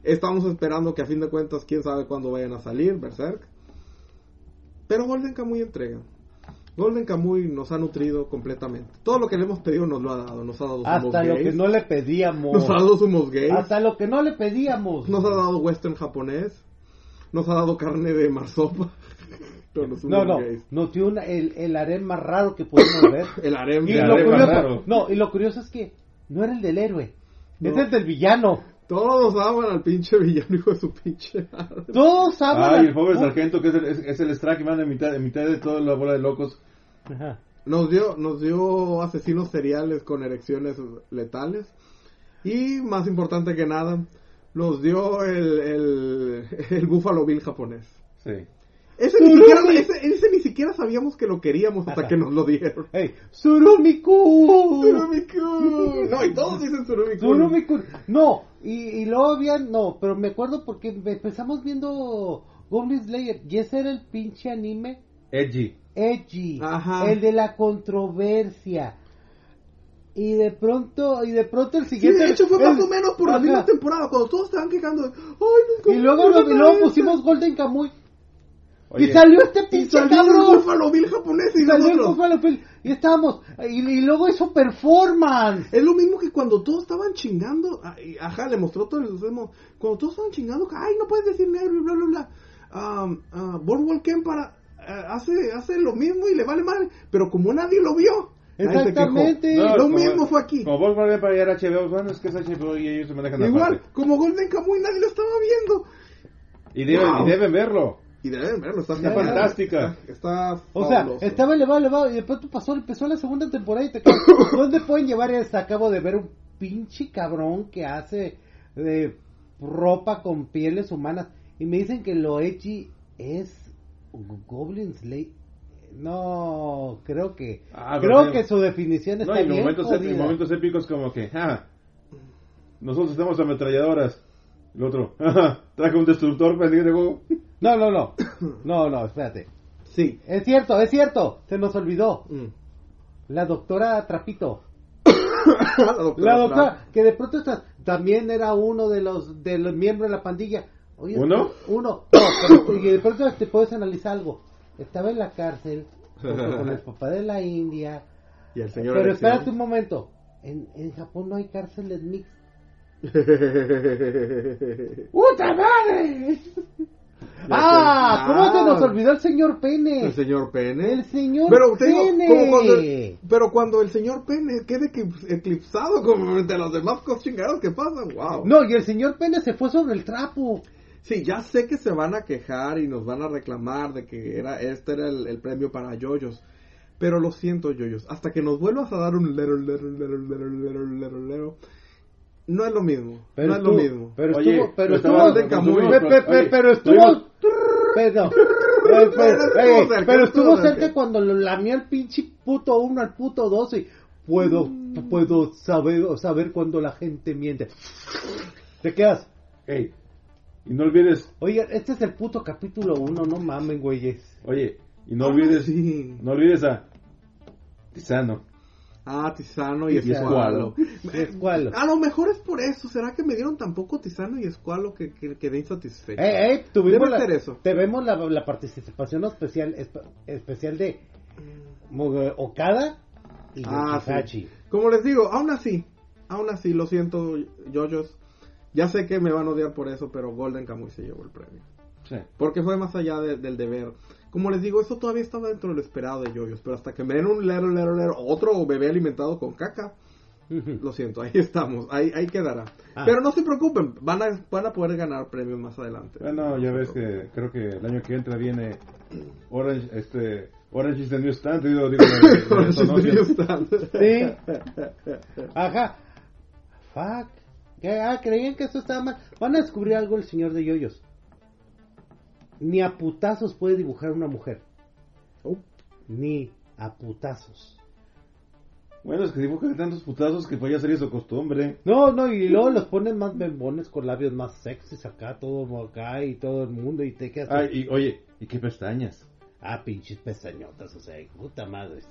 estamos esperando que a fin de cuentas quién sabe cuándo vayan a salir Berserk pero Golden Kamuy entrega Golden Kamuy nos ha nutrido completamente. Todo lo que le hemos pedido nos lo ha dado. Nos ha dado sumos hasta lo gays. que no le pedíamos. Nos ha dado sumos gays. Hasta lo que no le pedíamos. Nos ha dado western japonés. Nos ha dado carne de marsopa. [laughs] no, no, No, nos dio una- el, el harem más raro que pudimos ver. [laughs] El harem. y, El lo harem más raro. no, y lo curioso es que no era el del héroe, es No. el del villano. Todos aman al pinche villano, hijo de su pinche madre. Todos aman. Ay, al- el pobre sargento que es el, es, es el Strack man en mitad, en mitad de toda la bola de locos. Ajá. Nos dio, nos dio asesinos seriales con erecciones letales. Y más importante que nada, nos dio el, el, el Buffalo Bill japonés. Sí. Ese ni, siquiera, ese, ese ni siquiera sabíamos que lo queríamos hasta Ajá. que nos lo dieron. Hey, Surumiku. Surumiku. No, y todos dicen Surumiku. Surumiku. No, y, y luego había, no, pero me acuerdo porque empezamos viendo Goblin Slayer y ese era el pinche anime Edgy. edgy, Ajá. el de la controversia. Y de pronto, y de pronto el Sí, siguiente. de hecho fue el- más o menos por la misma temporada, cuando todos estaban quejando. de, Ay, no, Y luego, ¿cómo lo- y luego pusimos esto?" Golden Kamuy. Oye, y salió este Y pinche salió el cabrón. Buffalo Bill japonés y Y salió el nosotros. Buffalo Bill, Y estábamos. Y, y luego hizo performance. Es lo mismo que cuando todos estaban chingando, y- ajá, le mostró todo el demo, cuando todos estaban chingando, ay, no puedes decir negro y bla, bla, bla. Um, ah, Boardwalk Empire ah, hace, hace lo mismo y le vale mal, pero como nadie lo vio. Exactamente. No, lo como- mismo fue aquí. Como vos para allá era HBO, bueno, es que es HBO y ellos se manejan Igual, aparte. como Golden Kamuy nadie lo estaba viendo. Y deben, Wow. y deben verlo. Y deben verlo, está, Está fantástica. Está, está O sea, estaba elevado, elevado, y de pronto pasó, empezó la segunda temporada y te quedas, [coughs] ¿dónde pueden llevar esto? Acabo de ver un pinche cabrón que hace de ropa con pieles humanas y me dicen que lo edgy es Goblin Slayer. No, creo que Ah, creo que su definición No, está y en bien momentos, en momentos épicos como que, ah, nosotros tenemos ametralladoras. El otro, ah, [laughs] traje un destructor pendejo. No, no, no. [coughs] No, no, espérate. Sí. Es cierto, es cierto. Se nos olvidó. Mm. La doctora Trapito. [coughs] la doctora La doctora, que de pronto está- también era uno de los de los miembros de la pandilla. Oye, ¿Uno? Uno. [coughs] No, y de pronto te puedes analizar algo. Estaba en la cárcel con el [laughs] papá de la India. Y el señor Pero espérate un momento. En, en Japón no hay cárceles mix. [laughs] ¡Puta madre! ¡Ah! ¿Cómo se nos olvidó el señor Pene? El señor Pene. El señor pero, digo, Pene. como cuando el- pero cuando el señor Pene quede eclip- eclipsado como [laughs] entre los demás cosas chingados que pasan, wow. No, y el señor Pene se fue sobre el trapo. Sí, ya sé que se van a quejar y nos van a reclamar de que era este era el, el premio para Yoyos. Pero lo siento, Yoyos. Hasta que nos vuelvas a dar un lero, lero, lero, lero, lero, lero, lero, no es lo mismo. Pero no es lo mismo. Pero estuvo, pero estuvo, pero estuvo, pero, eh, Pero pero, estuvo eh, cerca, pero estuvo estuvo cerca. cerca cuando lo lamió el pinche puto uno al puto dos y puedo, puedo saber, saber cuando la gente miente. Te quedas, y no olvides, oye, este es el puto capítulo uno, no mamen, güeyes. oye, y no olvides, Sí. no olvides a Tizano. Ah, Tizano y, Y Escualo. [laughs] Escualo. A lo mejor es por eso. ¿Será que me dieron tan poco Tizano y Escualo que, que quedé insatisfecho? Eh, eh, tuvimos la, eso. Tenemos la, la participación especial, espe- especial de Mo- Okada y Ah, Yoshihachi. sí. Como les digo, aún así, aún así, lo siento, Yoyos. Ya sé que me van a odiar por eso, pero Golden Kamuy se llevó el premio. Sí. Porque fue más allá de- del deber. Como les digo, eso todavía estaba dentro de lo esperado de Yoyos. Pero hasta que me den un lero, lero, lero, otro bebé alimentado con caca, lo siento, ahí estamos, ahí, ahí quedará. Ah. Pero no se preocupen, van a, van a poder ganar premios más adelante. Bueno, ya ves que creo que el año que entra viene Orange, este, Orange is the New Stand, digo, digo, [laughs] Orange is the. New Stand. Sí. Ajá. Fuck. ¿Qué? Ah, creían que esto estaba mal. Van a descubrir algo el señor de yoyos. Ni a putazos puede dibujar una mujer. Oh. Ni a putazos. Bueno, es que dibujan tantos putazos que pues ya sería su costumbre. No, no, y luego los ponen más bembones con labios más sexys acá, todo acá y todo el mundo y te quedas. Ay, y oye, ¿y qué pestañas? Ah, pinches pestañotas, o sea, puta madre.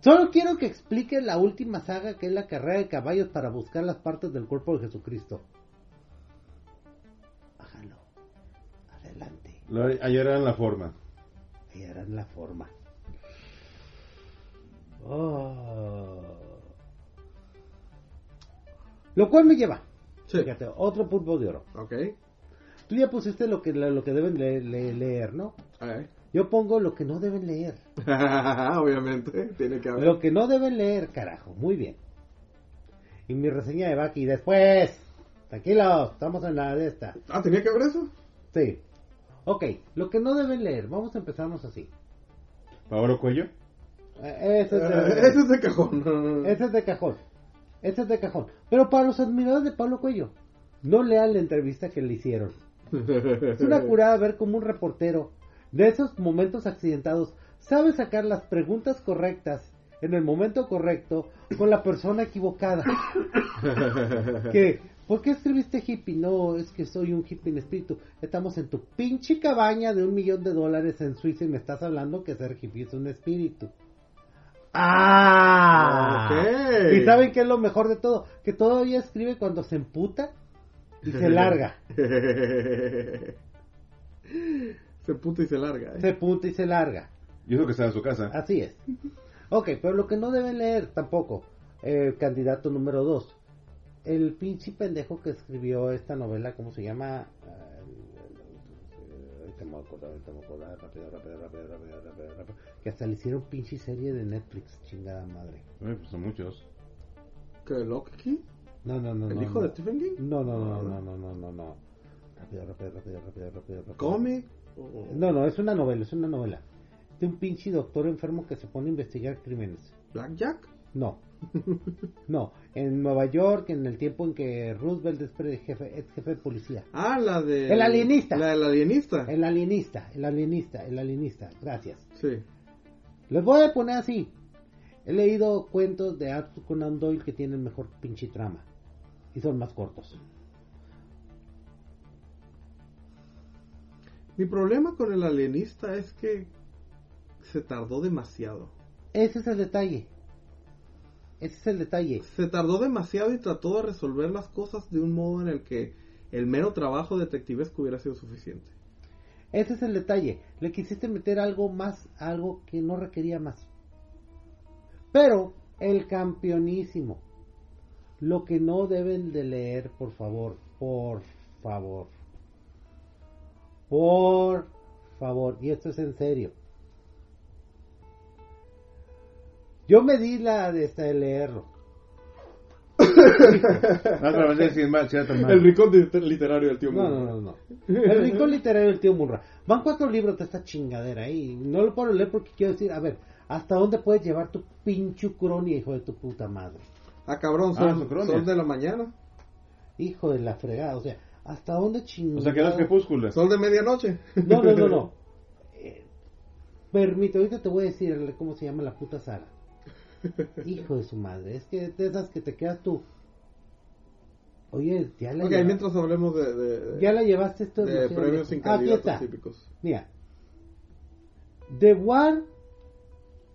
Solo quiero que explique la última saga que es la carrera de caballos para buscar las partes del cuerpo de Jesucristo. En la forma. Ahí harán la forma. Oh. Lo cual me lleva. Sí. Fíjate, otro pulpo de oro. Ok. Tú ya pusiste lo que, lo que deben le- le- leer, ¿no? Ok. Yo pongo lo que no deben leer. [laughs] Obviamente, tiene que haber. Lo que no deben leer, carajo. Muy bien. Y mi reseña de Baki después. Tranquilos, estamos en la de esta. Ah, ¿tenía que ver eso? Sí. Ok, lo que no deben leer, vamos a empezarnos así. Pablo Cuello. Eh, Ese es, Eh, de, ese es de cajón. [laughs] ese es de cajón. Ese es de cajón. Pero para los admiradores de Pablo Cuello, no lean la entrevista que le hicieron. [laughs] Es una curada ver cómo un reportero de esos momentos accidentados sabe sacar las preguntas correctas en el momento correcto con la persona equivocada. [laughs] que, ¿por qué escribiste hippie? No, es que soy un hippie en espíritu. Estamos en tu pinche cabaña de un millón de dólares en Suiza y me estás hablando que ser hippie es un espíritu. ¡Ah! Ok. ¿Y saben qué es lo mejor de todo? Que todavía escribe cuando se emputa y se [laughs] larga. se puta y se larga. ¿eh? Se punta y se larga. Yo creo que está en su casa. Así es. Ok, pero lo que no deben leer tampoco, el candidato número dos, el pinche pendejo que escribió esta novela, ¿cómo se llama? Ah, ahorita me voy a acordar, ahorita me voy a acordar, rápido, rápido, rápido, rápido, rápido, rápido, que hasta le hicieron pinche serie de Netflix, chingada madre. Eh, pues son muchos. ¿Qué, Loki? No, no, no. ¿El no, hijo no. de Stephen King? No, no, no, no, no, no, no, no. Rápido, rápido, rápido, rápido, rápido, rápido. ¿Cómic? No, no, es una novela, es una novela. De un pinche doctor enfermo que se pone a investigar crímenes. ¿Blackjack? No. [laughs] No, en Nueva York, en el tiempo en que Roosevelt es jefe, es jefe de policía. Ah, la de... El alienista. La del alienista. El alienista, el alienista, el alienista. Gracias. Sí. Les voy a poner así. He leído cuentos de Arthur Conan Doyle que tienen mejor pinche trama. Y son más cortos. Mi problema con el alienista es que se tardó demasiado. Ese es el detalle. Ese es el detalle. Se tardó demasiado y trató de resolver las cosas de un modo en el que el mero trabajo detectivesco hubiera sido suficiente. Ese es el detalle. Le quisiste meter algo más, algo que no requería más. Pero el campeonísimo. Lo que no deben de leer, por favor, por favor. Por favor. Y esto es en serio. Yo me di la de, esta de leerlo. No, pero mal, mal. El rincón literario del tío No, Moore. no, no, no. El rincón literario del tío Murra. Van cuatro libros de esta chingadera y no lo puedo leer porque quiero decir, a ver, ¿hasta dónde puedes llevar tu pinche ucronia, hijo de tu puta madre? Ah, cabrón, Ah, son, crónica. sol de la mañana. Hijo de la fregada, o sea, ¿hasta dónde O chingados? sea, que crepúsculo. Sol de medianoche. No, no, no, no. [laughs] Eh, permite, ahorita te voy a decir cómo se llama la puta saga. Hijo de su madre, es que de esas que te quedas tú. Oye, ya la, ok, lleva- mientras hablemos de, de, ya la llevaste esto de premios sin candidatos está. típicos. Mira. The War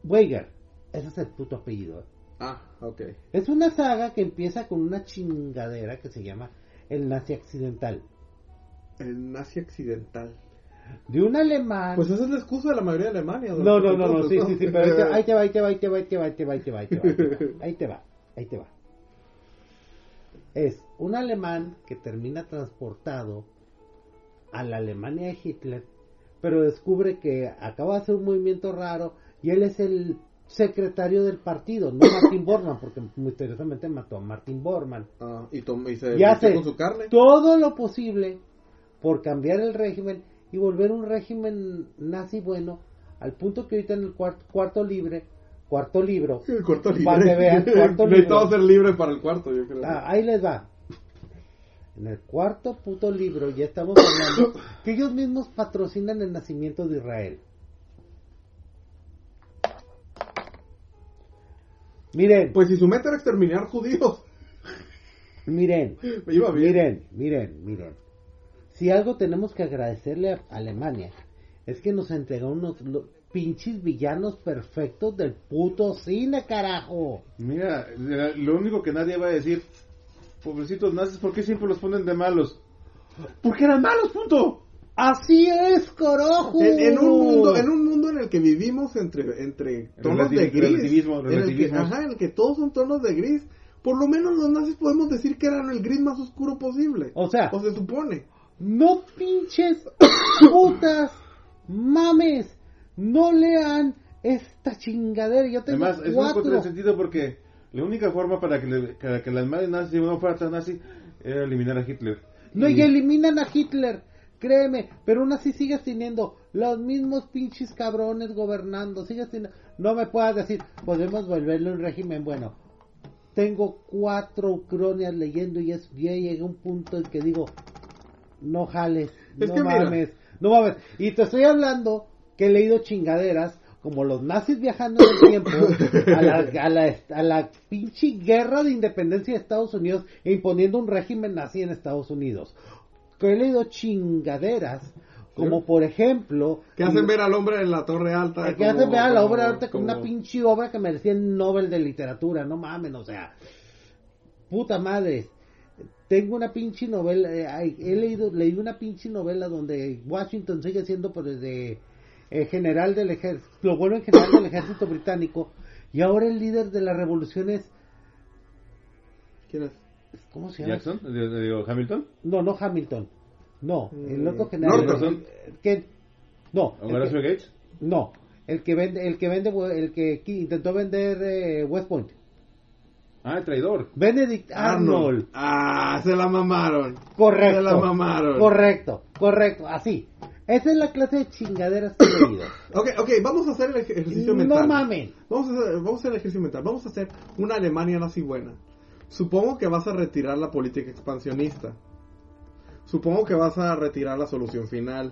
Weiger. Ese es el puto apellido. Ah, ok. Es una saga que empieza con una chingadera que se llama El Nazi Accidental. El nazi accidental. De un alemán. Pues esa es la excusa de la mayoría de Alemania. no, no, no, no, sí, sí, sí, pero ahí te, ahí te va, ahí te va, ahí te va, ahí te va, ahí te va, ahí te va, ahí te va, ahí te va, ahí te va. Es un alemán que termina transportado a la Alemania de Hitler, pero descubre que acaba de hacer un movimiento raro y él es el secretario del partido, no Martin Bormann, porque misteriosamente mató a Martin Bormann. Ah, y, y se Y hace con su carne. todo lo posible por cambiar el régimen y volver un régimen nazi bueno, al punto que ahorita en el cuarto, cuarto libre, cuarto libro, El cuarto libre. Para que vean, [laughs] cuarto Necesitaba libro. ser libre para el cuarto, yo creo. Ah, ahí les va. En el cuarto puto libro ya estamos hablando [coughs] que ellos mismos patrocinan el nacimiento de Israel. Miren, Pues si su meta era exterminar judíos. miren, [laughs] Me iba bien. miren, miren, miren. Si algo tenemos que agradecerle a Alemania es que nos entregó unos lo- pinches villanos perfectos del puto cine, carajo. Mira, lo único que nadie va a decir, pobrecitos nazis, ¿por qué siempre los ponen de malos? Porque eran malos, punto. Así es, carajo. En, en un mundo, en un mundo en el que vivimos entre, entre tonos de gris, relativismo, en el que, relativismos. ajá, en el que todos son tonos de gris, por lo menos los nazis podemos decir que eran el gris más oscuro posible. O sea, O se supone. No pinches putas mames. No lean esta chingadera. Yo tengo Además, es muy contrasentido porque La única forma para que, le- para que las madres nazis no fueran tan nazi era eliminar a Hitler. No, Y- y eliminan a Hitler, créeme, pero aún así sigues teniendo los mismos pinches cabrones gobernando, sigues teniendo... No me puedas decir, podemos volverle un régimen bueno. Tengo cuatro crónicas leyendo y es ya llegué a un punto en que digo, no jales, Es no que mira. mames, no mames. Y te estoy hablando que he leído chingaderas como los nazis viajando en el tiempo a la, [laughs] a la, a la pinche guerra de independencia de Estados Unidos e imponiendo un régimen nazi en Estados Unidos. Que he leído chingaderas como por ejemplo Que hacen ver al hombre en la torre alta. que como- hacen ver a la obra arte como una pinche obra que merecía el Nobel de literatura, no mamen, o sea, puta madre. Tengo una pinche novela, eh, he leído, leí una pinche novela donde Washington sigue siendo pues, de, eh, general del ejército, lo bueno en general del ejército británico, y ahora el líder de la revolución es, ¿Quién es? ¿cómo se llama? Jackson, digo, Hamilton, No, no Hamilton, no, el Mm, otro general, Norton. que, no, el que- Horacio Gates. no, el que vende, el que vende, el que intentó vender eh, West Point. Ah, el traidor. Benedict Arnold. Ah, se la mamaron. Correcto. Se la mamaron. Correcto, correcto, así. Esa es la clase de chingaderas que he leído. [coughs] Ok, ok, vamos a hacer el ej- ejercicio no mental. mamen. Vamos a, hacer, vamos a hacer el ejercicio mental. Vamos a hacer una Alemania nazi buena. Supongo que vas a retirar la política expansionista. Supongo que vas a retirar la solución final.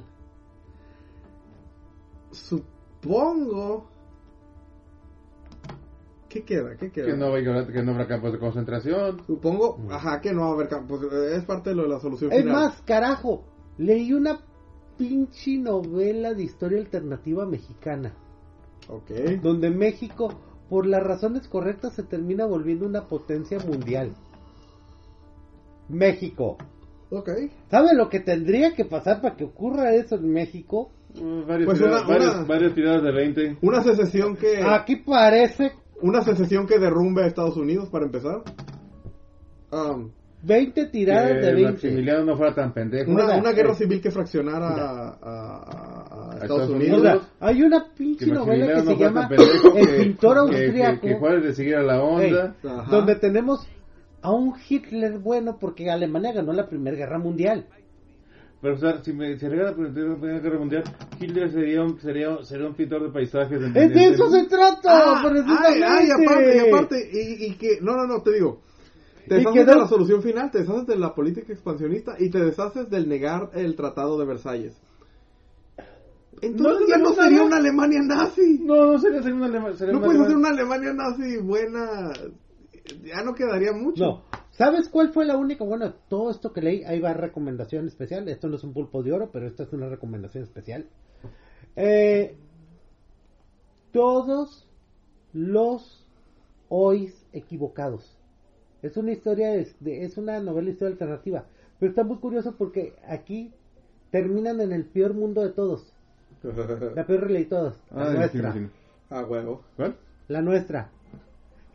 Supongo... ¿Qué queda? ¿Qué queda? Que no, va a haber- que no habrá campos de concentración. Supongo, ajá, que no va a haber campos. eh, Es parte de lo de la solución Es final. más, carajo, leí una pinche novela de historia alternativa mexicana, Ok. donde México, por las razones correctas, se termina volviendo una potencia mundial. México. Ok. ¿Sabe lo que tendría que pasar para que ocurra eso en México? Uh, varios, Pues tiradas, una- varios tiradas de 20. Una secesión que... Aquí parece Una secesión que derrumbe a Estados Unidos, para empezar. Um, 20 tiradas que de 20. Maximiliano no fuera tan pendejo. una, una guerra civil que fraccionara a, a- a- a Estados Unidos. O sea, hay una Que pinche novela que Maximiliano se no fuera llama. El que- pintor que- austriaco, Que, que Juárez le siguiera la onda. Ey, Ajá. donde tenemos a un Hitler bueno porque Alemania ganó la Primera Guerra Mundial. Pero, o sea, si me si la Primera Guerra Mundial, Hitler sería un, sería, sería un pintor de paisajes. ¡Es de eso se trata! Ah, ay, precisamente! ay, aparte, y aparte, y, y que, no, no, no, te digo, te deshaces de la solución final, te deshaces de la política expansionista y te deshaces del negar el tratado de Versalles. Entonces No, ya no, sería una Alemania nazi. No, no sería, sería una alema- sería No una puedes hacer una Alemania nazi buena. Ya no quedaría mucho. No. ¿Sabes cuál fue la única? Bueno, todo esto que leí, ahí va recomendación especial. Esto no es un pulpo de oro, pero esta es una recomendación especial. Eh, todos los hoys equivocados. Es una historia, es, de- es una novela historia alternativa. Pero está muy curioso porque aquí terminan en el peor mundo de todos. [laughs] La peor realidad de todos. La Ah, nuestra. sí, sí. A huevo. ¿Cuál? La nuestra.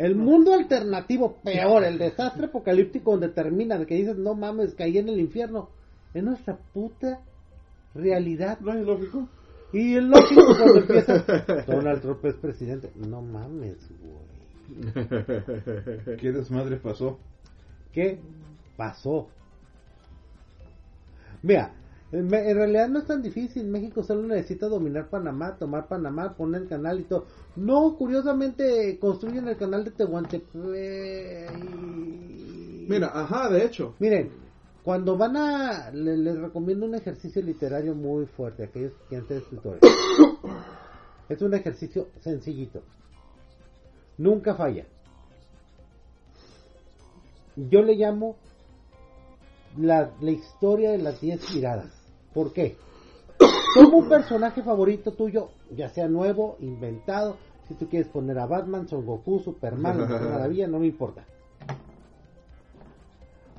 El mundo alternativo, peor, el desastre apocalíptico donde termina, de que dices, no mames, caí en el infierno. Es nuestra puta realidad. No es lógico. Y es lógico cuando [laughs] empieza. Donald Trump es presidente. No mames, güey. ¿Qué desmadre pasó? ¿Qué pasó? Mira, en, realidad no es tan difícil. México solo necesita dominar Panamá, tomar Panamá, poner el canal y todo. No, curiosamente construyen el canal de Tehuantepec. Mira, ajá, de hecho. Miren, cuando van a... le- les recomiendo un ejercicio literario muy fuerte a aquellos que quieran ser escritores. [coughs] es un ejercicio sencillito. Nunca falla. Yo le llamo la, la historia de las 10 miradas. ¿Por qué? [coughs] Toma un personaje favorito tuyo, ya sea nuevo, inventado. Si tú quieres poner a Batman, Son Goku, Superman, la [laughs] Maravilla, no me importa.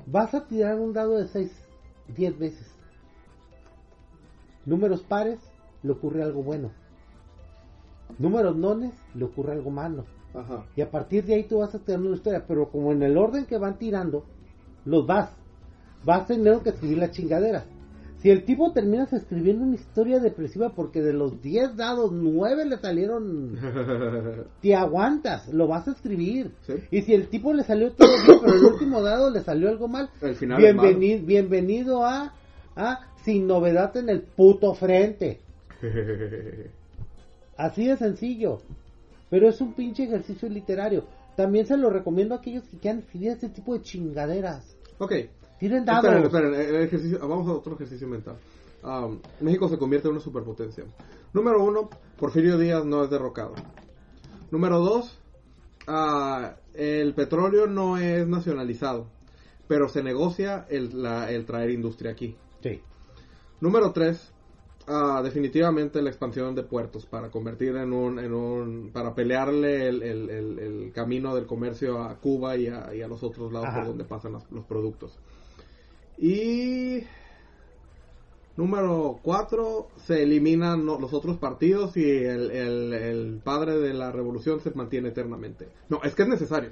Vas a tirar un dado de 6, 10 veces. Números pares, le ocurre algo bueno. Números nones, le ocurre algo malo. Ajá. Y a partir de ahí tú vas a tener una historia, pero como en el orden que van tirando, los vas. Vas teniendo que escribir las chingaderas. Si el tipo terminas escribiendo una historia depresiva porque de los 10 dados, 9 le salieron, [laughs] te aguantas, lo vas a escribir. Sí. Y si el tipo le salió todo bien, pero el último dado le salió algo mal, El final bienvenido, bienvenido a, a Sin Novedad en el puto frente. [laughs] Así de sencillo. Pero es un pinche ejercicio literario. También se lo recomiendo a aquellos que quieran escribir este tipo de chingaderas. ok. Tienen dados. Esperen, esperen, el ejercicio, vamos a otro ejercicio mental. Um, México se convierte en una superpotencia. Número uno, Porfirio Díaz no es derrocado. Número dos, ah, el petróleo no es nacionalizado, pero se negocia el, la- el traer industria aquí. Sí. Número 3, definitivamente la expansión de puertos para convertir en un, en un para pelearle el, el- el- el camino del comercio a Cuba y a, y a los otros lados Ajá. por donde pasan las- los productos. Y número 4, se eliminan los otros partidos y el, el- el padre de la revolución se mantiene eternamente. No, es que es necesario.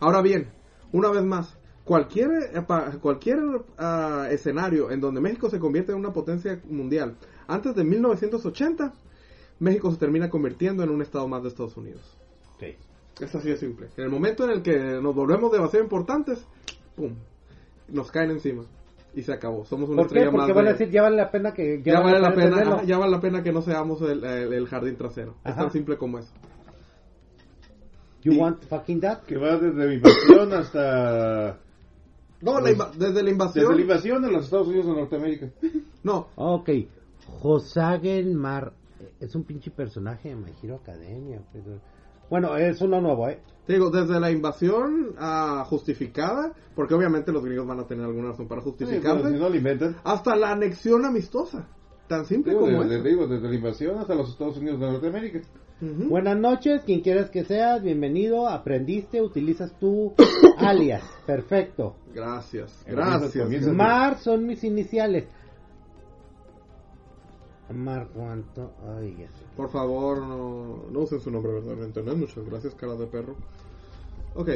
Ahora bien, una vez más, cualquier, eh, cualquier ah, escenario en donde México se convierte en una potencia mundial antes de 1980, México se termina convirtiendo en un estado más de Estados Unidos. Sí. Es así de simple. En el momento en el que nos volvemos demasiado importantes, ¡pum! Nos caen encima. Y se acabó. Somos una ¿Por qué? estrella Porque más van a de- decir, ya vale la pena que... ya, vale la pena, ajá, ya vale la pena que no seamos el, el- el jardín trasero. Es Ajá. tan simple como eso. You Y- want fucking that? Que va desde la invasión hasta... No, la Pues, inva- desde la invasión. Desde la invasión de los Estados Unidos de Norteamérica. [laughs] No, Ok. Hosagen Mar... Es un pinche personaje de My Hero Academia. pero- Bueno, es uno nuevo, ¿eh? te digo, desde la invasión ah, justificada, porque obviamente los gringos van a tener alguna razón para Sí, justificarse, pero si no hasta la anexión amistosa. Tan simple Digo, como desde, digo, desde la invasión hasta los Estados Unidos de Norteamérica. Ujú. Buenas noches, quien quieras que seas, bienvenido. Aprendiste, utilizas tu [coughs] alias. Perfecto. Gracias, Comienza- gracias. Mar son mis iniciales. Mar cuánto. Ay. Por favor, no, no usen su nombre verdadero en internet. Muchas gracias, cara de perro. Ok.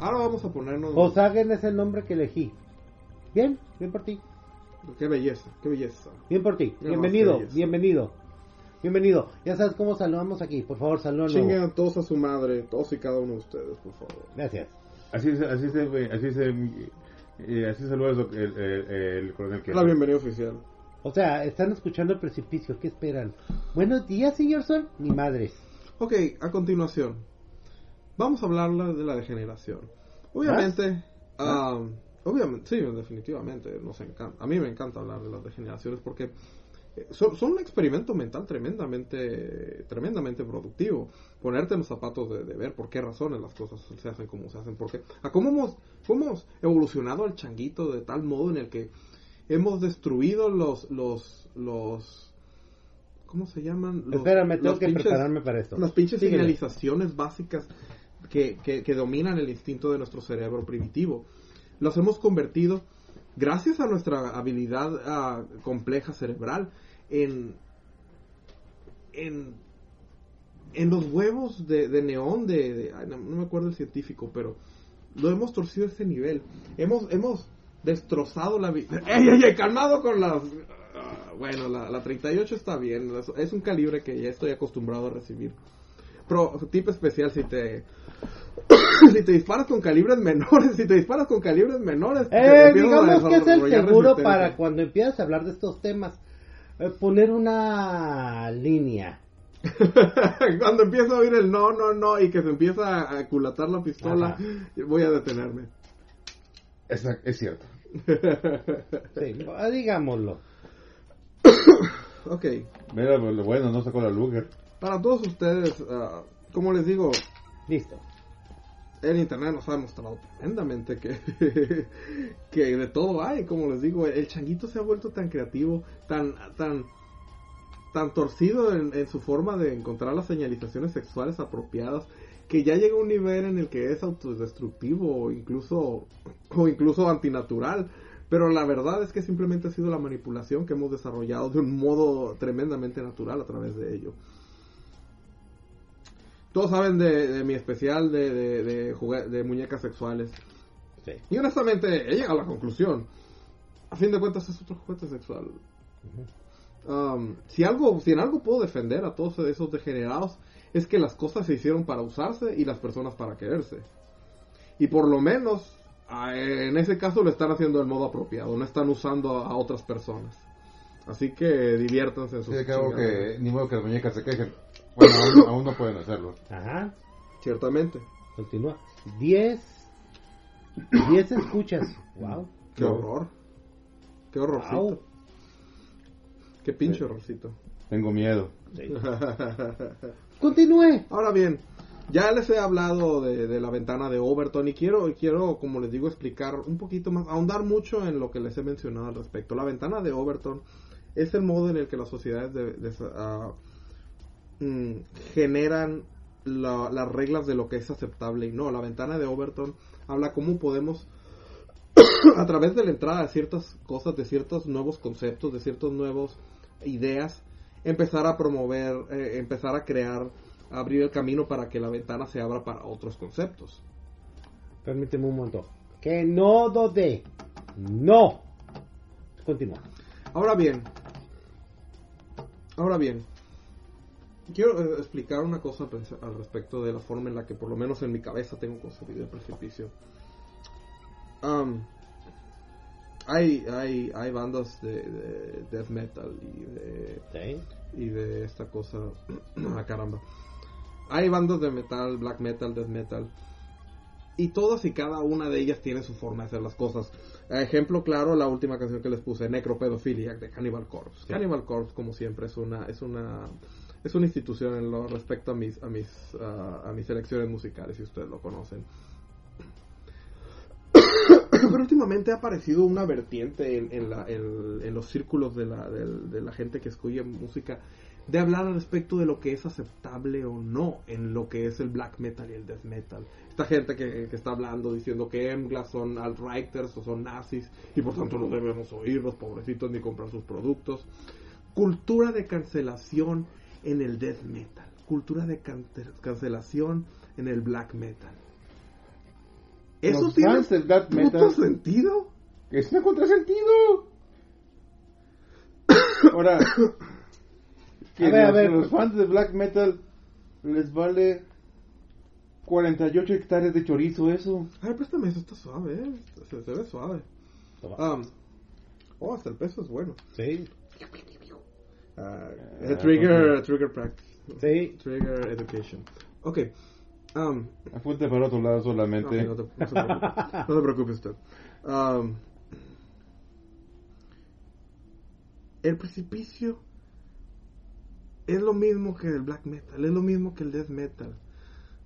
Ahora vamos a ponernos... Hosagen es el nombre que elegí. Bien, bien por ti. Qué belleza, qué belleza. Bien por ti. No, Bienvenido, bienvenido. Bienvenido. Ya sabes cómo saludamos aquí. Por favor, saludos. Chinguen a todos a su madre, todos y cada uno de ustedes, por favor. Gracias. Así se, así se, así se, eh, así saluda el, doc- el, el, el coronel La Kennedy. bienvenida oficial. O sea, están escuchando el precipicio. ¿Qué esperan? Buenos días, señor Sol. Mi madre. Ok, a continuación, vamos a hablar la- de la degeneración. Obviamente, ah, obviamente, sí, definitivamente, nos encanta. A mí me encanta hablar de las degeneraciones porque eh, son, son un experimento mental tremendamente, tremendamente productivo. Ponerte en los zapatos de, de ver por qué razones las cosas se hacen como se hacen, porque a cómo hemos, cómo hemos evolucionado al changuito de tal modo en el que hemos destruido los, los, los, ¿cómo se llaman? Los- Espérame, tengo los que pinches- prepararme para esto. las pinches señalizaciones básicas que, que- que dominan el instinto de nuestro cerebro primitivo. Los hemos convertido, gracias a nuestra habilidad ah, compleja cerebral, en, en, en los huevos de, de neón de... de- ay, no, no me acuerdo el científico, pero lo hemos torcido a ese nivel. Hemos, hemos destrozado la vida. [laughs] ¡Ey, ey, ey! Calmado con las... ah, bueno, la, la 38 está bien. es- Es un calibre que ya estoy acostumbrado a recibir. Pero, tip especial, si te... [coughs] si te disparas con calibres menores, [laughs] si te disparas con calibres menores... Eh, digamos que es el seguro para cuando empiezas a hablar de estos temas. eh, poner una línea. [laughs] Cuando empiezo a oír el no, no, no y que se empieza a aculatar la pistola, voy a detenerme. Es, es cierto. Sí, ah, digámoslo. Ok, Mira, pues, lo bueno, no sacó la Luger. para todos ustedes, ah, como les digo, Listo. el internet nos ha demostrado tremendamente que, [laughs] que de todo hay, como les digo, el changuito se ha vuelto tan creativo, tan, tan, tan torcido en, en su forma de encontrar las señalizaciones sexuales apropiadas, que ya llega a un nivel en el que es autodestructivo o incluso, o incluso antinatural. Pero la verdad es que simplemente ha sido la manipulación que hemos desarrollado de un modo tremendamente natural a través de ello. Todos saben de, de mi especial de, de, de, muñecas sexuales. Sí. Y honestamente, he llegado a la conclusión a fin de cuentas es otro juguete sexual. Um, si algo, si en algo puedo defender a todos esos degenerados, es que las cosas se hicieron para usarse y las personas para quererse. Y por lo menos, en ese caso lo están haciendo del modo apropiado, no están usando a, otras personas. Así que diviértanse en Sí, sus chingaderas. que ni modo que las muñecas se quejen. Bueno, aún, [coughs] aún no pueden hacerlo. Ajá. Ciertamente. Continúa. 10. 10 escuchas. Wow. Qué horror. Qué horrorcito. Wow. Qué pinche horrorcito. Tengo miedo. [laughs] Continúe. Ahora bien, ya les he hablado de, la ventana de Overton y quiero, quiero, como les digo, explicar un poquito más, ahondar mucho en lo que les he mencionado al respecto. La ventana de Overton es el modo en el que las sociedades de- mm, generan la- las reglas de lo que es aceptable y no. La ventana de Overton habla cómo podemos [coughs] a través de la entrada de ciertas cosas, de ciertos nuevos conceptos, de ciertas nuevas ideas, empezar a promover, eh, empezar a crear, abrir el camino para que la ventana se abra para otros conceptos. Permíteme un momento. Que no dode. No. Continúa. Ahora bien, ahora bien, quiero eh, explicar una cosa al respecto de la forma en la que por lo menos en mi cabeza tengo concebido el precipicio. Am, hay, hay, hay bandas de, de death metal y de Sí. y de esta cosa. [clears throat] ah, caramba. Hay bandas de metal, black metal, death metal. Y todas y cada una de ellas tiene su forma de hacer las cosas. Ejemplo claro, la última canción que les puse, Necropedophiliac de Cannibal Corpse. Cannibal Corpse, como siempre, es una, es una, es una institución en lo respecto a mis, a mis, ah, a mis elecciones musicales, si ustedes lo conocen. [clears throat] Pero últimamente ha aparecido una vertiente en, en la- en- en los círculos de la, del- de la gente que escucha música de hablar al respecto de lo que es aceptable o no en lo que es el black metal y el death metal. Esta gente que, que está hablando diciendo que Emglas son alt-righters o son nazis y por tanto no debemos oírlos, pobrecitos, ni comprar sus productos. Cultura de cancelación en el death metal. Cultura de cante- cancelación en el black metal. ¿Eso Los tiene puto metal- sentido? Es un contrasentido. Ahora, [coughs] que A ver, a los, ver. los fans de black metal les vale 48 hectáreas de chorizo eso. A ver, préstame eso, está suave, ¿eh? Se, se ve suave. Um, oh, hasta el peso es bueno. Sí. Eh, trigger, trigger practice. Sí. Trigger education. Ok. Um, Apunte para otro lado solamente. no, no te, no se preocupe, [laughs] no. Um, el precipicio es lo mismo que el black metal, es lo mismo que el death metal.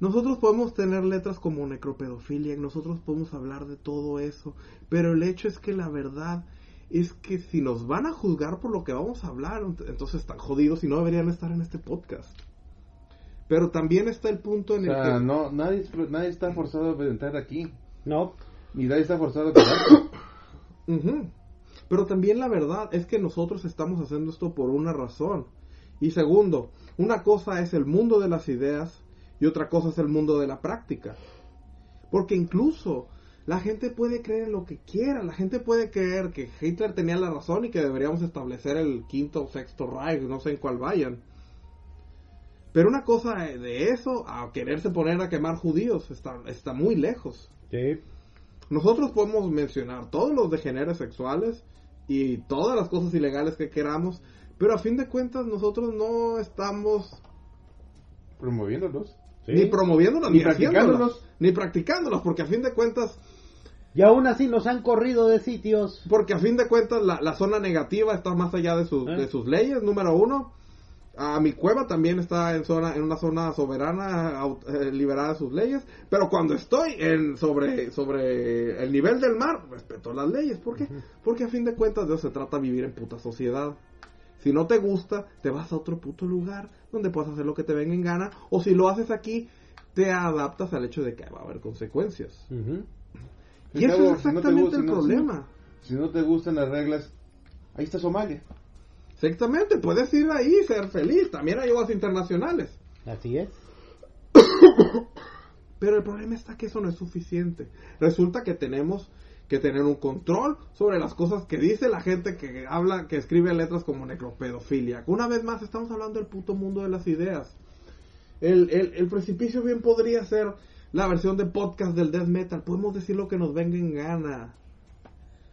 Nosotros podemos tener letras como necropedofilia, nosotros podemos hablar de todo eso, pero el hecho es que la verdad es que si nos van a juzgar por lo que vamos a hablar, ent- entonces están jodidos y no deberían estar en este podcast. Pero también está el punto O en el sea, que... no, nadie, nadie está forzado a entrar aquí. No. Ni nadie está forzado a quedarse. [coughs] Pero también la verdad es que nosotros estamos haciendo esto por una razón. Y segundo, una cosa es el mundo de las ideas y otra cosa es el mundo de la práctica. Porque incluso la gente puede creer en lo que quiera. La gente puede creer que Hitler tenía la razón y que deberíamos establecer el quinto o sexto Reich, no sé en cuál vayan. Pero una cosa de eso a quererse poner a quemar judíos está, está muy lejos. Sí. Nosotros podemos mencionar todos los degeneres sexuales y todas las cosas ilegales que queramos, pero a fin de cuentas nosotros no estamos Promoviéndolos. Sí. ni promoviéndolas Ni ni, practicándolos. ni practicándolas, porque a fin de cuentas, Y aún así nos han corrido de sitios. porque a fin de cuentas la, la zona negativa está más allá de sus, ¿Eh? de sus leyes, número uno. A mi cueva también está en zona en una zona soberana eh, liberada de sus leyes, pero cuando estoy en sobre sobre el nivel del mar respeto las leyes, ¿por qué? Porque a fin de cuentas de eso se trata vivir en puta sociedad. Si no te gusta, te vas a otro puto lugar donde puedas hacer lo que te venga en gana, o si lo haces aquí, te adaptas al hecho de que va a haber consecuencias. Y eso es no exactamente gusta- el si no- problema. Si no te gustan las reglas, ahí está Somalia. Exactamente, puedes ir ahí y ser feliz. También hay aguas internacionales. Así es. [coughs] Pero el problema está que eso no es suficiente. Resulta que tenemos que tener un control sobre las cosas que dice la gente que habla, que escribe letras como necropedofilia. Una vez más, estamos hablando del puto mundo de las ideas. El, el, el precipicio bien podría ser la versión de podcast del death metal. Podemos decir lo que nos venga en gana.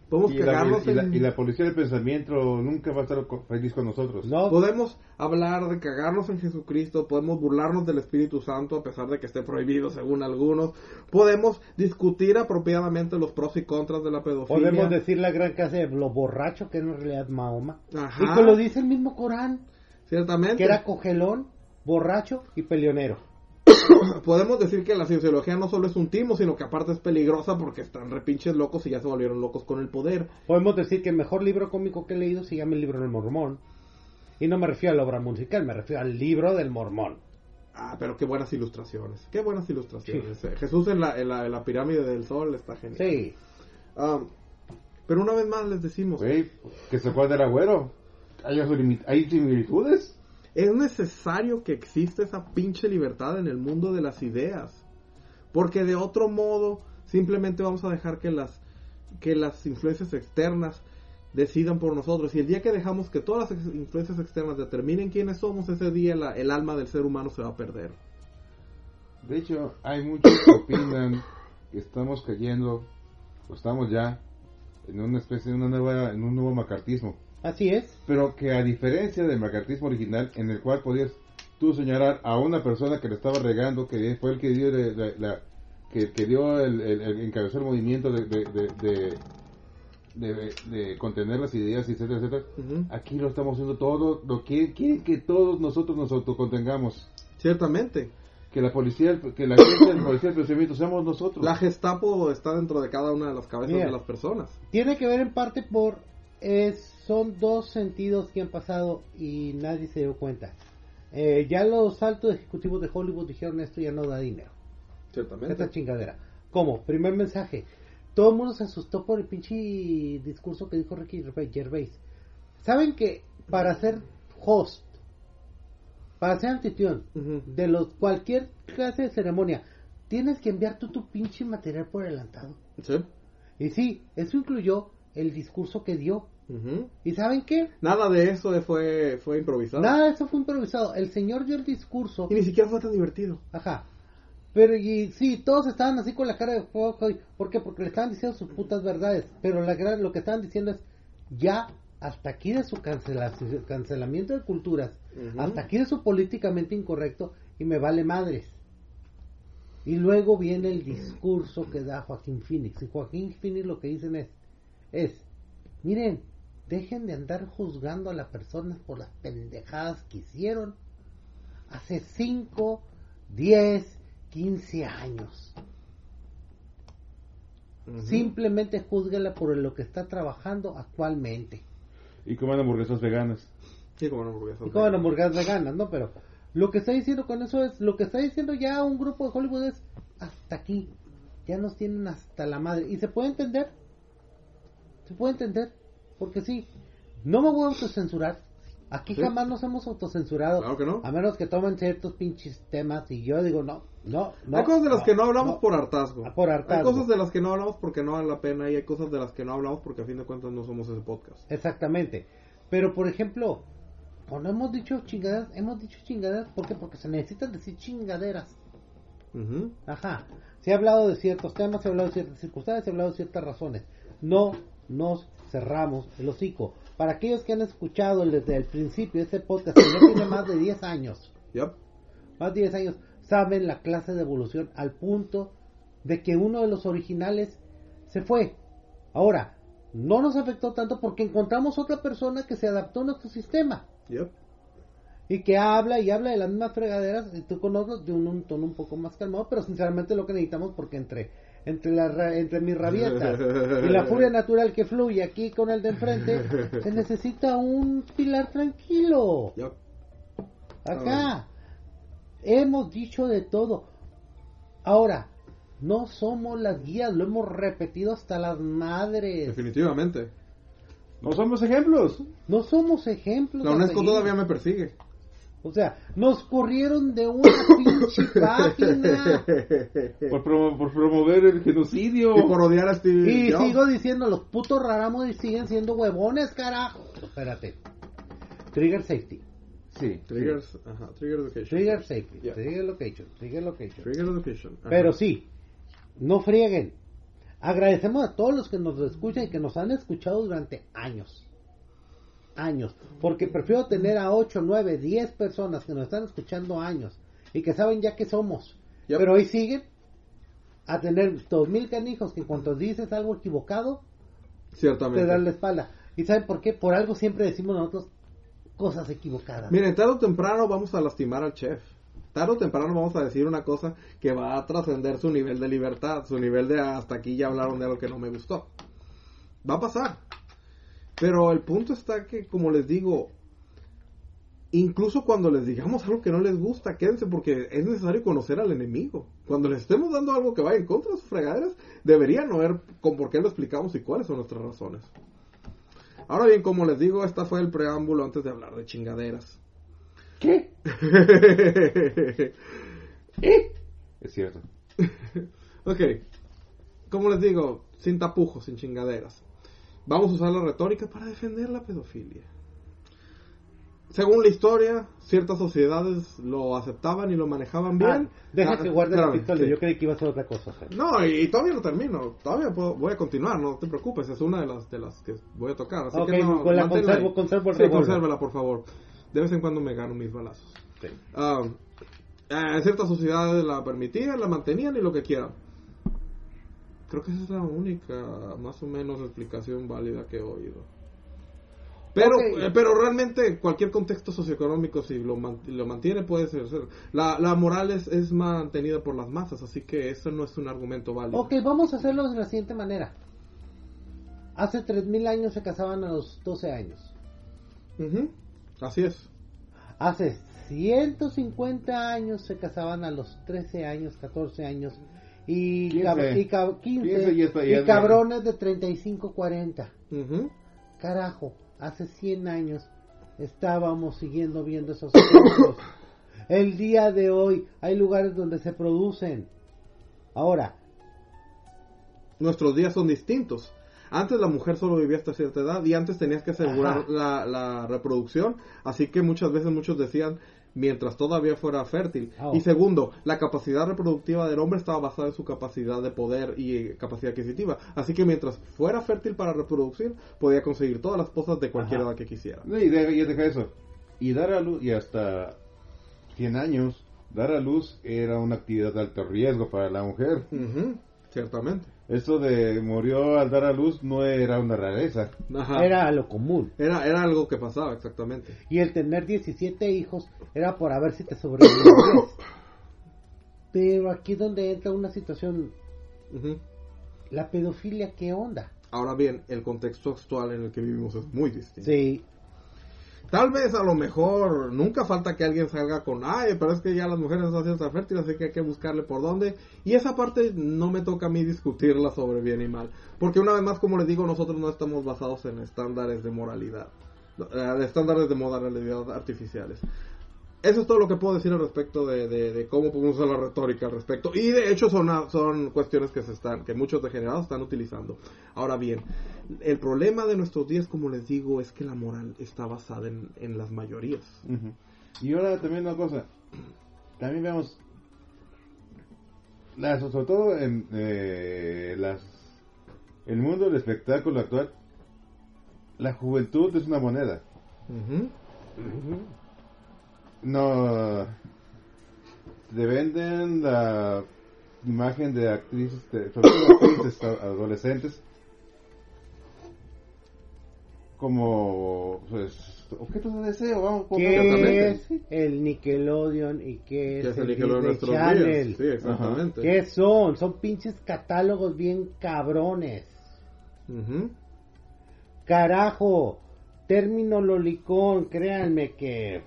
Podemos Y la, cagarnos y, la, en- y la policía del pensamiento nunca va a estar feliz con nosotros. No, Podemos hablar de cagarnos en Jesucristo, podemos burlarnos del Espíritu Santo a pesar de que esté prohibido según algunos, podemos discutir apropiadamente los pros y contras de la pedofilia. podemos decir la gran casa de lo borracho que es en realidad Mahoma. Ajá. Y que lo dice el mismo Corán, Ciertamente. que era cogelón, borracho y peleonero. [coughs] Podemos decir que la cienciología no solo es un timo, sino que aparte es peligrosa porque están repinches locos y ya se volvieron locos con el poder. Podemos decir que el mejor libro cómico que he leído se llama El libro del mormón. Y no me refiero a la obra musical, me refiero al libro del mormón. Ah, pero qué buenas ilustraciones. Qué buenas ilustraciones. Eh, Jesús en la, en, la, en la pirámide del sol está genial. Sí, Ah, pero una vez más les decimos, que se fue del agüero. Hay, hay similitudes. Es necesario que exista esa pinche libertad en el mundo de las ideas. Porque de otro modo, simplemente vamos a dejar que las, que las influencias externas decidan por nosotros. Y el día que dejamos que todas las influencias externas determinen quiénes somos, ese día el alma del ser humano se va a perder. De hecho, hay muchos que opinan que estamos cayendo, o estamos ya, en una especie de una nueva, en un nuevo macartismo. Así es. Pero que a diferencia del macartismo original, en el cual podías tú señalar a una persona que le estaba regando, que fue el que dio, la, que, que dio el, el- el- encabezó el movimiento de, de, de, de- de- de contener las ideas, etcétera, etcétera. Aquí lo estamos haciendo todo, lo que quieren que todos nosotros nos autocontengamos. Ciertamente. Que la policía, que la gente del policía del pensamiento seamos nosotros. La Gestapo está dentro de cada una de las cabezas Mira. de las personas. Tiene que ver en parte por... Es, son dos sentidos que han pasado y nadie se dio cuenta. Eh, ya los altos ejecutivos de Hollywood dijeron esto ya no da dinero. Ciertamente. Esta chingadera. ¿Cómo? Primer mensaje. Todo el mundo se asustó por el pinche discurso que dijo Ricky Gervais. ¿Saben que para ser host, para ser anfitrión de los cualquier clase de ceremonia, tienes que enviar tú tu pinche material por adelantado? Sí. Y sí, eso incluyó el discurso que dio. ¿Y saben qué? Nada de eso fue, fue improvisado. Nada de eso fue improvisado. El señor dio el discurso. Y ni siquiera fue tan divertido. Ajá. Pero y sí, todos estaban así con la cara de fuego. ¿Por qué? Porque le estaban diciendo sus putas verdades. Pero la lo que estaban diciendo es, ya hasta aquí de su cancelación, cancelamiento de culturas, hasta aquí de su políticamente incorrecto y me vale madres. Y luego viene el discurso que da Joaquín Phoenix. Y Joaquín Phoenix lo que dicen es, es, miren, dejen de andar juzgando a las personas por las pendejadas que hicieron hace 5, 10, 15 años. Simplemente juzguela por lo que está trabajando actualmente. Y coman hamburguesas veganas. Sí, como una hamburguesa. Y como las hamburguesas veganas, ¿no? Pero lo que está diciendo con eso es, lo que está diciendo ya un grupo de Hollywood es, hasta aquí, ya nos tienen hasta la madre. Y se puede entender, se puede entender, porque sí, no me voy a autocensurar. Aquí Sí. jamás nos hemos autocensurado. Claro que no. A menos que tomen ciertos pinches temas y yo digo, no, no, no. hay cosas de las que no hablamos no. por hartazgo. Ah, por hartazgo. Hay cosas de las que no hablamos porque no vale la pena y hay cosas de las que no hablamos porque a fin de cuentas no somos ese podcast. Exactamente. Pero, por ejemplo, cuando hemos dicho chingaderas, hemos dicho chingaderas, ¿por qué? Porque se necesitan decir chingaderas. Ajá. Se ha hablado de ciertos temas, se ha hablado de ciertas circunstancias, se ha hablado de ciertas razones. No nos cerramos el hocico. Para aquellos que han escuchado desde el principio este podcast, que ya tiene más de 10 años, Yep. más de 10 años, saben la clase de evolución al punto de que uno de los originales se fue. Ahora, no nos afectó tanto porque encontramos otra persona que se adaptó a nuestro sistema Yep. y que habla y habla de las mismas fregaderas y tú con otros de un, un tono un poco más calmado, pero sinceramente lo que necesitamos porque entre entre la ra- entre mis rabietas y la furia natural que fluye aquí con el de enfrente, se necesita un pilar tranquilo. Acá hemos dicho de todo. Ahora, no somos las guías, lo hemos repetido hasta las madres. Definitivamente. No somos ejemplos. No somos ejemplos. La UNESCO todavía me persigue. O sea, nos corrieron de una [coughs] pinche página. Por, promo- por promover el genocidio. y por odiar a Steve Y sigo diciendo, los putos raramos siguen siendo huevones, carajo. Espérate. Trigger safety. Sí. Triggers, ajá, Trigger Education. Trigger safety. Yeah. Trigger location. Trigger location. Trigger Education. ajá. Pero sí, no frieguen. Agradecemos a todos los que nos escuchan y que nos han escuchado durante años. Años. Porque prefiero tener a 8, 9, 10 personas que nos están escuchando años y que saben ya que somos. Yep. Pero hoy siguen a tener dos mil canijos que cuando dices algo equivocado Ciertamente. te dan la espalda. ¿Y saben por qué? Por algo siempre decimos nosotros cosas equivocadas. Miren, tarde o temprano vamos a lastimar al chef. Tarde o temprano vamos a decir una cosa que va a trascender su nivel de libertad, su nivel de hasta aquí ya hablaron de algo que no me gustó. Va a pasar. Pero el punto está que, como les digo, incluso cuando les digamos algo que no les gusta, quédense porque es necesario conocer al enemigo. Cuando les estemos dando algo que vaya en contra de sus fregaderas, deberían ver con por qué lo explicamos y cuáles son nuestras razones. Ahora bien, como les digo, esta fue el preámbulo antes de hablar de chingaderas. ¿Qué? [laughs] Es cierto. [laughs] ok, como les digo, sin tapujos, sin chingaderas. Vamos a usar la retórica para defender la pedofilia. Según la historia, ciertas sociedades lo aceptaban y lo manejaban bien. Ah, deja Ah, que guarde la pistola. sí. Yo creí que iba a ser otra cosa. Fer. No, y, y todavía no termino. Todavía puedo- voy a continuar, no te preocupes. Es una de las de las que voy a tocar. Así Ok, que no, con la conservo- conservo el Sí, consérvala, por favor. De vez en cuando me gano mis balazos. Sí. Eh, ciertas sociedades la permitían, la mantenían y lo que quieran. Creo que esa es la única, más o menos, explicación válida que he oído. Pero, eh, pero realmente cualquier contexto socioeconómico, si lo, man- lo mantiene, puede ser. ser. La, la moral es, es mantenida por las masas, así que eso no es un argumento válido. Ok, vamos a hacerlo de la siguiente manera. Hace 3000 años se casaban a los 12 años. Ujú, Así es. Hace 150 años se casaban a los 13 años, 14 años. Y, 15. cab- y cab- 15, 15 ya está- y ya es cabrones de 35, 40. Ujú. Carajo, hace 100 años estábamos siguiendo viendo esos [coughs] ejemplos. El día de hoy hay lugares donde se producen. Ahora, Nuestros días son distintos. Antes la mujer solo vivía hasta cierta edad y antes tenías que asegurar la, la reproducción, así que muchas veces muchos decían mientras todavía fuera fértil. Oh. Y segundo, la capacidad reproductiva del hombre estaba basada en su capacidad de poder y eh, capacidad adquisitiva. Así que mientras fuera fértil para reproducir, podía conseguir todas las cosas de cualquier Ajá. edad que quisiera. No, y deja, y deja eso. Y dar a luz, y hasta 100 años, dar a luz era una actividad de alto riesgo para la mujer. Ciertamente. Esto de murió al dar a luz no era una rareza. Ajá. era lo común. Era, era algo que pasaba, exactamente. Y el tener 17 hijos era por a ver si te sobrevivías. [coughs] Pero aquí es donde entra una situación, la pedofilia, ¿qué onda? Ahora bien, el contexto actual en el que vivimos es muy distinto. Sí, Tal vez a lo mejor nunca falta que alguien salga con, ay, pero es que ya las mujeres no tan fértiles, así que hay que buscarle por dónde. Y esa parte no me toca a mí discutirla sobre bien y mal. Porque una vez más, como les digo, nosotros no estamos basados en estándares de moralidad, eh, estándares de moralidad artificiales. Eso es todo lo que puedo decir al respecto de, de- de cómo podemos usar la retórica al respecto. Y de hecho son, son cuestiones que se están, que muchos degenerados están utilizando. Ahora bien, el problema de nuestros días, como les digo, es que la moral está basada en, en las mayorías. Y ahora también una cosa, también vemos, las, sobre todo en eh, las, el mundo del espectáculo actual, la juventud es una moneda. No, te venden la imagen de actrices, de- sobre todo actrices [coughs] adolescentes, como pues, objetos de deseo, vamos ¿qué es el Nickelodeon y qué Que es, es el el Nickelodeon Disney Channel? días. Sí, exactamente. ¿Qué son? Son pinches catálogos bien cabrones. Ujú. Carajo, término lolicón, créanme que...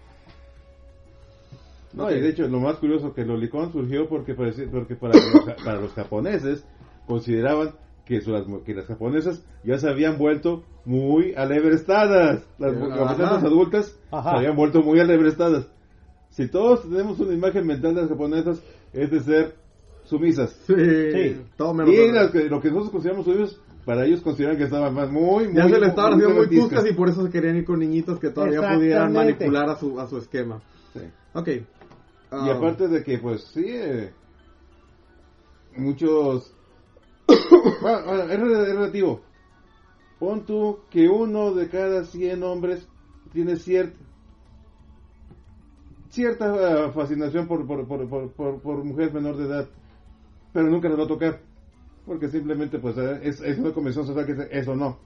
No, y de hecho, lo más curioso que el lolicón surgió porque, porque para, los, para los japoneses consideraban que, su- las, que las japonesas ya se habían vuelto muy alebrestadas. Las japonesas adultas Ajá. se habían vuelto muy alebrestadas. Si todos tenemos una imagen mental de las japonesas, es de ser sumisas. Sí, Sí. Y las lo que nosotros consideramos sumisas, para ellos consideran que estaban más muy, muy... Ya se le estaban haciendo muy puscas y por eso se querían ir con niñitos que todavía pudieran manipular a su, a su esquema. Sí. Ok. Y Ah, aparte de que, pues, sí, eh, muchos... bueno, [coughs] bueno, es, re- es relativo. Pon tú que uno de cada 100 hombres tiene cierta cierta eh, fascinación por, por, por, por, por, por mujer menor de edad, pero nunca les va a tocar, porque simplemente, pues, es, es una convención social que es eso no.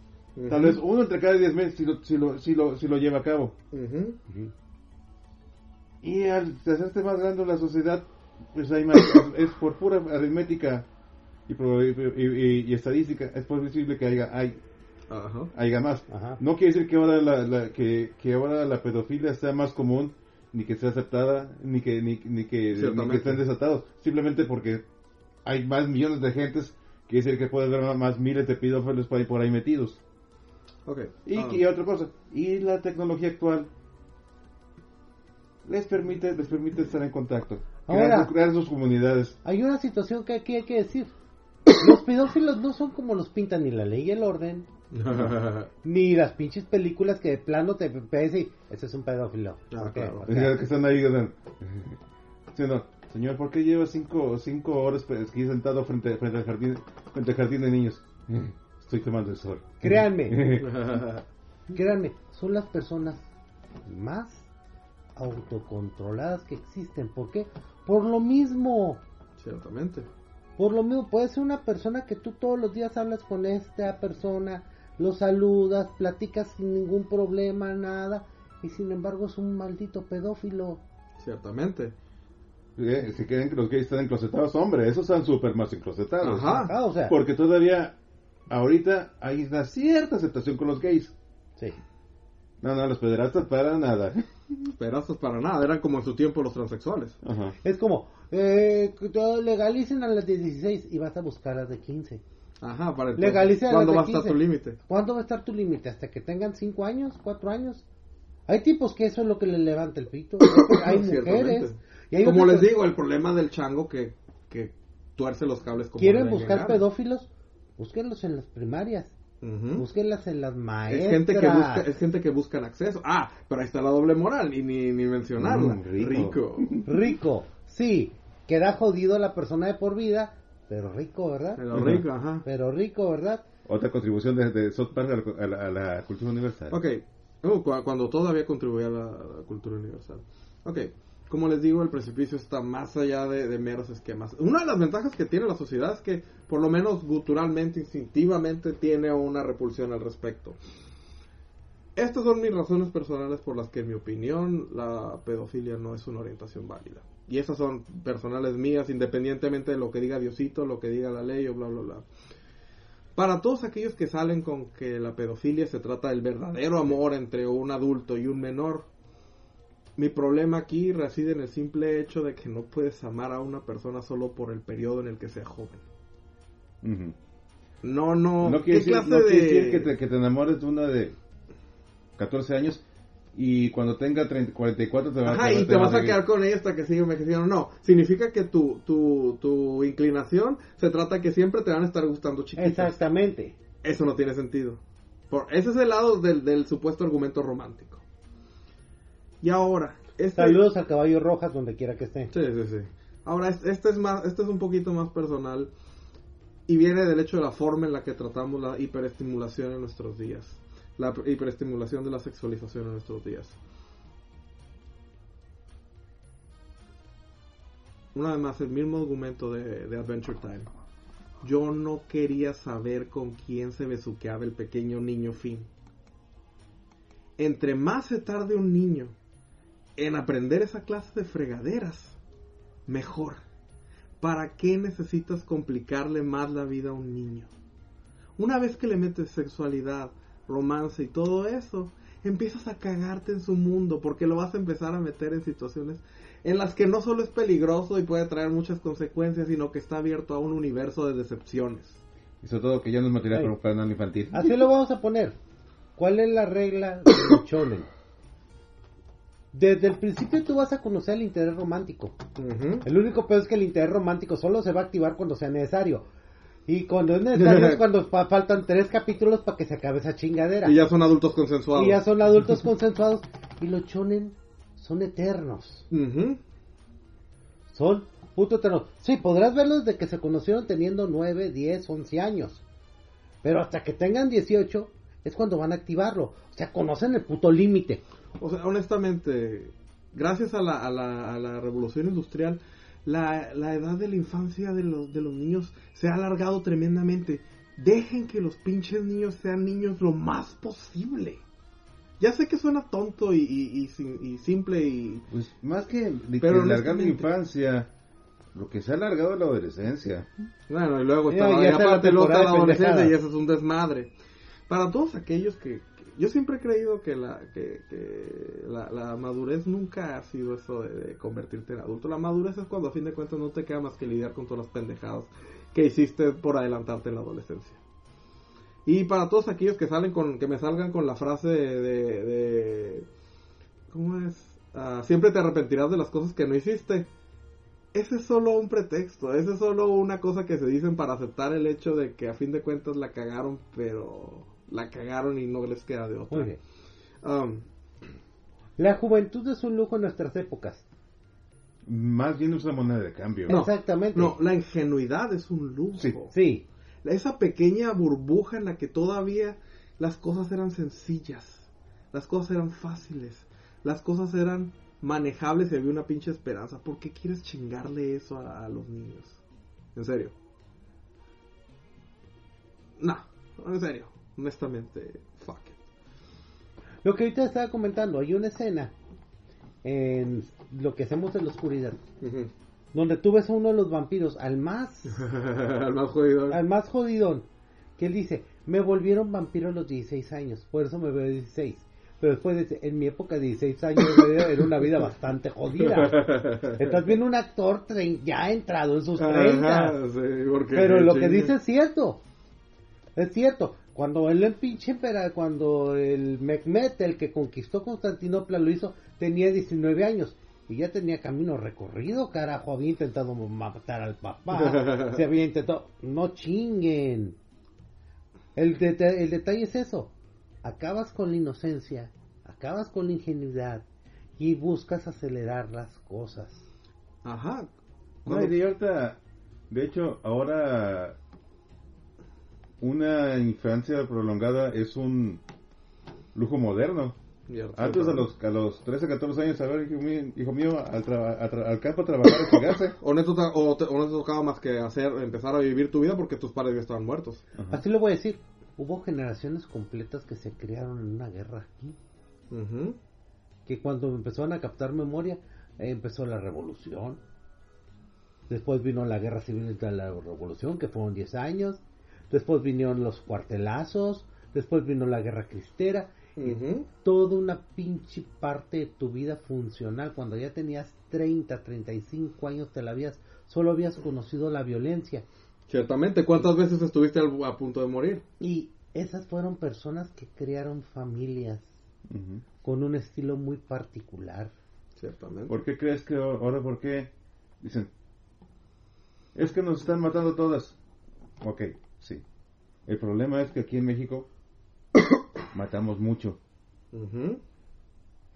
Tal vez uno entre cada 10 meses si lo, si, lo, si, lo, si lo lleva a cabo. Y al hacerse más grande la sociedad, pues hay más, [coughs] es por pura aritmética y, y, y- y estadística, es posible que haya, hay, Ajá. haya más. Ajá. No quiere decir que ahora la, la- que, que ahora la pedofilia sea más común, ni que sea aceptada, ni que, ni, ni que, ni que estén desatados. Simplemente porque hay más millones de gentes, quiere decir que puede haber más miles de pedófilos por ahí, por ahí metidos. Y, Ah, y otra cosa, y la tecnología actual les permite, les permite estar en contacto, crear, Ahora- sus- crear sus comunidades. Hay una situación que aquí hay que decir. [laughs] Los pedófilos no son como los pintan ni la ley y el orden, [laughs] ni las pinches películas que de plano te ves y ese es un pedófilo. Ah, Ok, claro. que están ahí, no. [laughs] Señor, ¿por qué lleva cinco, cinco horas aquí sentado frente, frente, al jardín, frente al jardín de niños? Estoy tomando el sol. créanme, créanme, son las personas más autocontroladas que existen. ¿Por qué? Por lo mismo. Ciertamente. Por lo mismo, puede ser una persona que tú todos los días hablas con esta persona, lo saludas, platicas sin ningún problema, nada, y sin embargo es un maldito pedófilo. Ciertamente. Eh, Si creen que los gays están enclosetados, hombre, esos están súper más enclosetados. Ajá. Ah, o sea, Porque todavía, ahorita, hay una cierta aceptación con los gays. sí. No, no, los pederastas para nada. Pedazos para nada. Eran como en su tiempo los transexuales. Ajá. Es como, eh, legalicen a las de 16 y vas a buscar a las de 15. Ajá, para Legalicen a las ¿Cuándo de va a estar 15? tu límite? ¿Cuándo va a estar tu límite? ¿Hasta que tengan 5 años, 4 años? Hay tipos que eso es lo que les levanta el pito. [coughs] Hay mujeres. Y hay Como les que digo, el problema del chango que, que tuerce los cables como quieren buscar gana. pedófilos, búsquenlos en las primarias. Ujú. Búsquenlas en las maestras. Es gente que busca, es gente que buscan acceso. Ah, pero ahí está la doble moral y ni, ni mencionarla. Mm, rico. Rico, [laughs] sí, queda jodido a la persona de por vida, pero rico, ¿verdad? Pero rico, ajá. Pero rico, ¿verdad? Otra contribución de, de South Park a la, a la- a la cultura universal. Ok, Uh, cu- cuando todavía contribuía a la, a la cultura universal. Ok, como les digo, el precipicio está más allá de, de meros esquemas. Una de las ventajas que tiene la sociedad es que, por lo menos guturalmente, instintivamente, tiene una repulsión al respecto. Estas son mis razones personales por las que, en mi opinión, la pedofilia no es una orientación válida. Y esas son personales mías, independientemente de lo que diga Diosito, lo que diga la ley o bla, bla, bla. Para todos aquellos que salen con que la pedofilia se trata del verdadero amor entre un adulto y un menor, mi problema aquí reside en el simple hecho de que no puedes amar a una persona solo por el periodo en el que sea joven. Ujú. No, no. No ¿Qué quiere decir, clase no quiere de- decir que, te, que te enamores de una de 14 años y cuando tenga 30, 44 te vas, Ajá, y te vas a quedar con ella hasta que siga envejeciendo. No, significa que tu, tu, tu inclinación se trata que siempre te van a estar gustando chiquitas. Exactamente. Eso no tiene sentido. Por, ese es el lado del, del supuesto argumento romántico. Y ahora, este, Saludos al caballo rojas donde quiera que esté. Sí, sí, sí. Ahora, es- este es más, este es un poquito más personal y viene del hecho de la forma en la que tratamos la hiperestimulación en nuestros días. La hiperestimulación de la sexualización en nuestros días. Una vez más, el mismo argumento de, Adventure Time. Yo no quería saber con quién se besuqueaba el pequeño niño Finn. Entre más se tarde un niño en aprender esa clase de fregaderas, mejor. ¿Para qué necesitas complicarle más la vida a un niño? Una vez que le metes sexualidad, romance y todo eso, empiezas a cagarte en su mundo porque lo vas a empezar a meter en situaciones en las que no solo es peligroso y puede traer muchas consecuencias, sino que está abierto a un universo de decepciones. Y sobre todo que ya no es material para un canal infantil. Así lo vamos a poner. ¿Cuál es la regla del [coughs] shonen? Desde el principio tú vas a conocer el interés romántico. El único peor es que el interés romántico solo se va a activar cuando sea necesario. Y cuando es necesario es [laughs] cuando fa- faltan tres capítulos para que se acabe esa chingadera. Y ya son adultos consensuados. Y ya son adultos [laughs] consensuados. Y los chonen son eternos. Son puto eternos. Sí, podrás verlos de que se conocieron teniendo 9, 10, 11 años. Pero hasta que tengan 18 es cuando van a activarlo. O sea, conocen el puto límite. O sea, honestamente, gracias a la, a la, a la revolución industrial, la, la edad de la infancia de los, de los niños se ha alargado tremendamente. Dejen que los pinches niños sean niños lo más posible. Ya sé que suena tonto y, y, y sim- y simple y... Pues más que, de Pero que alargar la infancia, lo que se ha alargado es la adolescencia. Bueno, y luego está, ya está la está temporada la de adolescencia y eso es un desmadre. Para todos aquellos que... yo siempre he creído que, la, que, que la, la madurez nunca ha sido eso de, convertirte en adulto. La madurez es cuando a fin de cuentas no te queda más que lidiar con todas las pendejadas que hiciste por adelantarte en la adolescencia. Y para todos aquellos que salen con que me salgan con la frase de, de, de- ¿cómo es? Ah, siempre te arrepentirás de las cosas que no hiciste. Ese es solo un pretexto, ese es solo una cosa que se dicen para aceptar el hecho de que a fin de cuentas la cagaron, pero la cagaron y no les queda de otra. Muy bien. Um, La juventud es un lujo en nuestras épocas. Más bien es una moneda de cambio. no, Exactamente. No, la ingenuidad es un lujo. Sí. Sí. Esa pequeña burbuja en la que todavía las cosas eran sencillas, las cosas eran fáciles, las cosas eran manejables y había una pinche esperanza. ¿Por qué quieres chingarle eso a, a los niños? En serio. No, en serio. Honestamente, fuck it. Lo que ahorita estaba comentando, hay una escena en lo que hacemos en la oscuridad, donde tú ves a uno de los vampiros, al más, [laughs] Al más jodido. al más jodidón, que él dice, me volvieron vampiro a los 16 años, por eso me veo de 16. Pero después dice, en mi época de 16 años era una vida bastante jodida. [laughs] Estás viendo un actor ya entrado en sus 30. Ajá, sí, porque Pero lo que dice es cierto. Es cierto. Cuando él el pinche empera- cuando el Mehmet, el que conquistó Constantinopla, lo hizo, tenía 19 años. Y ya tenía camino recorrido, carajo. Había intentado matar al papá. [laughs] se había intentado. No chinguen. El, deta- el detalle es eso. Acabas con la inocencia, acabas con la ingenuidad y buscas acelerar las cosas. Ajá. No, y de de hecho, ahora una infancia prolongada es un lujo moderno. Antes a los, a los 13, 14 años, a ver, hijo mío, hijo mío, al, traba- a tra- al campo a trabajar a. [laughs] O no, te, to- o, te- o no te tocaba más que hacer, empezar a vivir tu vida porque tus padres ya estaban muertos. Así lo voy a decir. Hubo generaciones completas que se criaron en una guerra aquí. Que cuando empezaron a captar memoria, eh, empezó la revolución. Después vino la guerra civil de la revolución, que fueron 10 años. Después vinieron los cuartelazos. Después vino la guerra cristera. Ujú. Toda una pinche parte de tu vida funcional. Cuando ya tenías 30, 35 años, te la habías, solo habías conocido la violencia. Ciertamente, ¿cuántas veces estuviste al- a punto de morir? Y esas fueron personas que crearon familias con un estilo muy particular. Ciertamente. ¿Por qué crees que ahora, por qué? Dicen, es que nos están matando todas. Ok, sí. El problema es que aquí en México [coughs] matamos mucho.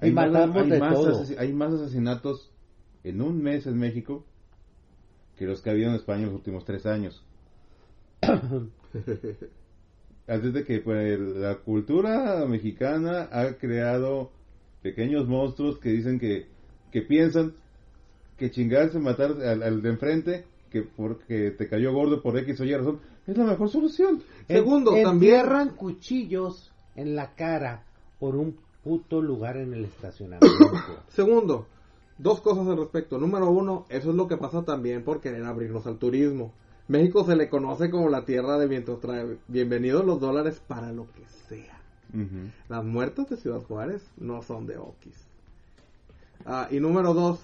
Y más- hay de más todo. asesi- hay más asesinatos en un mes en México que los que ha habido en España en los últimos tres años. [coughs] Así es de que pues, la cultura mexicana ha creado pequeños monstruos que dicen que, que piensan que chingarse, matar al, al de enfrente, que porque te cayó gordo por X o Y razón, es la mejor solución. Segundo, En- también- Entierran cuchillos en la cara por un puto lugar en el estacionamiento. [coughs] Segundo, dos cosas al respecto. Número uno, eso es lo que pasa también por querer abrirnos al turismo. México se le conoce como la tierra de vientos trae bienvenidos los dólares para lo que sea. Las muertas de Ciudad Juárez no son de Okis. Ah, y número dos,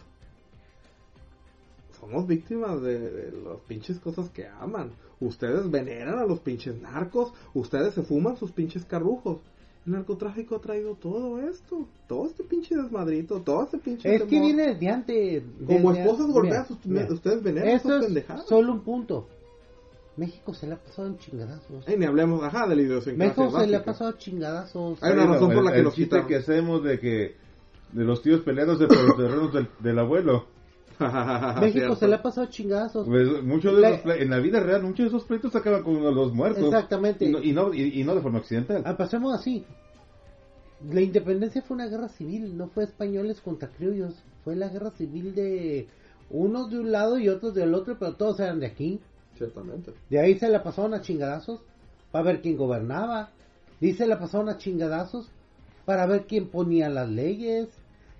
somos víctimas de, de las pinches cosas que aman. Ustedes veneran a los pinches narcos, ustedes se fuman sus pinches carrujos. El narcotráfico ha traído todo esto. Todo este pinche desmadrito. Todo este pinche. Es que viene desde antes. Como desde- esposas golpeadas, ustedes veneran Eso es pendejadas. solo un punto. México se le ha pasado en chingadazos. Ay, ni hablemos, ajá, de la idiosincrasia México se le ha pasado chingadazos. Hay una razón por la el- que el nos quitaron. que hacemos de que de los tíos peleándose por los terrenos del, del abuelo. [laughs] México Cierto. se le ha pasado chingadazos. Pues, muchos de La- esos en la vida real, muchos de esos pleitos acaban con los muertos. Exactamente. Y no, y no, y- y no de forma accidental. Ah, pasemos así. La independencia fue una guerra civil, no fue españoles contra criollos. Fue la guerra civil de unos de un lado y otros del otro, pero todos eran de aquí. Ciertamente. De ahí se la pasaron a chingadazos para ver quién gobernaba. De ahí se la pasaron a chingadazos para ver quién ponía las leyes.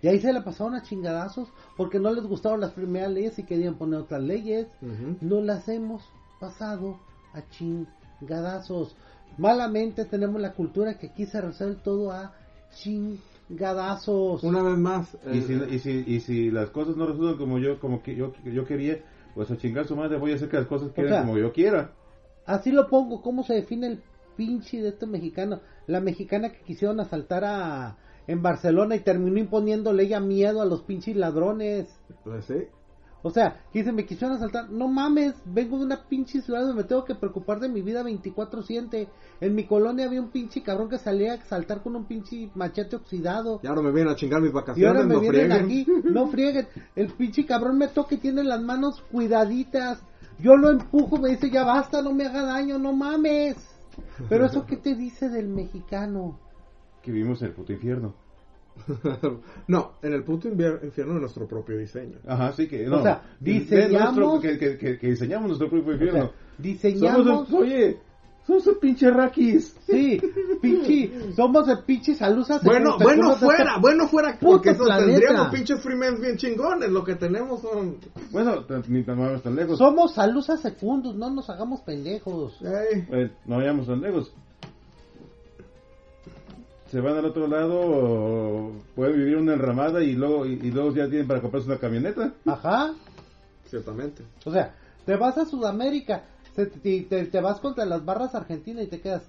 De ahí se la pasaron a chingadazos porque no les gustaban las primeras leyes y querían poner otras leyes. No las hemos pasado a chingadazos. Malamente tenemos la cultura que aquí se resuelve todo a chingadazos. Una vez más. Y si, y, si, y si las cosas no resultan como yo como que yo, yo quería, pues a chingar su madre voy a hacer que las cosas queden sea, como yo quiera. Así lo pongo, ¿cómo se define el pinche de este mexicano? La mexicana que quisieron asaltar a en Barcelona y terminó imponiendo ley a miedo a los pinches ladrones. pues sí. O sea, que me quisieron asaltar. No mames, vengo de una pinche ciudad donde me tengo que preocupar de mi vida 24-7. En mi colonia había un pinche cabrón que salía a saltar con un pinche machete oxidado. Y ahora me vienen a chingar mis Y vacaciones. ahora me no vienen frieguen. aquí, [laughs] no frieguen. El pinche cabrón me toca y tiene las manos cuidaditas. Yo lo empujo, me dice, ya basta, no me haga daño, no mames. Pero eso, ¿qué te dice del mexicano? Que vivimos en el puto infierno. [laughs] no, en el puto infierno de nuestro propio diseño. Ajá, sí que no. O sea, diseñamos- nuestro- que, que, que, que diseñamos nuestro propio O infierno. sea, diseñamos... Somos oye, [laughs] somos el pinche raquis. Sí, pinche, somos el pinche salusas. Bueno, bueno fuera, bueno fuera, porque eso tendríamos pinches freemans bien chingones. Lo que tenemos son. Bueno, ni tan vamos tan lejos. Somos salusas secundos, no nos hagamos pendejos. No vayamos tan lejos. Se van al otro lado, o pueden vivir una enramada y luego, y, y luego ya tienen para comprarse una camioneta. Ajá. ciertamente. O sea, te vas a Sudamérica, se- te, te- te vas contra las barras argentinas y te quedas.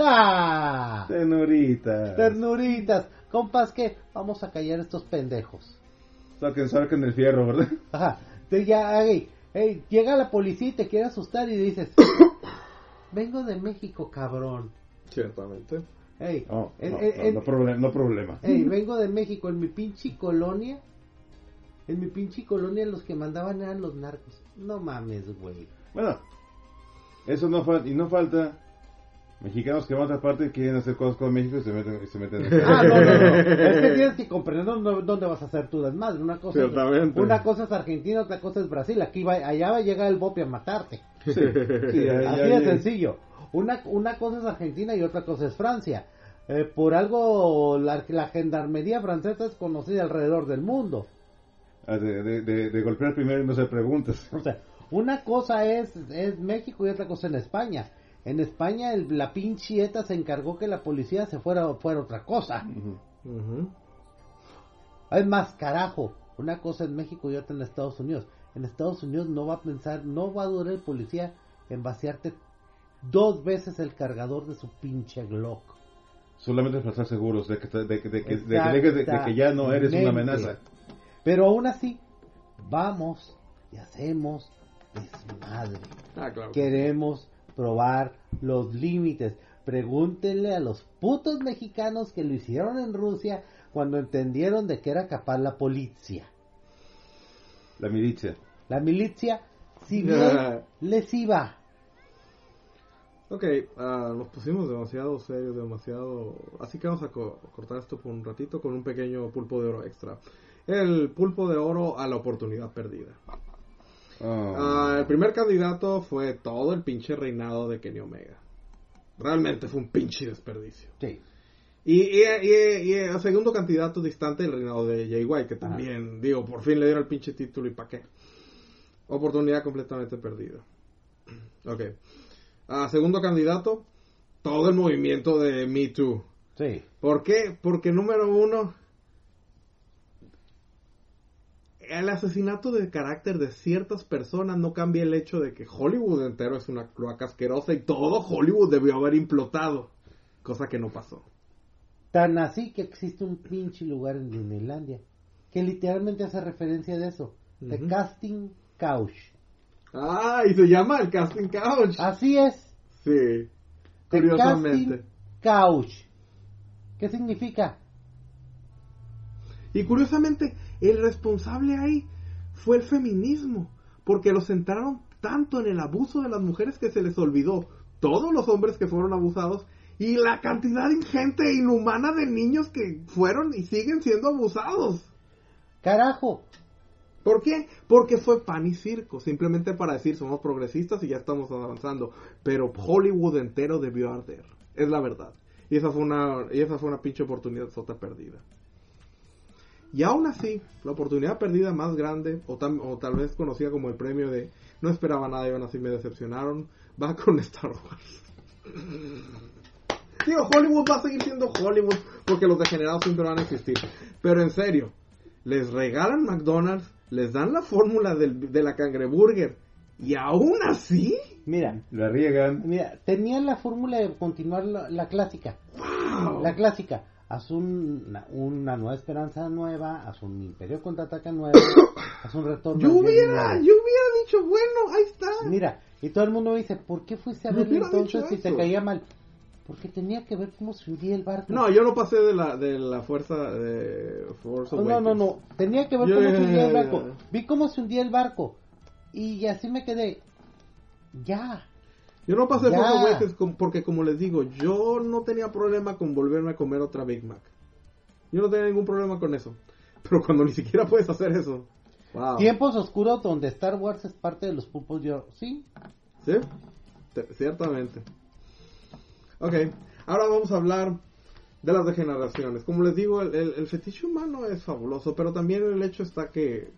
¡Ah! Tenurita. Ternuritas, compas, que vamos a callar estos pendejos. Saquen, saquen el fierro, ¿verdad? Ajá. Te ya, ey, ey, llega la policía y te quiere asustar y dices, [coughs] vengo de México, cabrón. Ciertamente. Ey, No, en- no, en- no, en- no problema. No problema. ey, vengo de México, en mi pinche colonia. En mi pinche colonia los que mandaban eran los narcos. No mames, güey. Bueno, eso no falta, y no falta mexicanos que van a otra parte y quieren hacer cosas con México y se meten, y se meten en [laughs] Ah, no, no, no. Es que tienes que comprender dónde, dónde vas a hacer tu desmadre. Una cosa, es, Ciertamente. una cosa es Argentina, otra cosa es Brasil. Aquí va, allá va a llegar el bope a matarte. Sí, Así de sencillo. Una, una cosa es Argentina y otra cosa es Francia. Eh, por algo la, la gendarmería francesa es conocida alrededor del mundo. Ah, De, de, de, de golpear primero y no hacer preguntas. [laughs] O sea, una cosa es, es México y otra cosa en España. En España el- la pinche ETA se encargó que la policía se fuera, fuera otra cosa. Es más, carajo, una cosa en México y otra en Estados Unidos. En Estados Unidos no va a pensar, no va a durar el policía en vaciarte dos veces el cargador de su pinche Glock. Solamente para estar seguros de que, de, que- de que, de que dejes de- de que ya no eres una amenaza. Pero aún así, vamos y hacemos desmadre. Ah, claro. Queremos probar los límites. Pregúntenle a los putos mexicanos que lo hicieron en Rusia cuando entendieron de que era capaz la policía. La milicia. La milicia, si [laughs] bien les iba. Ok, ah, nos pusimos demasiado serios, demasiado... Así que vamos a co- cortar esto por un ratito con un pequeño pulpo de oro extra. El pulpo de oro a la oportunidad perdida. Oh. Ah, el primer candidato fue todo el pinche reinado de Kenny Omega. Realmente fue un pinche desperdicio. Sí. Y, y, y- y el segundo candidato distante el reinado de Jay White, que también, digo, por fin le dieron el pinche título y pa' qué. Oportunidad completamente perdida. Ok. Ah, segundo candidato, todo el movimiento de Me Too. Sí. ¿Por qué? Porque número uno, el asesinato de carácter de ciertas personas no cambia el hecho de que Hollywood entero es una cloaca asquerosa y todo Hollywood debió haber implotado, cosa que no pasó. Tan así que existe un pinche lugar en Disneylandia que literalmente hace referencia de eso. The Ujú. Casting Couch. Ah, y se llama el Casting Couch. Así es. Sí. Curiosamente. Casting Couch. ¿Qué significa? Y curiosamente, el responsable ahí fue el feminismo, porque los centraron tanto en el abuso de las mujeres que se les olvidó todos los hombres que fueron abusados y la cantidad ingente e inhumana de niños que fueron y siguen siendo abusados. Carajo. ¿Por qué? Porque fue pan y circo, simplemente para decir somos progresistas y ya estamos avanzando. Pero Hollywood entero debió arder, es la verdad. Y esa fue una, y esa fue una pinche oportunidad sota perdida. Y aún así, la oportunidad perdida más grande, o, tam- o tal vez conocida como el premio de no esperaba nada y aún así me decepcionaron, va [laughs] con Star Wars. Digo, Hollywood va a seguir siendo Hollywood porque los degenerados siempre van a existir. Pero en serio, les regalan McDonald's, les dan la fórmula del- de la cangreburger y aún así, Mira, La riegan. mira, tenían la fórmula de continuar la, la clásica. La clásica. Haz un- una, una nueva esperanza nueva, haz un imperio contraataca nuevo, [coughs] haz un retorno. yo hubiera, yo hubiera dicho, bueno, ahí está. Mira, y todo el mundo me dice, ¿por qué fuiste a verlo entonces si te caía mal? Porque tenía que ver cómo se hundía el barco. No, yo no pasé de la, de la fuerza de Force No, no, no. Tenía que ver cómo se hundía el barco. Vi cómo se hundía el barco. Y así me quedé. Ya. Yo no pasé Ya. Force Awakens porque, como les digo, yo no tenía problema con volverme a comer otra Big Mac. Yo no tenía ningún problema con eso. [laughs] Pero cuando ni siquiera puedes hacer eso. Wow. Tiempos oscuros donde Star Wars es parte de los pulpos yo. Sí. ¿Sí? Te- ciertamente. Ok, ahora vamos a hablar de las degeneraciones. Como les digo, el, el- fetiche humano es fabuloso, pero también el hecho está que,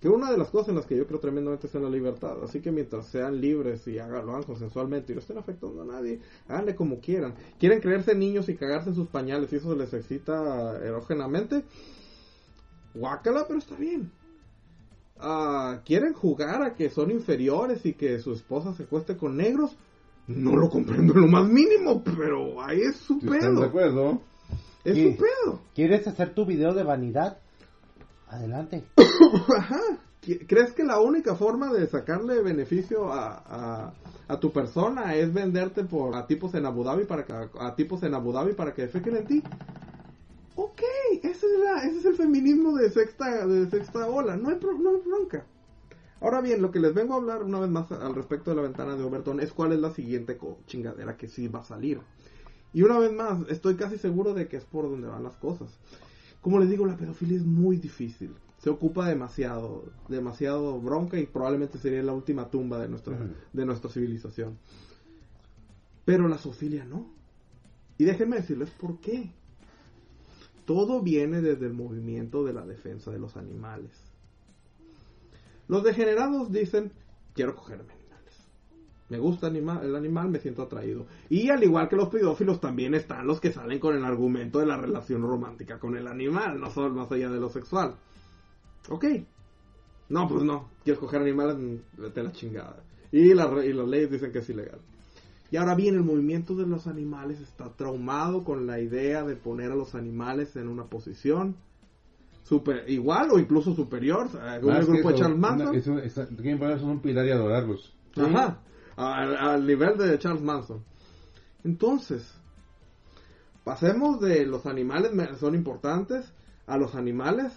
que una de las cosas en las que yo creo tremendamente es en la libertad. Así que mientras sean libres y hagan, lo hagan consensualmente y no estén afectando a nadie, háganle como quieran. ¿Quieren creerse niños y cagarse en sus pañales y eso les excita erógenamente? Guácala, pero está bien. Ah, quieren jugar a que son inferiores y que su esposa se cueste con negros, no lo comprendo en lo más mínimo, pero ahí es su están de pedo. acuerdo. Es su pedo. ¿Quieres hacer tu video de vanidad? Adelante. [coughs] Ajá. ¿Qui- ¿Crees que la única forma de sacarle beneficio a, a, a tu persona es venderte por a tipos en Abu Dhabi para que a tipos en Abu Dhabi para que defequen en ti? Ok, ese es, la- ese es el feminismo de sexta de sexta ola, no hay, pro- no hay bronca. Ahora bien, lo que les vengo a hablar una vez más al respecto de la ventana de Overton es cuál es la siguiente chingadera que sí va a salir. Y una vez más, estoy casi seguro de que es por donde van las cosas. Como les digo, la pedofilia es muy difícil. Se ocupa demasiado, demasiado bronca y probablemente sería la última tumba de nuestra, de nuestra civilización. Pero la zoofilia no. Y déjenme decirles por qué. Todo viene desde el movimiento de la defensa de los animales. Los degenerados dicen, quiero cogerme animales. Me gusta anima- el animal, me siento atraído. Y al igual que los pedófilos, también están los que salen con el argumento de la relación romántica con el animal, no solo más allá de lo sexual. Ok. No, pues no. Quieres coger animales, a la chingada. Y, la y las leyes dicen que es ilegal. Y ahora bien, el movimiento de los animales está traumado con la idea de poner a los animales en una posición super, igual o incluso superior. Más el que grupo de Charles una- Manson. es un- es- ponerse en un pilar y adorarlos. Ajá. Al, al nivel de Charles Manson. Entonces, pasemos de los animales son importantes a los animales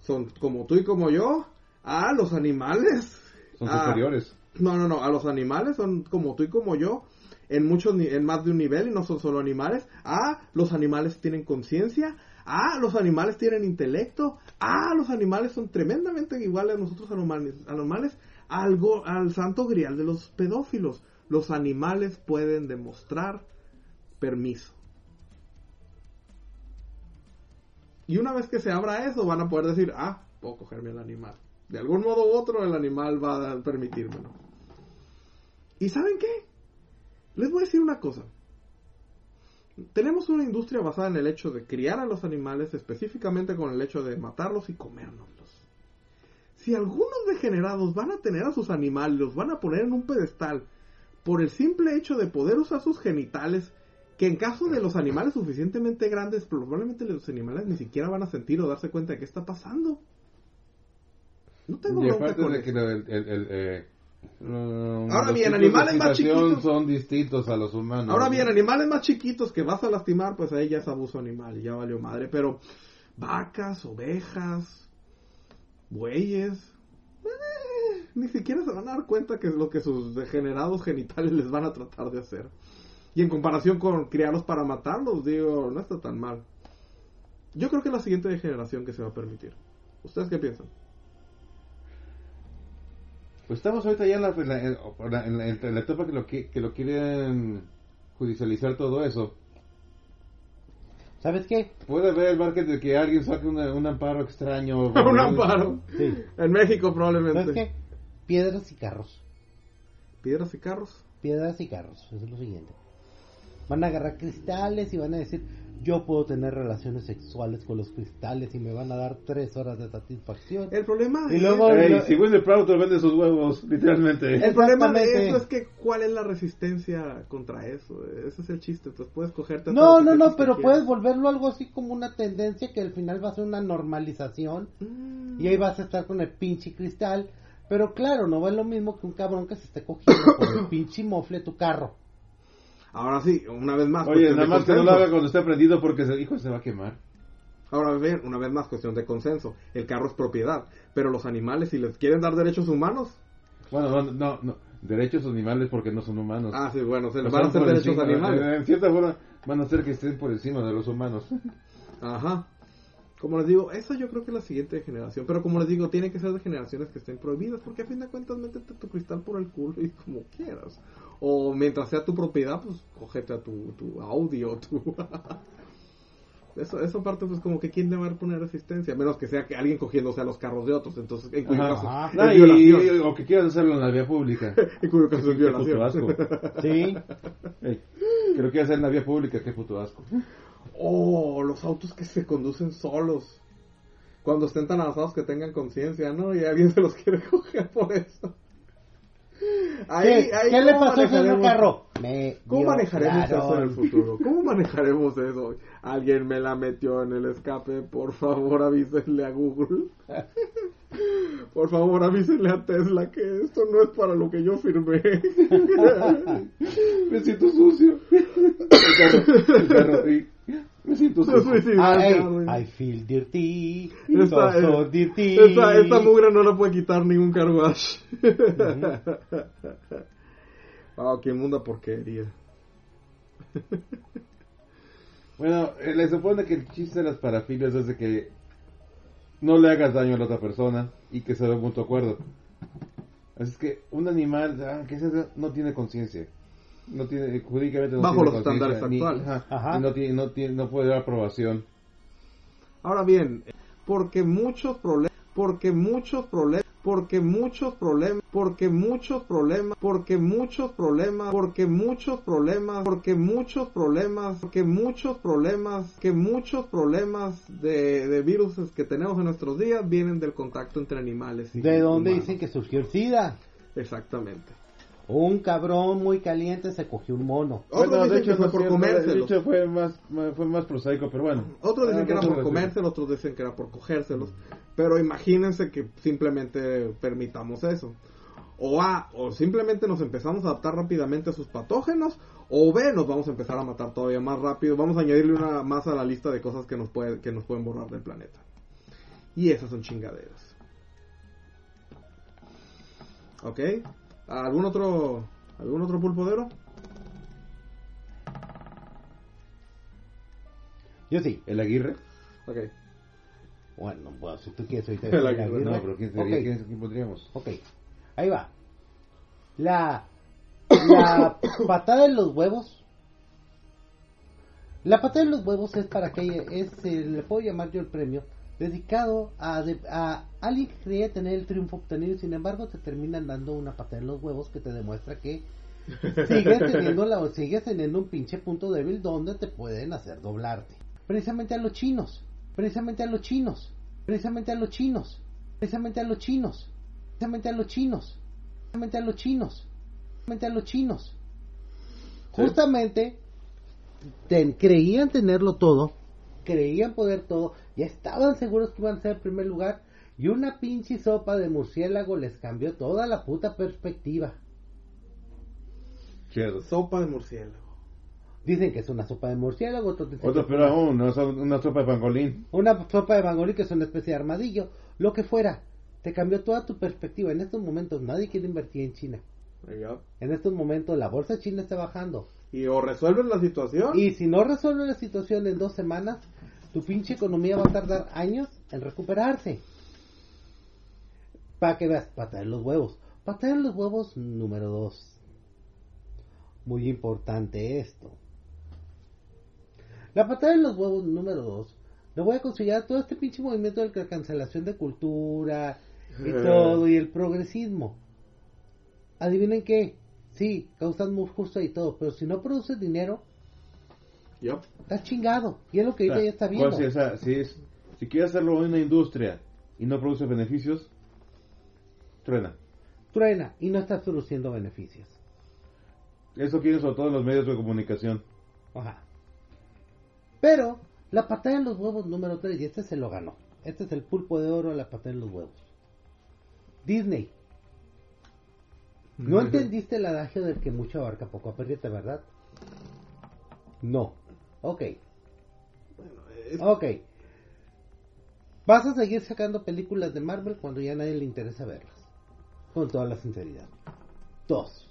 son como tú y como yo a los animales Son a- superiores. no, no, no, a los animales son como tú y como yo en muchos ni- en más de un nivel y no son solo animales. Ah, los animales tienen conciencia. Ah, los animales tienen intelecto. Ah, los animales son tremendamente iguales a nosotros anormales, anormales algo al santo grial de los pedófilos. Los animales pueden demostrar permiso. Y una vez que se abra eso, van a poder decir, ah, puedo cogerme al animal. De algún modo u otro, el animal va a permitírmelo. ¿Y saben qué? Les voy a decir una cosa. Tenemos una industria basada en el hecho de criar a los animales, específicamente con el hecho de matarlos y comérnoslos. Si algunos degenerados van a tener a sus animales, los van a poner en un pedestal por el simple hecho de poder usar sus genitales, que en caso de los animales suficientemente grandes, probablemente los animales ni siquiera van a sentir o darse cuenta de qué está pasando. No tengo Y aparte con de eso. que lo- el, el- el, eh, Ahora bien, animales más chiquitos- son distintos a los humanos. Ahora bien, animales más chiquitos que vas a lastimar, pues ahí ya es abuso animal y ya valió madre. Pero vacas, ovejas, bueyes, eh, ni siquiera se van a dar cuenta que es lo que sus degenerados genitales les van a tratar de hacer. Y en comparación con criarlos para matarlos, digo, no está tan mal. Yo creo que es la siguiente generación que se va a permitir. ¿Ustedes qué piensan? Pues estamos ahorita ya en la, en la, en la- en la- en la etapa que lo, que lo quieren judicializar todo eso. ¿Sabes qué? Puede haber el market de que alguien saque una- un amparo extraño. [laughs] Un amparo. Sí. En México ¿Sabes probablemente. qué? Piedras y carros. Piedras y carros. Piedras y carros. Eso es lo siguiente. Van a agarrar cristales y van a decir, yo puedo tener relaciones sexuales con los cristales y me van a dar tres horas de satisfacción. El problema Y es- luego- Ey, si Winnie Proutor vende sus huevos, literalmente. El problema de eso es que cuál es la resistencia contra eso. Ese es el chiste. Entonces puedes cogerte No, no, no, pero puedes volverlo algo así como una tendencia que al final va a ser una normalización Mm. y ahí vas a estar con el pinche cristal. Pero claro, no es lo mismo que un cabrón que se esté cogiendo con el [coughs] pinche mofle tu carro. Ahora sí, una vez más. Oye, nada más que no lo haga cuando esté prendido porque se hijo se va a quemar. Ahora bien, una vez más, cuestión de consenso. El carro es propiedad. Pero los animales, si les quieren dar derechos humanos. Bueno, no, no, no. derechos animales porque no son humanos. Ah, sí, bueno, se les van a hacer derechos encima, animales. En cierta forma van a hacer que estén por encima de los humanos. Ajá. Como les digo, esa yo creo que es la siguiente generación. Pero como les digo, tiene que ser de generaciones que estén prohibidas. Porque a fin de cuentas, métete tu cristal por el culo y como quieras. O mientras sea tu propiedad, pues cógete a tu, tu audio, tu... [laughs] Eso, esa parte, pues como que quién le va a poner resistencia. Menos que sea que alguien cogiéndose a los carros de otros. Entonces, en cuyo Ajá. caso Ajá. es No, y- violación. y- o que quieran hacerlo en la vía pública. [laughs] En cuyo caso es Qué puto violación. asco. [laughs] Sí. Ey, que lo quiera hacer en la vía pública, qué puto asco. Oh, los autos que se conducen solos. Cuando estén tan avanzados que tengan conciencia, ¿no? Y alguien se los quiere [laughs] coger por eso. Ahí, ¿Qué, ahí, ¿qué le ¿cómo pasó a ese carro? Me ¿Cómo manejaremos eso en el futuro? ¿Cómo [laughs] manejaremos eso? Alguien me la metió en el escape, por favor avísenle a Google. [laughs] Por favor avísenle a Tesla que esto no es para lo que yo firmé. Me siento sucio. El carro, el carro, sí. Me siento sucio. Ah. I feel dirty. Esta, so, so eh, dirty. esta, esta mugre no la puede quitar ningún car wash. Wow, qué inmunda porquería. Bueno, eh, le supone que el chiste de las parafilias es de que no le hagas daño a la otra persona y que se dé un mutuo acuerdo. Así es que un animal, aunque sea, no tiene conciencia. No tiene, jurídicamente no Bajo tiene los estándares ni- actuales. ajá, no, tiene, no, tiene, no puede dar aprobación. Ahora bien, porque muchos problemas, porque muchos problemas, porque muchos problemas, porque muchos problemas, porque muchos problemas, porque muchos problemas, porque muchos problemas, porque muchos problemas, que muchos problemas de, de virus que tenemos en nuestros días vienen del contacto entre animales. y ¿De dónde humanos. dicen que surgió el SIDA? Exactamente. Un cabrón muy caliente se cogió un mono. Otros dicen que fue por comérselo. De hecho, fue más, fue más prosaico, pero bueno. Otros dicen Ah, que era por sé, comérselos, otros dicen que era por cogérselos. Pero imagínense que simplemente permitamos eso. O A, o simplemente nos empezamos a adaptar rápidamente a sus patógenos. O B, nos vamos a empezar a matar todavía más rápido. Vamos a añadirle una más a la lista de cosas que nos, puede, que nos pueden borrar del planeta. Y esas son chingaderas. ¿Ok? ¿Algún otro, algún otro pulpodero? Yo sí. ¿El Aguirre? Ok. Bueno, pues si tú quieres ahorita [laughs] El Aguirre. Aguirre. No, pero ¿quién sería? Ok. ¿Quién, quién pondríamos? Ok, ahí va. La, la [coughs] patada en los huevos. La patada en los huevos es para que es, eh, le puedo llamar yo el premio, dedicado a, de- a alguien que creía tener el triunfo obtenido y sin embargo te terminan dando una patada en los huevos que te demuestra que [laughs] sigues teniendo, la, sigues teniendo un pinche punto débil donde te pueden hacer doblarte. Precisamente a los chinos, precisamente a los chinos, precisamente a los chinos, precisamente a los chinos, precisamente a los chinos, precisamente a los chinos, precisamente a los chinos. Justamente ten- creían tenerlo todo, creían poder todo, ya estaban seguros que iban a ser el primer lugar y una pinche sopa de murciélago les cambió toda la puta perspectiva. Cheers. Sopa de murciélago. Dicen que es una sopa de murciélago, otros dicen Otro que pero aún, no, son una sopa de pangolín. una sopa de bangolí que es una especie de armadillo, lo que fuera. Te cambió toda tu perspectiva. En estos momentos nadie quiere invertir en China. En estos momentos la bolsa china está bajando. Y o resuelves la situación. Y si no resuelve la situación en dos semanas, tu pinche economía va a tardar años en recuperarse. Para que veas, patar los huevos. Patar los huevos número dos. Muy importante esto. La patada en los huevos número dos. Le voy a considerar todo este pinche movimiento de la cancelación de cultura y [laughs] todo, y el progresismo. Adivinen qué. Sí, causan muy justo y todo, pero si no produces dinero, Yup. Está chingado. Y es lo que O ahorita sea, ya está ¿cuál viendo. si, esa- si, es, si quieres hacerlo en una industria y no produce beneficios, truena. Truena y no está produciendo beneficios. Eso quieren sobre todo en los medios de comunicación. Ajá. Pero la patada en los huevos número 3, y este se lo ganó. Este es el pulpo de oro, la patada en los huevos. Disney. No entendiste el adagio del que mucho abarca poco aprieta, ¿verdad? No. Ok. Es- Ok. Vas a seguir sacando películas de Marvel cuando ya a nadie le interesa verlas. Con toda la sinceridad. Dos.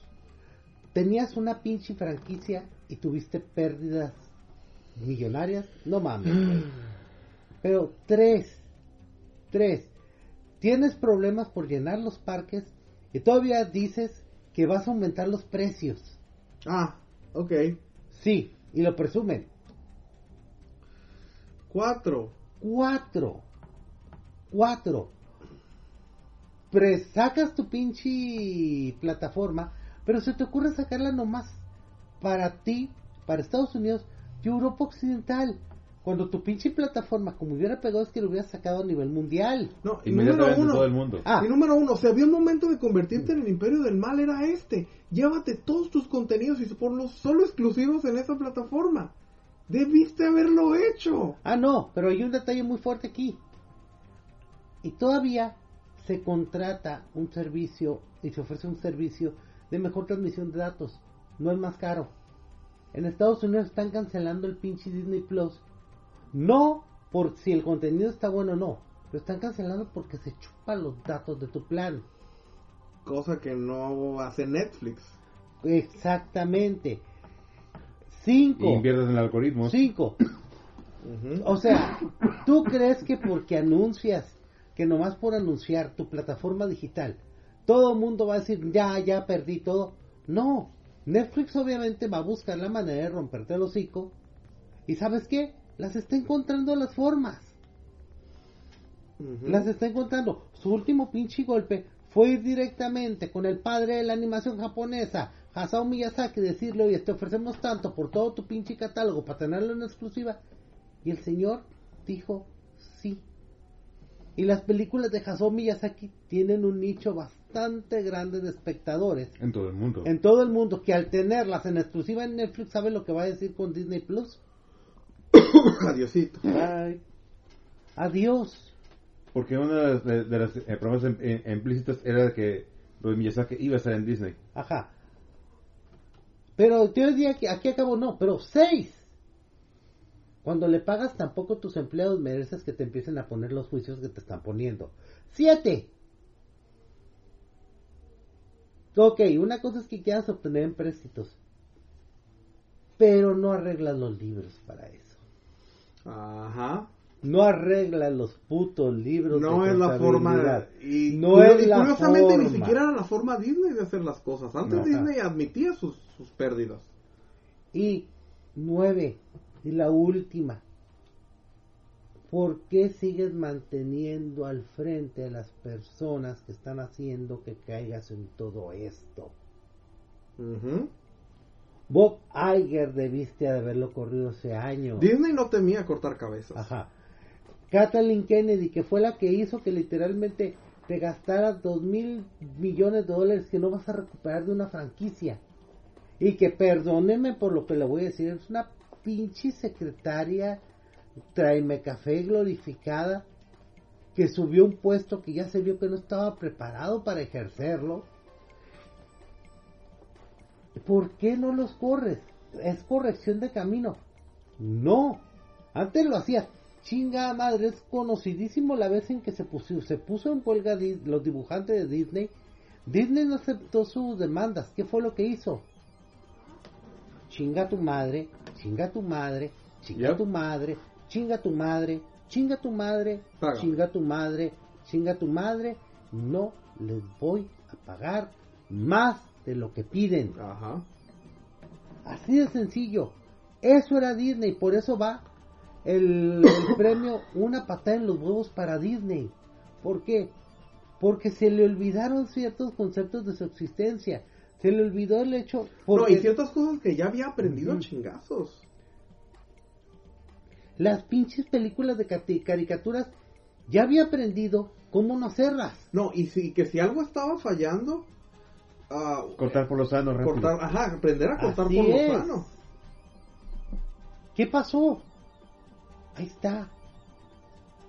Tenías una pinche franquicia y tuviste pérdidas millonarias. No mames. güey. [clears throat] Pero tres. Tres. Tienes problemas por llenar los parques y todavía dices que vas a aumentar los precios. Ah, ok. Sí, y lo presumen. Cuatro. Cuatro. Cuatro. Pre sacas tu pinche plataforma, pero se te ocurre sacarla nomás para ti, para Estados Unidos y Europa Occidental. Cuando tu pinche plataforma, como hubiera pegado, es que lo hubieras sacado a nivel mundial. No, y número uno. todo el mundo. Ah. Y número uno, si había un momento de convertirte en el imperio del mal, era este. Llévate todos tus contenidos y ponlos solo exclusivos en esa plataforma. Debiste haberlo hecho. Ah, no, pero hay un detalle muy fuerte aquí. Y todavía se contrata un servicio y se ofrece un servicio de mejor transmisión de datos. No es más caro. En Estados Unidos están cancelando el pinche Disney Plus. No por si el contenido está bueno o no. Lo están cancelando porque se chupan los datos de tu plan. Cosa que no hace Netflix. Exactamente. Cinco. Y inviertes en el algoritmo. Cinco. O sea, ¿tú crees que porque anuncias, que nomás por anunciar tu plataforma digital, todo el mundo va a decir, ya, ya perdí todo? No, Netflix obviamente va a buscar la manera de romperte el hocico. ¿Y sabes qué? Las está encontrando las formas. Las está encontrando. Su último pinche golpe fue ir directamente con el padre de la animación japonesa, Hasao Miyazaki, decirle, oye, te ofrecemos tanto por todo tu pinche catálogo para tenerlo en exclusiva. Y el señor dijo sí. Y las películas de Hasao Miyazaki tienen un nicho bastante grande de espectadores En todo el mundo. en todo el mundo que al tenerlas en exclusiva en Netflix sabe lo que va a decir con Disney Plus. [coughs] Adiosito. Bye. Adiós. Porque una de las, de- las, eh, promesas em- eh, implícitas era que lo de Miyazaki iba a estar en Disney. Ajá. Pero yo diría que aquí acabo no, pero seis. Cuando le pagas tampoco tus empleados mereces que te empiecen a poner los juicios que te están poniendo. Siete. Ok, una cosa es que quieras obtener empréstitos. Pero no arreglas los libros para eso. Ajá. No arreglas los putos libros. No de es la forma y, no es y la curiosamente ni siquiera era la forma Disney de hacer las cosas. Antes Ajá. Disney admitía sus, sus pérdidas. Y nueve, y la última. ¿Por qué sigues manteniendo al frente a las personas que están haciendo que caigas en todo esto? Bob Iger debiste de haberlo corrido hace años. Disney no temía cortar cabezas. Ajá. Kathleen Kennedy, que fue la que hizo que literalmente te gastaras dos mil millones de dólares que no vas a recuperar de una franquicia. Y que perdóneme por lo que le voy a decir, es una pinche secretaria tráeme café glorificada que subió un puesto que ya se vio que no estaba preparado para ejercerlo. ¿Por qué no los corres? Es corrección de camino. No, antes lo hacías. Chinga madre, es conocidísimo la vez en que se puso, se puso en huelga los dibujantes de Disney. Disney no aceptó sus demandas. ¿Qué fue lo que hizo? Chinga tu madre, chinga tu madre, chinga Yep. tu madre, chinga tu madre, chinga tu madre, Paga. chinga tu madre, chinga tu madre. No les voy a pagar más de lo que piden. Ajá. Así de sencillo. Eso era Disney, por eso va el, el premio Una patada en los huevos para Disney. ¿Por qué? Porque se le olvidaron ciertos conceptos de su existencia. Se le olvidó el hecho. No, Porque y ciertas cosas que ya había aprendido a Ujú. chingazos. las pinches películas de caricaturas ya había aprendido cómo no hacerlas. No, y si, que si algo estaba fallando, ah, Cortar por los sanos cortar, ajá, aprender a cortar Así por lo es. sano. ¿Qué pasó? Ahí está.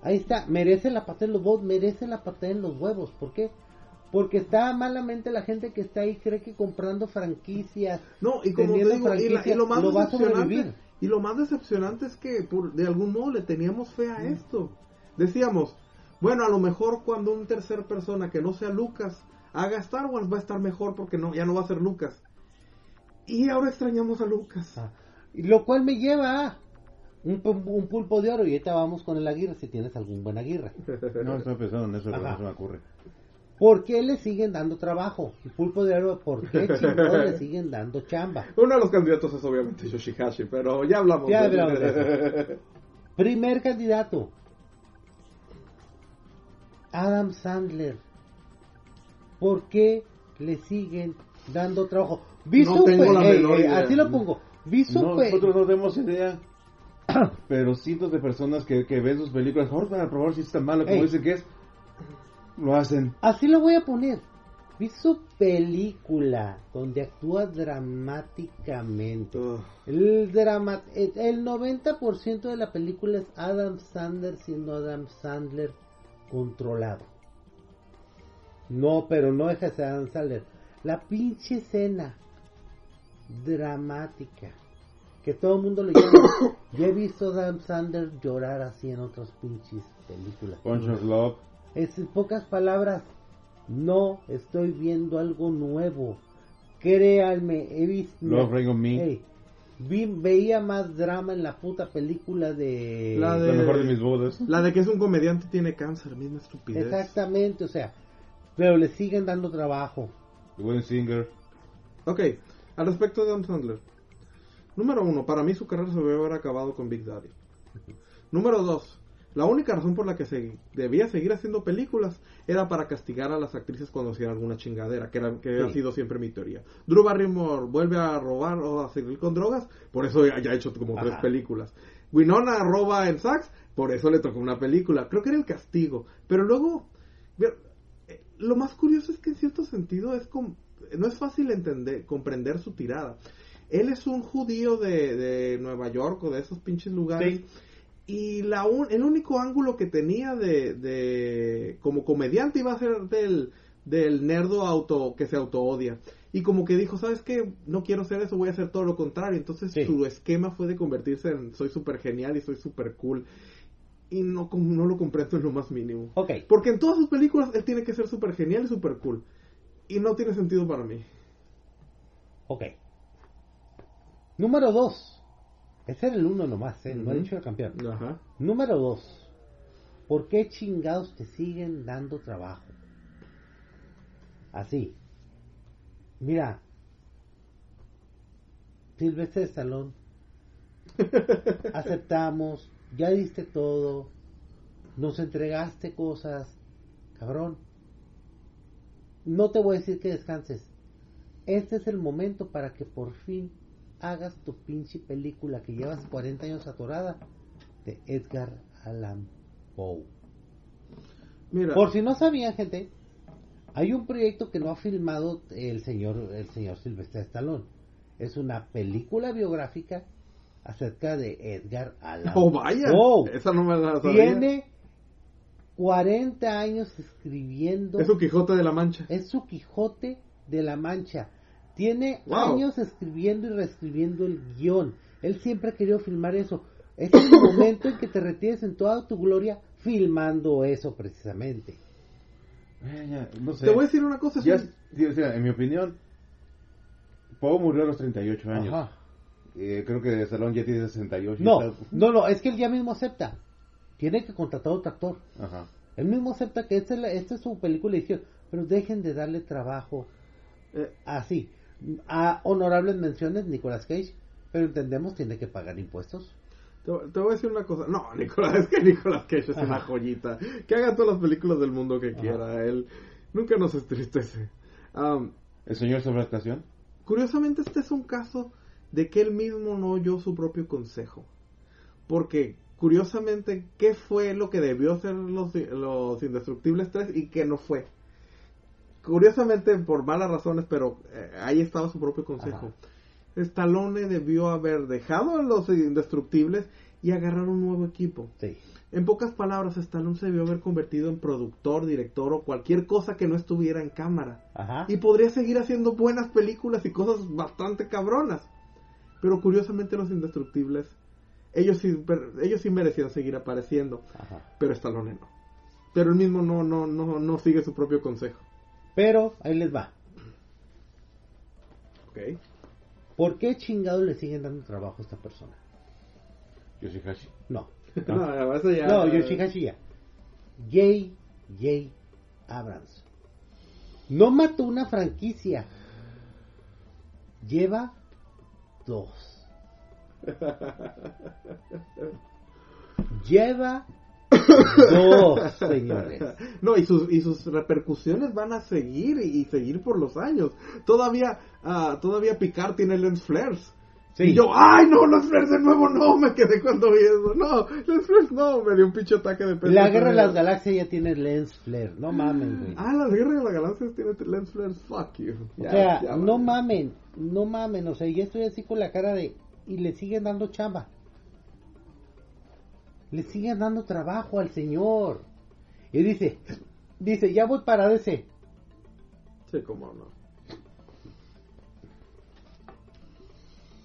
Ahí está. Merece la patada en los huevos, merece la patada en los huevos. ¿Por qué? Porque está malamente la gente que está ahí cree que comprando franquicias. No, y como te digo, y, la- y franquicias, lo más lo decepcionante, y lo más decepcionante es que por, de algún modo le teníamos fe a esto. Decíamos, bueno, a lo mejor cuando un tercer persona que no sea Lucas haga Star Wars va a estar mejor porque no, ya no va a ser Lucas. Y ahora extrañamos a Lucas. Ah, Lo cual me lleva a un, pu- un pulpo de oro. Y ahorita vamos con el Aguirre si tienes algún buen Aguirre. No, estoy pensando en eso, no se me ocurre. ¿Por qué le siguen dando trabajo? El pulpo de oro, ¿por qué [laughs] le siguen dando chamba? Uno de los candidatos es obviamente Yoshihashi, pero ya hablamos. Ya de- hablamos de [laughs] Primer candidato. Adam Sandler. ¿Por qué le siguen dando trabajo? Vi No tengo la idea. Así lo pongo. Vi No, nosotros no tenemos idea. [coughs] Pero cientos de personas que, que ven sus películas, ahora van a probar si es tan malo como Ey. dicen que es. Lo hacen. Así lo voy a poner. Vi su película donde actúa dramáticamente. Ugh. El, drama, el, el 90% de la película es Adam Sandler siendo Adam Sandler controlado. No, pero no deja de ser Adam Sandler. La pinche escena dramática que todo el mundo le llama. [coughs] Yo he visto a Adam Sandler llorar así en otras pinches películas. Punch of Love. Es en pocas palabras, no estoy viendo algo nuevo. Créanme, he visto. Love, Ring of Me. Ey, vi- veía más drama en la puta película de. La de- mejor de mis bodas. La de que es un comediante tiene cáncer, misma estupidez. Exactamente, o sea, pero le siguen dando trabajo. The Wedding Singer. Ok, al respecto de Adam Sandler. Número uno, para mí su carrera se debe haber acabado con Big Daddy. [laughs] Número dos, la única razón por la que se debía seguir haciendo películas era para castigar a las actrices cuando hacían alguna chingadera, que, era, que ha sido siempre mi teoría. Drew Barrymore vuelve a robar o a seguir con drogas, por eso ya, ha hecho como tres películas. Winona roba en Saks, por eso le tocó una película. Creo que era el castigo. Pero luego, eh, lo más curioso es que en cierto sentido es com- no es fácil entender, comprender su tirada. Él es un judío de, de Nueva York o de esos pinches lugares. Sí. Y la un- el único ángulo que tenía de, de como comediante iba a ser del, del nerdo auto que se auto odia. Y como que dijo, ¿sabes qué? No quiero hacer eso, voy a hacer todo lo contrario. Entonces Sí. su esquema fue de convertirse en soy súper genial y soy súper cool. Y no, no lo comprendo en lo más mínimo. Ok, Porque en todas sus películas él tiene que ser súper genial y súper cool. Y no tiene sentido para mí. ok. Número dos. Ese era el uno nomás, ¿eh? No he Ujú. dicho el campeón. Número dos. ¿Por qué chingados te siguen dando trabajo? Así. Mira. Silvestre Stallone. [laughs] Aceptamos. Ya diste todo. Nos entregaste cosas. Cabrón. No te voy a decir que descanses. Este es el momento para que por fin hagas tu pinche película que llevas 40 años atorada de Edgar Allan Poe. Mira. Por si no sabían, gente, hay un proyecto que no ha filmado el señor el señor Silvestre Stallone. Es una película biográfica acerca de Edgar Allan Oh, vaya. Poe. Esa no me la sabía. Tiene 40 años escribiendo. Es un Quijote de la Mancha. Es su Quijote de la Mancha. Tiene Wow. años escribiendo y reescribiendo el guion. Él siempre ha querido filmar eso. Es el [coughs] momento en que te retires en toda tu gloria filmando eso precisamente. Eh, ya, no sé. Te voy a decir una cosa. Ya, un- sí, o sea, en mi opinión, Poe murió a los 38 años. Ajá. Eh, creo que Stallone ya tiene 68. y No, está- no, no, es que él ya mismo acepta. Tiene que contratar a otro actor. Ajá. Él mismo acepta que esta es, la- esta es su película y dice, pero dejen de darle trabajo eh, así. A honorables menciones, Nicolas Cage, pero entendemos tiene que pagar impuestos. te, te voy a decir una cosa. No, [laughs] Nicolás, es que Nicolás Cage es una joyita. Que haga todas las películas del mundo que quiera. Él nunca nos entristece. Am, ¿El señor sobre actuación? Curiosamente este es un caso de que él mismo no oyó su propio consejo. Porque, curiosamente, ¿qué fue lo que debió ser los, los Indestructibles 3 y qué no fue? Curiosamente, por malas razones, pero eh, ahí estaba su propio consejo. Stallone debió haber dejado a los Indestructibles y agarrar un nuevo equipo. Sí. En pocas palabras, Stallone se debió haber convertido en productor, director o cualquier cosa que no estuviera en cámara Ajá. y podría seguir haciendo buenas películas y cosas bastante cabronas. Pero curiosamente los indestructibles, ellos sí, ellos sí merecían seguir apareciendo, Ajá. pero Stallone no. Pero él mismo no, no, no, no sigue su propio consejo. Pero ahí les va. Ok. ¿Por qué chingados le siguen dando trabajo a esta persona? Yoshihashi. No. No, [laughs] eso ya- No, Yoshihashi ya. J. J. Abrams. No mató una franquicia. Lleva dos. [laughs] Lleva dos, [laughs] señores. No, y sus, y sus repercusiones van a seguir y, y seguir por los años. Todavía, ah, todavía Picard tiene lens flares. Sí. Y yo, ¡ay, no, lens flares de nuevo! No, me quedé cuando vi eso. No, lens flares no, me dio un pinche ataque de peso. La guerra de las galaxias ya tiene lens flare. No mamen, güey. Ah, la guerra de las galaxias tiene lens flares, fuck you. O Ya, sea, ya, no mamen, no mamen, o sea, ya estoy así con la cara de... Y le siguen dando chamba. Le siguen dando trabajo al señor. Y dice, dice, ya voy para DC. Sí, cómo no.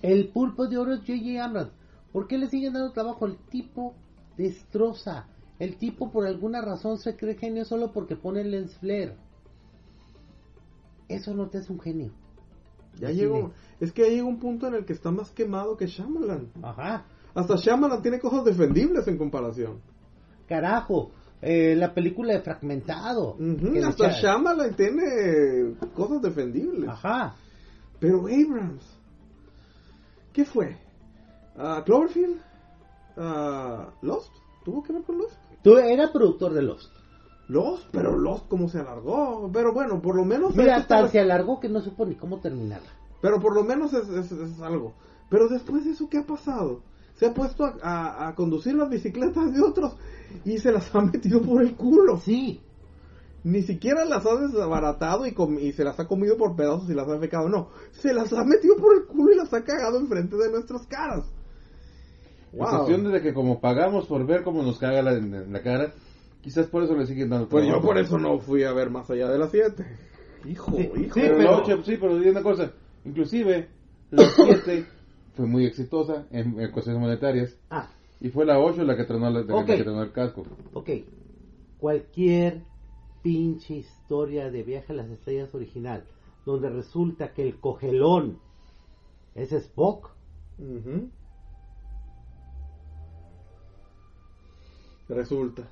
El pulpo de oro es J.J. Abrams. ¿Por qué le siguen dando trabajo? El tipo destroza. El tipo por alguna razón se cree genio solo porque pone el lens flare. Eso no te hace un genio. Ya llegó. Es que ya llegó un punto en el que está más quemado que Shyamalan. Ajá. Hasta Shyamalan tiene cosas defendibles en comparación. Carajo. eh, la película de Fragmentado. Que le hasta Shyamalan tiene cosas defendibles. Ajá. Pero Abrams, ¿qué fue? ¿Cloverfield? Ah, ¿Lost? ¿Tuvo que ver con Lost? Tú eras productor de Lost. Lost, pero Lost cómo se alargó. Pero bueno, por lo menos... Mira, hasta se alargó que no supo ni cómo terminarla. Pero por lo menos es, es- es algo. Pero después de eso, ¿qué ha pasado? Se ha puesto a, a- a conducir las bicicletas de otros y se las [laughs] ha metido por el culo. Sí. Ni siquiera las ha desbaratado y, com- y se las ha comido por pedazos y las ha fecado. No, se las ha metido por el culo y las ha cagado enfrente de nuestras caras. En Wow. cuestión de que como pagamos por ver cómo nos caga la, en, en la cara, quizás por eso le siguen dando Pues yo por eso no fui a ver más allá de las 7. Hijo, Sí, hijo. sí, Pero, pero- sí, pero una cosa, inclusive la 7 fue muy exitosa en, en cuestiones monetarias Ah, y fue la 8 la que tronó, la, que tronó el casco. ok. Cualquier pinche historia de Viaje a las Estrellas original, donde resulta que el cogelón es Spock, Ujú. Resulta.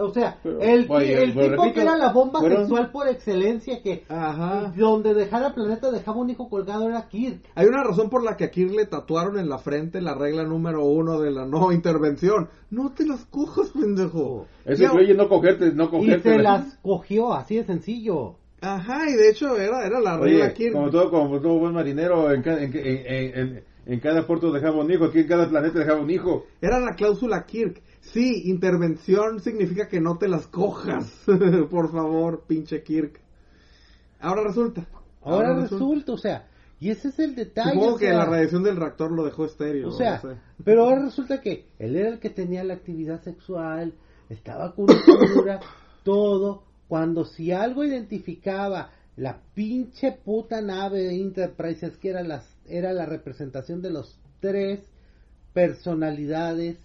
O sea, Pero, el, vaya, el tipo repito, que era la bomba fueron- sexual por excelencia, que Ajá. donde dejara planeta dejaba un hijo colgado era Kirk. Hay una razón por la que a Kirk le tatuaron en la frente la regla número uno de la no intervención. No te las cojas, pendejo. Eso Y incluye no cogerte, no Y cogerte. se las cogió, así de sencillo. Ajá, y de hecho era, era la regla Oye, Kirk. como todo, como todo buen marinero, en, ca- en, en- en- en cada puerto dejaba un hijo, aquí en cada planeta dejaba un hijo. Era la cláusula Kirk. Sí, intervención significa que no te las cojas. [laughs] por favor, pinche Kirk. Ahora resulta. Ahora resulta, o sea, Y ese es el detalle. Supongo o que la radiación del reactor lo dejó estéril. O sea, no sé. pero ahora resulta que él era el que tenía la actividad sexual, estaba con figura, [coughs] todo, cuando si algo identificaba la pinche puta nave de Enterprise es que era, las, era la representación de los tres personalidades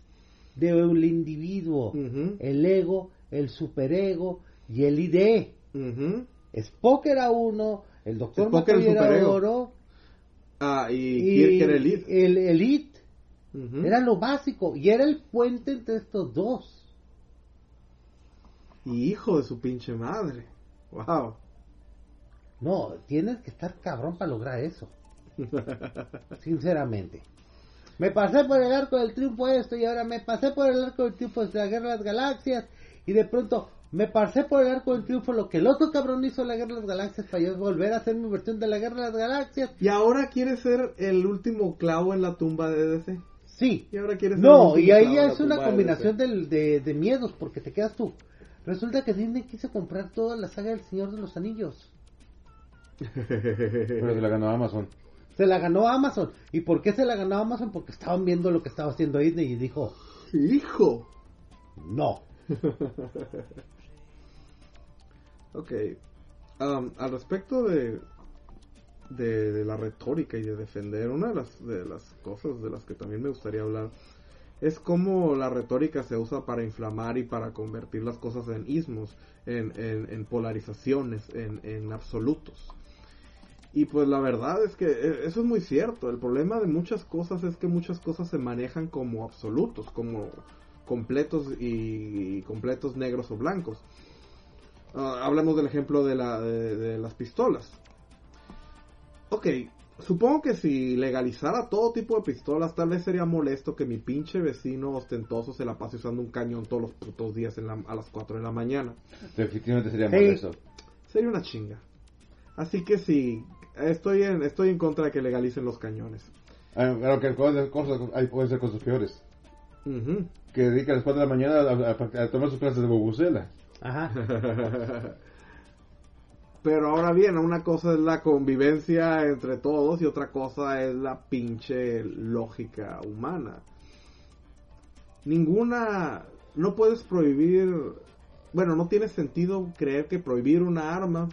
de un individuo, el ego, el superego y el ID. Ujú. Spock era uno, el doctor Spock era oro Ah, y, y Kirk era el el elite. Era lo básico y era el puente entre estos dos. Y hijo de su pinche madre. Wow. No, tienes que estar cabrón para lograr eso. [laughs] Sinceramente. Me pasé por el arco del triunfo esto y ahora me pasé por el arco del triunfo de la guerra de las galaxias y de pronto me pasé por el arco del triunfo lo que el otro cabrón hizo en la guerra de las galaxias para yo volver a hacer mi versión de la guerra de las galaxias. y ahora quiere ser el último clavo en la tumba de DC. Sí. Y ahora quiere ser el No, y ahí la es una de combinación de, de miedos porque te quedas tú. Resulta que Disney quiso comprar toda la saga del Señor de los Anillos. [laughs] Pero se la ganó Amazon. Se la ganó Amazon. ¿Y por qué se la ganó Amazon? Porque estaban viendo lo que estaba haciendo Disney y dijo, Hijo. no. [laughs] Ok. Am, al respecto de, de, de la retórica y de defender, una de las, de las cosas de las que también me gustaría hablar es cómo la retórica se usa para inflamar y para convertir las cosas en ismos, en, en, en polarizaciones, en, en absolutos. Y pues la verdad es que eh, eso es muy cierto. El problema de muchas cosas es que muchas cosas se manejan como absolutos, como completos y, y completos negros o blancos. Ah, hablamos del ejemplo de, la, de, de las pistolas. Ok, supongo que si legalizara todo tipo de pistolas, tal vez sería molesto que mi pinche vecino ostentoso se la pase usando un cañón todos los putos días en la- a las 4 de la mañana. Definitivamente sería Hey. molesto. Sería una chinga. Así que sí, estoy en, estoy en contra de que legalicen los cañones. Ah, Claro que cosas, cosas, hay, pueden ser cosas peores. Que dedica a las 4 de la mañana a, a- a tomar sus clases de bubucela. Ajá. [laughs] Pero ahora bien, una cosa es la convivencia entre todos y otra cosa es la pinche lógica humana. Ninguna... No puedes prohibir... Bueno, no tiene sentido creer que prohibir una arma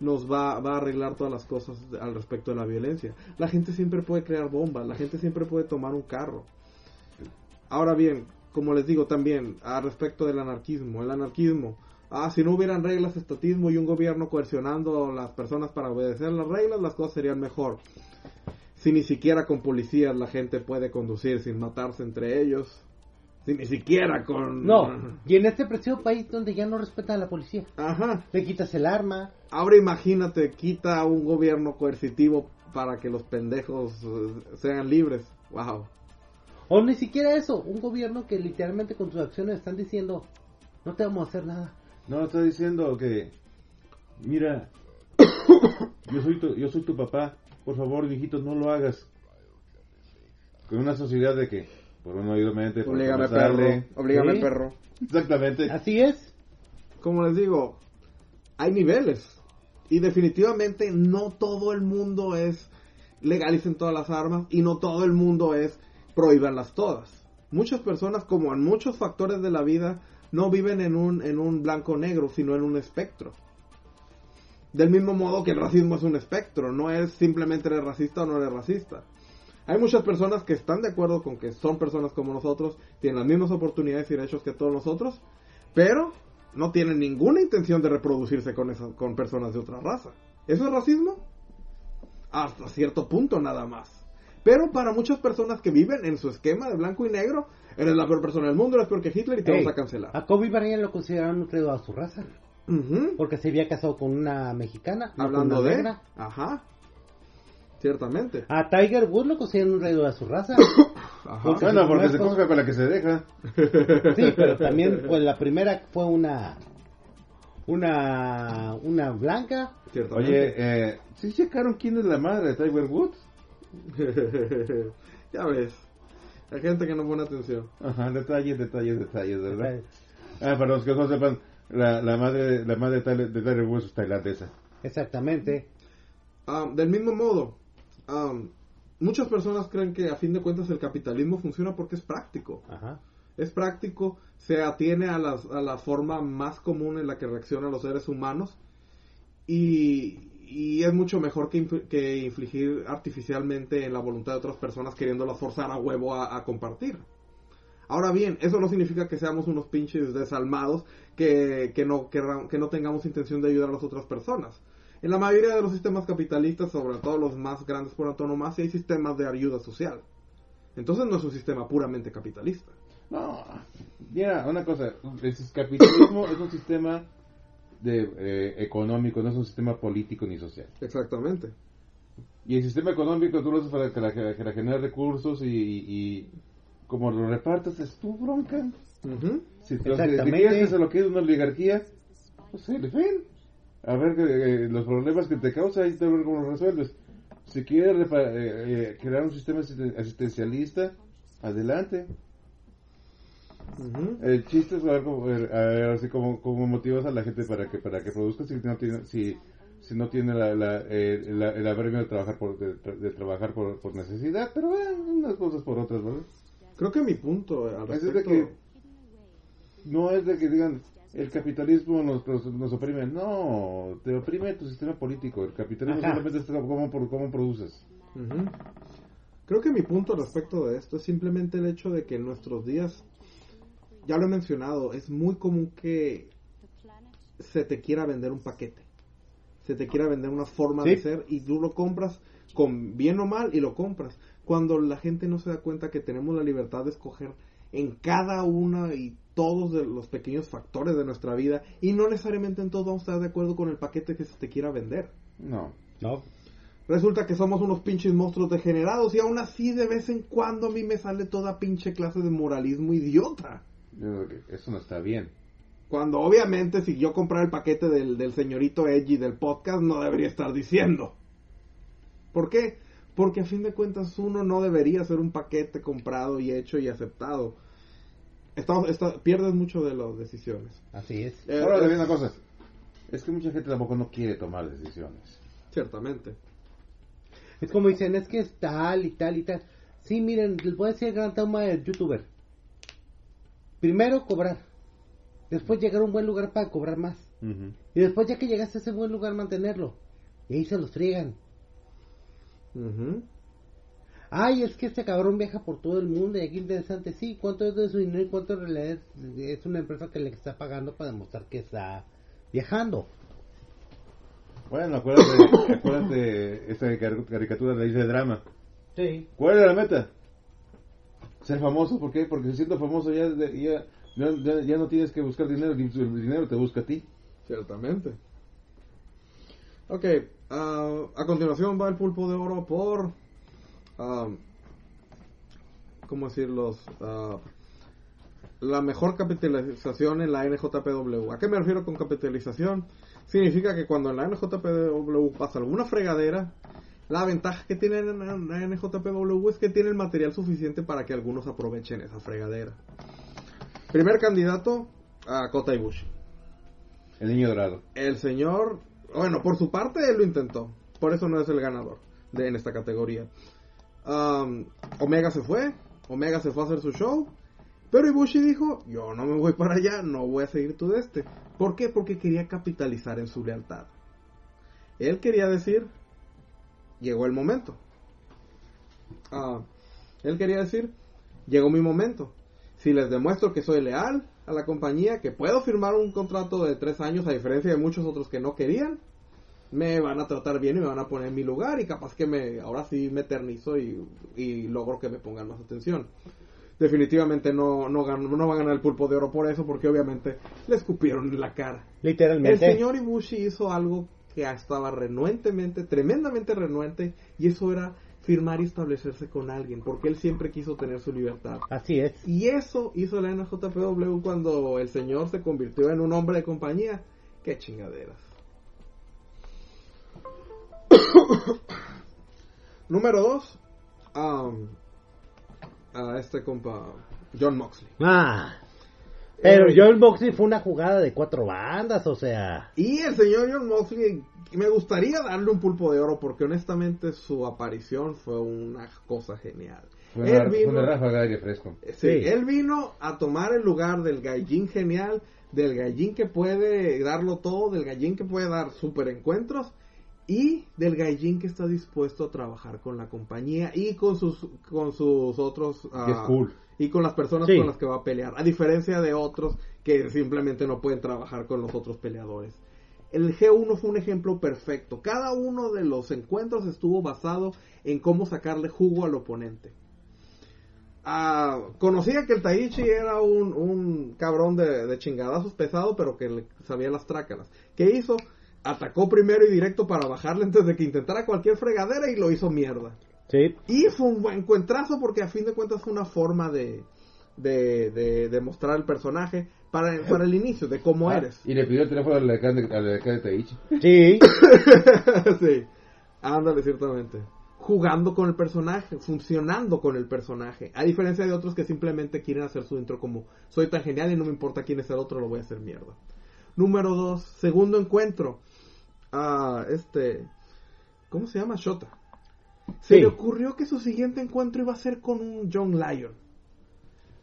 nos va, va a arreglar todas las cosas al respecto de la violencia. La gente siempre puede crear bombas, la gente siempre puede tomar un carro. Ahora bien, como les digo también, al respecto del anarquismo, el anarquismo, ah, si no hubieran reglas, estatismo y un gobierno coercionando a las personas para obedecer las reglas, las cosas serían mejor. Si ni siquiera con policías la gente puede conducir sin matarse entre ellos, si ni siquiera con... No, y en este preciso país donde ya no respetan a la policía. Ajá. Le quitas el arma. Ahora imagínate, quita un gobierno coercitivo para que los pendejos eh, sean libres. Wow. O ni siquiera eso. Un gobierno que literalmente con sus acciones están diciendo, no te vamos a hacer nada. No, está diciendo que, mira, yo soy tu, yo soy tu papá, por favor, hijitos, no lo hagas. Con una sociedad de que, por un oído mente, por Oblígame otro no perro, oblígame Sí. perro. Exactamente. Así es. Como les digo, hay niveles. Y definitivamente no todo el mundo es legalicen todas las armas y no todo el mundo es prohíbanlas todas. Muchas personas, como en muchos factores de la vida, no viven en un, en un blanco-negro, sino en un espectro. Del mismo modo que el racismo es un espectro, no es simplemente eres racista o no eres racista. Hay muchas personas que están de acuerdo con que son personas como nosotros, tienen las mismas oportunidades y derechos que todos nosotros, pero no tienen ninguna intención de reproducirse con, esas, con personas de otra raza. ¿Eso es racismo? Hasta cierto punto nada más. Pero para muchas personas que viven en su esquema de blanco y negro, eres la peor persona del mundo, eres peor que Hitler y te Ey, vamos a cancelar. A Kobe Bryant lo consideraron un credo a su raza. Porque se había casado con una mexicana. Hablando una de... negra. Ajá. Ciertamente. A Tiger Woods lo consideran un traidor a su raza. [coughs] Ajá. Porque- Bueno, porque se coge con la que se deja. [laughs] Sí, pero también [laughs] pues la primera fue una una una blanca. Oye, eh, ¿sí checaron quién es la madre de Tiger Woods? [laughs] ya ves. Hay gente que no pone atención. Ajá, detalles, detalles, detalles, ¿verdad? Ah, para los que no sepan, la, la madre, la madre de de Tiger Woods es tailandesa. Exactamente. Um, del mismo modo, um, muchas personas creen que a fin de cuentas el capitalismo funciona porque es práctico. Ajá. Es práctico, se atiene a, las- a la forma más común en la que reaccionan los seres humanos y, y es mucho mejor que, inf- que infligir artificialmente en la voluntad de otras personas queriéndolas forzar a huevo a, a compartir. Ahora bien, eso no significa que seamos unos pinches desalmados que, que, no, que no tengamos intención de ayudar a las otras personas. En la mayoría de los sistemas capitalistas, sobre todo los más grandes por antonomasia, hay sistemas de ayuda social. Entonces no es un sistema puramente capitalista. No, mira, una cosa, el capitalismo es un sistema de, eh, económico, no es un sistema político ni social. Exactamente. Y el sistema económico tú lo haces para que la, que la genere recursos y, y, y como lo repartes es tu bronca. Si, te- si hacer lo que es una oligarquía, pues el fin. A ver eh, los problemas que te causa y te ver cómo los resuelves. Si quieres eh, eh, crear un sistema asisten- asistencialista, adelante. Ujú. El chiste es ver cómo, a así como, como motivas a la gente para que para que produzca si no tiene si, si no tiene la, la, eh, la- el apremio de trabajar por de, de trabajar por, por necesidad, pero unas cosas por otras, ¿verdad? Creo que mi punto al Es de respecto... que no es de que digan el capitalismo nos, nos, oprime, no, te oprime tu sistema político, el capitalismo Ajá. solamente es cómo, cómo produces. Creo que mi punto respecto de esto es simplemente el hecho de que en nuestros días, ya lo he mencionado, es muy común que se te quiera vender un paquete. Se te quiera vender una forma Sí. de ser y tú lo compras con bien o mal y lo compras. Cuando la gente no se da cuenta que tenemos la libertad de escoger en cada una y todos de los pequeños factores de nuestra vida y no necesariamente en todos vamos a estar de acuerdo con el paquete que se te quiera vender. No. No. Resulta que somos unos pinches monstruos degenerados y aún así de vez en cuando a mí me sale toda pinche clase de moralismo idiota. Eso no está bien. Cuando obviamente si yo comprara el paquete del, del señorito Edgy del podcast no debería estar diciendo. ¿Por qué? Porque a fin de cuentas uno no debería ser un paquete comprado y hecho y aceptado. Estamos, está- pierdes mucho de las decisiones. Así es. Eh, Ahora, también una cosa, es que mucha gente tampoco no quiere tomar decisiones. Ciertamente. Es como dicen, es que es tal y tal y tal. Sí, miren, les voy a decir el gran tema del youtuber. Primero cobrar. Después llegar a un buen lugar para cobrar más. Y después ya que llegaste a ese buen lugar mantenerlo. Y ahí se los friegan. Ujú. Ay, es que este cabrón viaja por todo el mundo y aquí interesante. Sí, ¿cuánto es de su dinero y cuánto en realidad es, es una empresa que le está pagando para demostrar que está viajando? Bueno, acuérdate, [coughs] acuérdate esa car- caricatura de la isla de drama. Sí. ¿Cuál era la meta? Ser famoso, ¿por qué? Porque siendo famoso ya, ya, ya, ya- ya no tienes que buscar dinero, el dinero te busca a ti. Ciertamente. Ok, ah, a continuación va el pulpo de oro por... ah, ¿Cómo decirlos? Ah, la mejor capitalización en la NJPW. ¿A qué me refiero con capitalización? Significa que cuando en la NJPW pasa alguna fregadera, la ventaja que tiene la NJPW es que tiene el material suficiente para que algunos aprovechen esa fregadera. Primer candidato a Kota Ibushi. El niño dorado. El señor, bueno, por su parte él lo intentó. Por eso no es el ganador de en esta categoría. Am, Omega se fue, Omega se fue a hacer su show. Pero Ibushi dijo, yo no me voy [laughs] para allá, no voy a seguir tu de este. ¿Por qué? Porque quería capitalizar en su lealtad. Él quería decir, llegó el momento. Ah, él quería decir, llegó mi momento. Si les demuestro que soy leal a la compañía, que puedo firmar un contrato de tres años a diferencia de muchos otros que no querían, me van a tratar bien y me van a poner en mi lugar y capaz que me ahora sí me eternizo y, y logro que me pongan más atención. Definitivamente no, no, va a ganar el pulpo de oro por eso, porque obviamente le escupieron en la cara. El Literalmente. señor Ibushi hizo algo que estaba renuentemente, tremendamente renuente, y eso era firmar y establecerse con alguien, porque él siempre quiso tener su libertad. Así es. Y eso hizo la NJPW cuando el señor se convirtió en un hombre de compañía. Qué chingaderas. [coughs] Número 2. a este compa, John Moxley. Ah. Pero Eh, John Boxley fue una jugada de cuatro bandas, o sea. Y el señor John Moxley me gustaría darle un pulpo de oro porque honestamente su aparición fue una cosa genial. Fue Él una, vino- una ráfaga de aire fresco. Sí, Sí. él vino a tomar el lugar del gallín genial, del gallín que puede darlo todo, del gallín que puede dar super encuentros y del gallín que está dispuesto a trabajar con la compañía y con sus con sus otros es cool. y con las personas Sí. con las que va a pelear, a diferencia de otros que simplemente no pueden trabajar con los otros peleadores. El G1 fue un ejemplo perfecto. Cada uno de los encuentros estuvo basado en cómo sacarle jugo al oponente. Ah, conocía que el Taichi era un, un cabrón de, de chingadazos pesado, pero que le sabía las trácalas. ¿Qué hizo? Atacó primero y directo para bajarle antes de que intentara cualquier fregadera y lo hizo mierda. Sí. Y fue un buen encuentrazo porque a fin de cuentas fue una forma de, de, de, de mostrar el personaje para, para el inicio, de cómo Ah, eres. Y le pidió el teléfono al decán de, al decán de Taichi. Sí. [laughs] sí, ándale, ciertamente. Jugando con el personaje, funcionando con el personaje. A diferencia de otros que simplemente quieren hacer su intro como soy tan genial y no me importa quién es el otro, lo voy a hacer mierda. Número dos, segundo encuentro. Ah, este. ¿Cómo se llama? Shota. Se Sí. le ocurrió que su siguiente encuentro iba a ser con un John Lyon.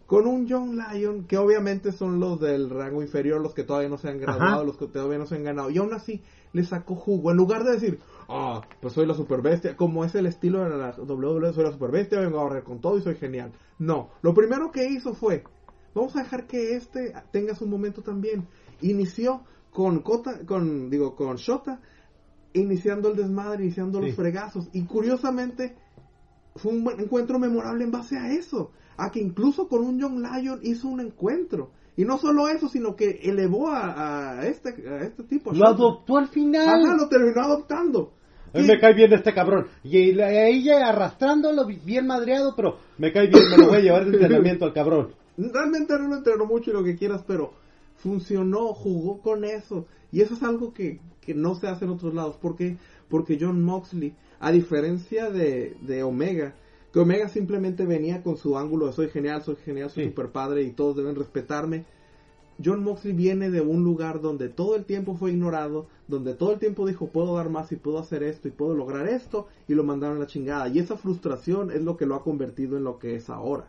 Con un John Lyon, que obviamente son los del rango inferior, los que todavía no se han graduado, Ajá. los que todavía no se han ganado. Y aún así le sacó jugo. En lugar de decir, ah, pues soy la super bestia, como es el estilo de la WWE, soy la super bestia, vengo a barrer con todo y soy genial. No, lo primero que hizo fue, vamos a dejar que este tenga su momento también. Inició con Kota, con, digo, con Shota, iniciando el desmadre, iniciando los fregazos. Y curiosamente, fue un encuentro memorable en base a eso. A que incluso con un John Lyon hizo un encuentro. Y no solo eso, sino que elevó a, a este, a este tipo. a Lo Shota. adoptó al final. Ajá, lo terminó adoptando. A mí me cae bien este cabrón. Y la- ella arrastrándolo bi- bien madreado, pero me cae bien, me lo voy a llevar de [laughs] entrenamiento al cabrón. Realmente no lo entrenó mucho y lo que quieras, pero funcionó, jugó con eso. Y eso es algo que, que no se hace en otros lados. ¿Por qué? Porque John Moxley, a diferencia de, de Omega, que Omega simplemente venía con su ángulo de soy genial, soy genial, soy Sí. super padre y todos deben respetarme. John Moxley viene de un lugar donde todo el tiempo fue ignorado, donde todo el tiempo dijo puedo dar más y puedo hacer esto y puedo lograr esto y lo mandaron a la chingada. Y esa frustración es lo que lo ha convertido en lo que es ahora.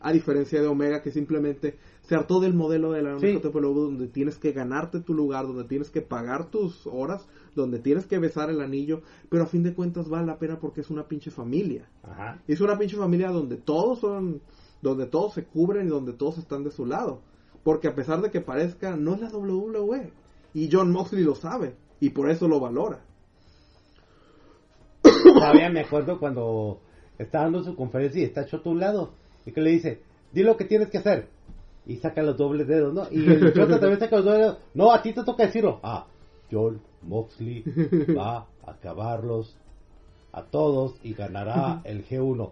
A diferencia de Omega que simplemente se hartó del modelo de la Sí. Donde tienes que ganarte tu lugar, donde tienes que pagar tus horas, donde tienes que besar el anillo, pero a fin de cuentas vale la pena porque es una pinche familia. Ajá. Es una pinche familia donde todos son, donde todos se cubren y donde todos están de su lado. Porque a pesar de que parezca, no es la WWE. Y John Moxley lo sabe. Y por eso lo valora. Todavía me acuerdo cuando está dando su conferencia y está Choto a un lado. Y que le dice, di lo que tienes que hacer. Y saca los dobles dedos, ¿no? Y el Choto [laughs] también saca los dobles dedos. No, a ti te toca decirlo. Ah, John Moxley [laughs] va a acabarlos a todos y ganará [laughs] el G1.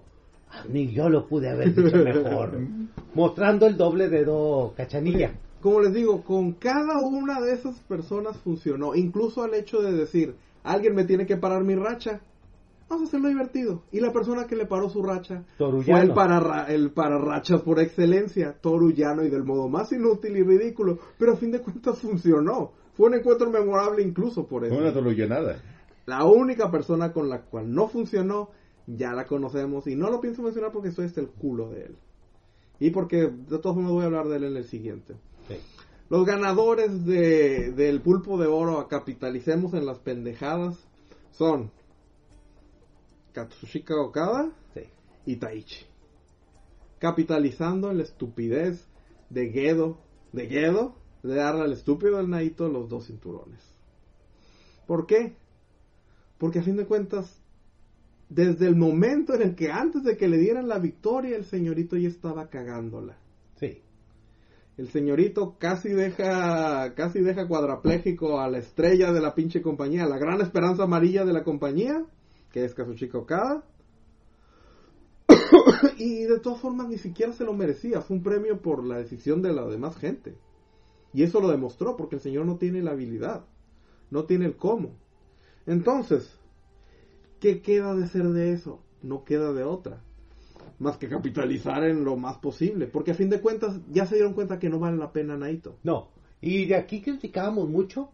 A mí yo lo pude haber dicho mejor. Mostrando el doble dedo cachanilla. Como les digo, con cada una de esas personas funcionó. Incluso al hecho de decir, alguien me tiene que parar mi racha. Vamos a hacerlo divertido. Y la persona que le paró su racha Torullano. fue el para, el para rachas por excelencia, Torullano, y del modo más inútil y ridículo. Pero a fin de cuentas funcionó. Fue un encuentro memorable incluso por eso. Fue una tolullanada. La única persona con la cual no funcionó, ya la conocemos y no lo pienso mencionar porque estoy hasta el culo de él. Y porque de todos modos voy a hablar de él en el siguiente. Sí. Los ganadores de, del pulpo de oro a capitalicemos en las pendejadas son Katsushika Okada Sí. y Taichi. Capitalizando en la estupidez de Gedo, de Gedo, de darle al estúpido del Naito los dos cinturones. ¿Por qué? Porque a fin de cuentas, desde el momento en el que antes de que le dieran la victoria, el señorito ya estaba cagándola. Sí. El señorito casi deja, casi deja cuadrapléjico a la estrella de la pinche compañía, la gran esperanza amarilla de la compañía, que es Kazuchika Okada. [coughs] y de todas formas ni siquiera se lo merecía, fue un premio por la decisión de la demás gente. Y eso lo demostró porque el señor no tiene la habilidad, no tiene el cómo. Entonces, ¿qué queda de ser de eso? No queda de otra más que capitalizar en lo más posible, porque a fin de cuentas ya se dieron cuenta que no vale la pena Naito. No. Y de aquí criticábamos mucho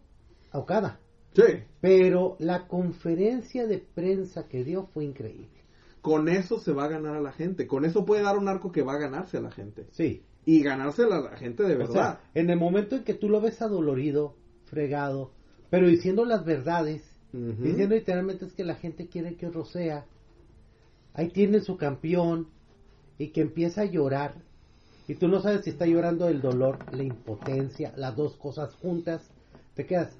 a Okada. Sí. Pero la conferencia de prensa que dio fue increíble. Con eso se va a ganar a la gente. Con eso puede dar un arco que va a ganarse a la gente. Sí. Y ganársela a la gente de O verdad. sea, en el momento en que tú lo ves adolorido, fregado, pero diciendo las verdades, diciendo literalmente es que la gente quiere que Rosea, ahí tiene su campeón, y que empieza a llorar, y tú no sabes si está llorando el dolor, la impotencia, las dos cosas juntas, te quedas,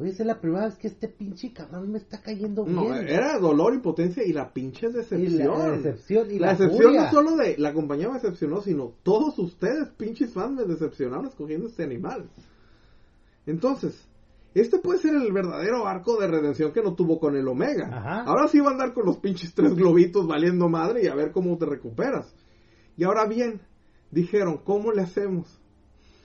oye, esa es la primera vez que este pinche cabrón me está cayendo No, bien. era dolor, impotencia y la pinche y decepción. la, decepción y la la, decepción furia. no solo de la compañía me decepcionó, sino todos ustedes, pinches fans, me decepcionaron escogiendo este animal. Entonces, este puede ser el verdadero arco de redención que no tuvo con el Omega. Ajá. Ahora sí va a andar con los pinches tres globitos valiendo madre y a ver cómo te recuperas. Y ahora bien, dijeron, ¿cómo le hacemos?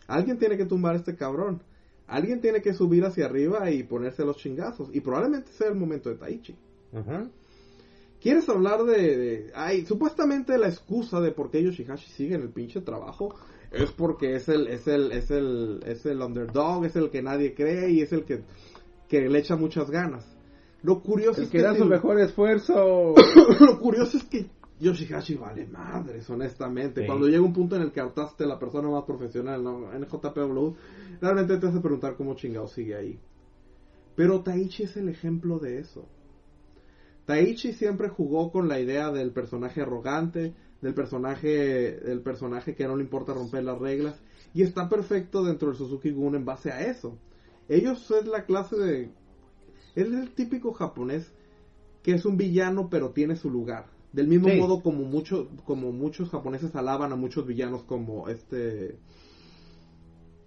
Alguien tiene que tumbar a este cabrón. Alguien tiene que subir hacia arriba y ponerse los chingazos. Y probablemente sea el momento de Taichi. Ajá. ¿Quieres hablar de, de- Ay, supuestamente la excusa de por qué Yoshihashi sigue en el pinche trabajo es porque es el, es el, es el, es el underdog, es el que nadie cree y es el que, que le echa muchas ganas. Lo curioso El es que que da su mejor esfuerzo. [coughs] lo curioso es que Yoshihashi vale madres, honestamente. Sí. Cuando llega un punto en el que hartaste la persona más profesional, ¿no? en JPW, realmente te hace preguntar cómo chingado sigue ahí. Pero Taichi es el ejemplo de eso. Taichi siempre jugó con la idea del personaje arrogante, del personaje, del personaje que no le importa romper las reglas, y está perfecto dentro del Suzuki Gun en base a eso. Ellos es la clase de... Es el típico japonés que es un villano pero tiene su lugar. Del mismo Sí. modo como muchos como muchos japoneses alaban a muchos villanos como este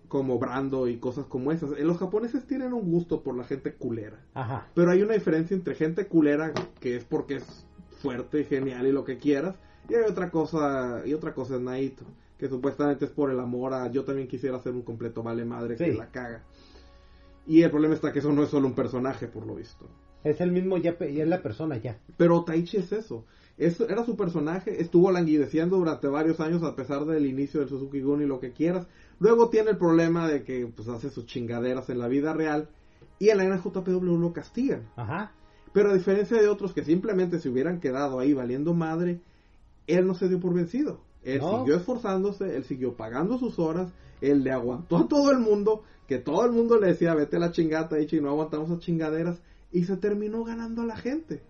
como Brando y cosas como esas. Eh, Los japoneses tienen un gusto por la gente culera. Ajá. Pero hay una diferencia entre gente culera que es porque es fuerte, genial y lo que quieras, y hay otra cosa, y otra cosa es Naito, que supuestamente es por el amor a yo también quisiera ser un completo vale madre que la caga. Y el problema está que eso no es solo un personaje por lo visto. Es el mismo, ya, ya es la persona, ya. Pero Taichi es eso. Es- era su personaje, estuvo languideciendo durante varios años a pesar del inicio del Suzuki Gun y lo que quieras. Luego tiene el problema de que pues hace sus chingaderas en la vida real y en la NJPW lo castigan. Ajá. Pero a diferencia de otros que simplemente se hubieran quedado ahí valiendo madre, él no se dio por vencido. Él No. siguió esforzándose, él siguió pagando sus horas, él le aguantó a todo el mundo, que todo el mundo le decía, vete a la chingata, y no aguantamos a chingaderas, y se terminó ganando a la gente.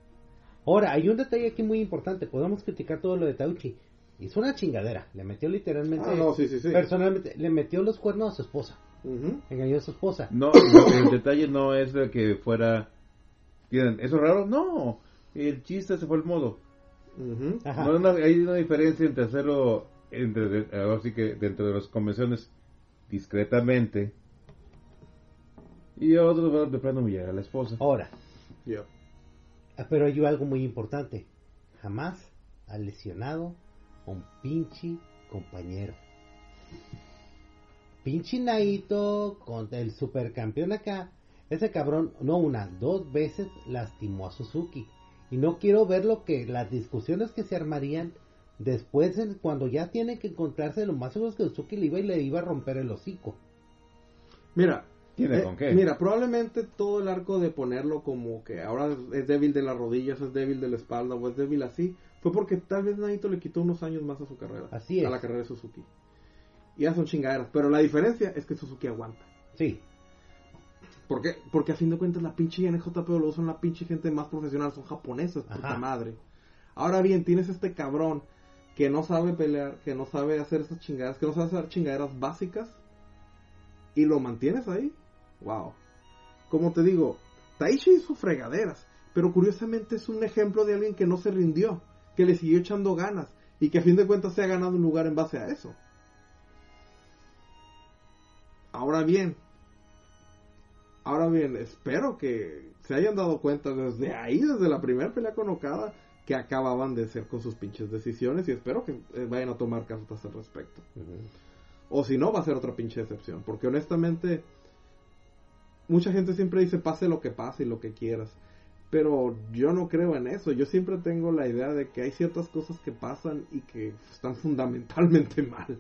Ahora, hay un detalle aquí muy importante. Podemos criticar todo lo de Tauchi. Hizo una chingadera. Le metió literalmente. Ah, no, sí, sí, sí. Personalmente, le metió los cuernos a su esposa. Ujú. Engañó a su esposa. No, [coughs] no, el detalle no es de que fuera. ¿eso es raro? No. El chiste se fue el modo. Ajá. No, no, hay una diferencia entre hacerlo, entre, ahora sí que dentro de las convenciones, discretamente, y otros van de plano humillar a la esposa. Ahora, ah, pero hay algo muy importante. Jamás ha lesionado a un pinche compañero. Pinche Naito con el supercampeón acá. Ese cabrón, no una, dos veces lastimó a Suzuki. Y no quiero ver lo que, las discusiones que se armarían después cuando ya tiene que encontrarse lo más seguro que Suzuki le iba y le iba a romper el hocico. Mira, ¿Tiene eh, con qué? mira, probablemente todo el arco de ponerlo como que ahora es débil de las rodillas, es débil de la espalda o es débil así, fue porque tal vez Naito le quitó unos años más a su carrera. Así A es. la carrera de Suzuki. Y ya son chingaderas. Pero la diferencia es que Suzuki aguanta. Sí, ¿Por qué? Porque a fin de cuentas la pinche NJPW son la pinche gente más profesional, son japoneses, puta madre. Ahora bien, tienes este cabrón que no sabe pelear, que no sabe hacer esas chingaderas, que no sabe hacer chingaderas básicas y lo mantienes ahí. Wow. Como te digo, Taichi hizo fregaderas, pero curiosamente es un ejemplo de alguien que no se rindió, que le siguió echando ganas y que a fin de cuentas se ha ganado un lugar en base a eso. Ahora bien, ahora bien, espero que se hayan dado cuenta desde ahí, desde la primera pelea con Okada, que acababan de ser con sus pinches decisiones y espero que eh, vayan a tomar cartas al respecto. O si no, va a ser otra pinche decepción. Porque honestamente, mucha gente siempre dice pase lo que pase y lo que quieras. Pero yo no creo en eso. Yo siempre tengo la idea de que hay ciertas cosas que pasan y que están fundamentalmente mal.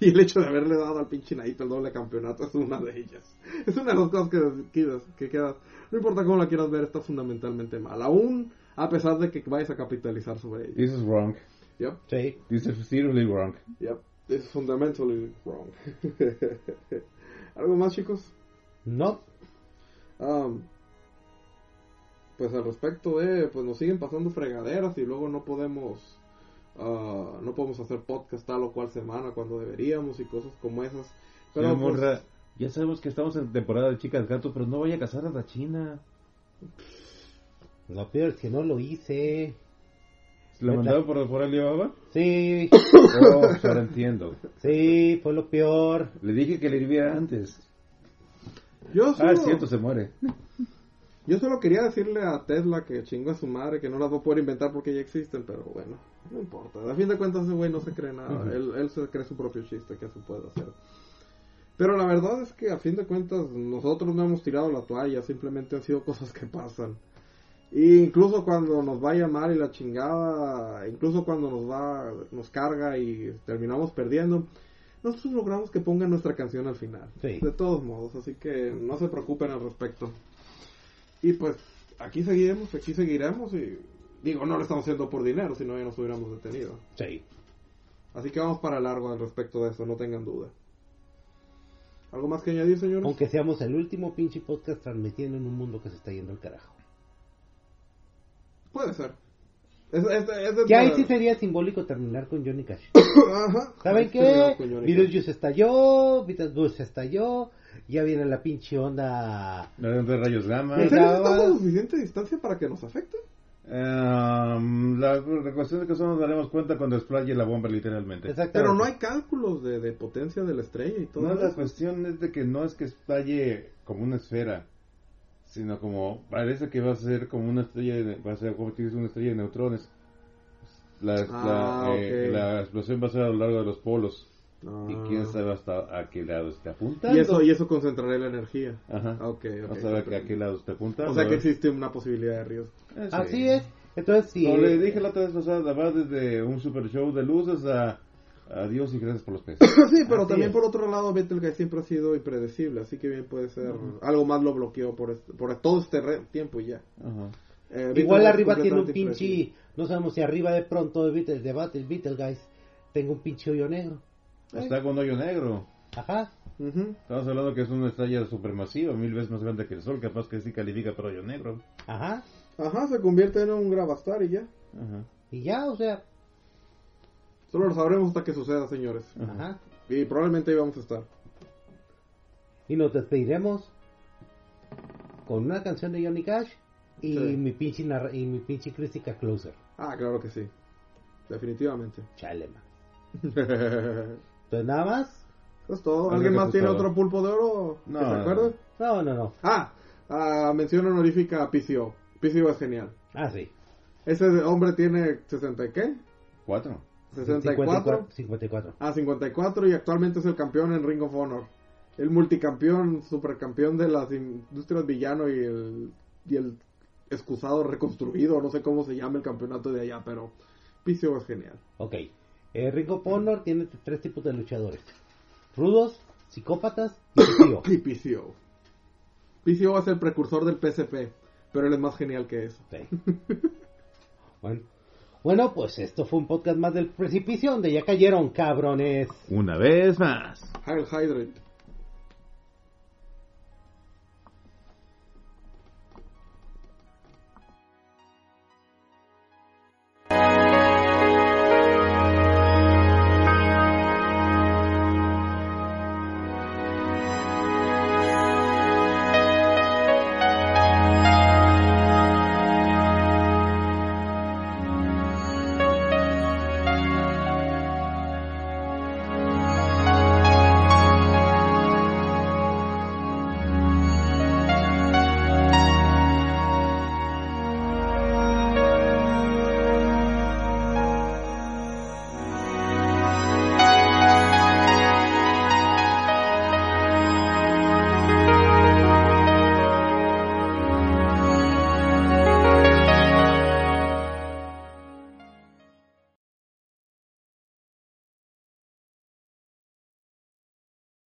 Y el hecho de haberle dado al pinche Naito el doble campeonato es una de ellas. Es una de las cosas que, que, que quedas. No importa cómo la quieras ver, está fundamentalmente mal. Aún a pesar de que vayas a capitalizar sobre ella. This is wrong. Yep, Sí. This is seriously wrong. yep. It's fundamentally wrong. [laughs] ¿Algo más, chicos? No. Um, pues al respecto de, pues nos siguen pasando fregaderas y luego no podemos, ah, no podemos hacer podcast tal o cual semana cuando deberíamos y cosas como esas. Pero pues, ya sabemos que estamos en temporada de chicas gato, pero no vaya a casar a la china. Lo peor es que no lo hice. ¿La mandaron por, por Alibaba? Sí. Oh, ahora entiendo. Sí, fue lo peor. Le dije que le hirviera antes. Yo Ah, solo, es cierto, se muere. [laughs] yo solo quería decirle a Tesla que chingó a su madre, que no las va a poder inventar porque ya existen, pero bueno, no importa. A fin de cuentas ese güey no se cree nada, él, él se cree su propio chiste, que se puede hacer. Pero la verdad es que a fin de cuentas nosotros no hemos tirado la toalla, simplemente han sido cosas que pasan. Y incluso cuando nos vaya mal y la chingada, incluso cuando nos va, nos carga y terminamos perdiendo, nosotros logramos que pongan nuestra canción al final. Sí. De todos modos, así que no se preocupen al respecto. Y pues aquí seguiremos, aquí seguiremos y digo, no lo estamos haciendo por dinero, si no ya nos hubiéramos detenido. Sí. Así que vamos para largo al respecto de eso, no tengan duda. ¿Algo más que añadir, señores? Aunque seamos el último pinche podcast transmitiendo en un mundo que se está yendo al carajo. Puede ser. Es, es, es de- Que ahí sí sería simbólico terminar con Johnny Cash. Ajá. ¿Saben qué? Beetlejuice estalló, Beetlejuice estalló, ya viene la pinche onda. La de rayos gamma. ¿En serio estamos a suficiente distancia para que nos afecte? Um, la, la cuestión es que solo nos daremos cuenta cuando explaye la bomba literalmente. Pero no hay cálculos de, de potencia de la estrella y todo No, la eso. cuestión es de que no es que estalle como una esfera, sino como parece que va a ser como una estrella, de, va a ser como tienes una estrella de neutrones. La, Ah, la, eh, la explosión va a ser a lo largo de los polos Ah. y quién sabe hasta a qué lado está apuntando. Y eso, y eso concentrará la energía. Ajá. Ah, ok, ok. Vas a ver que a qué lado está apuntando. O sea que existe una posibilidad de riesgo. Eh, sí. Así es. Entonces, sí. Como le dije la otra vez, o sea, va desde un super show de luces a adiós y gracias por los peces. [coughs] sí, pero Así también es. por otro lado, Betelgeuse siempre ha sido impredecible, así que bien puede ser algo más lo bloqueó por, este- por todo este re- tiempo y ya. Ajá. Eh, Igual Betelgeuse arriba tiene un pinche. No sabemos si arriba de pronto de Beetle, de Battle, Beetlejuice tengo un pinche hoyo negro. Está con hoyo negro. Ajá. Ujú. Estamos hablando que es una estrella supermasiva, mil veces más grande que el Sol, capaz que sí califica para hoyo negro. Ajá. Ajá, se convierte en un Gravastar y ya. Ajá. Y ya, o sea. Solo lo sabremos hasta que suceda, señores. Ajá. Y probablemente ahí vamos a estar. Y nos despediremos con una canción de Johnny Cash y Sí. mi pinche narra- y mi pinche crítica closer. Ah, claro que sí. Definitivamente. Chale, man. Eso [laughs] Entonces nada más. es todo. ¿Alguien más eso tiene todo. otro pulpo de oro? No, ¿Que se no? No, no, no. Ah, ah, mención honorífica a PCO. PCO es genial. Ah, sí. Ese hombre tiene 60 y qué? Cuatro. 64. 54. Ah, 54 y actualmente es el campeón en Ring of Honor. El multicampeón, supercampeón de las industrias villano y el, y el excusado reconstruido, no sé cómo se llama el campeonato de allá, pero PCO es genial. Ok. Eh, Ringo Honor tiene tres tipos de luchadores. Rudos, psicópatas y tío. [coughs] Y PCO. PCO es el precursor del PSP, pero él es más genial que eso. Sí. [laughs] bueno. Bueno, pues esto fue un podcast más del precipicio donde ya cayeron cabrones. Una vez más. Heil Hydrate.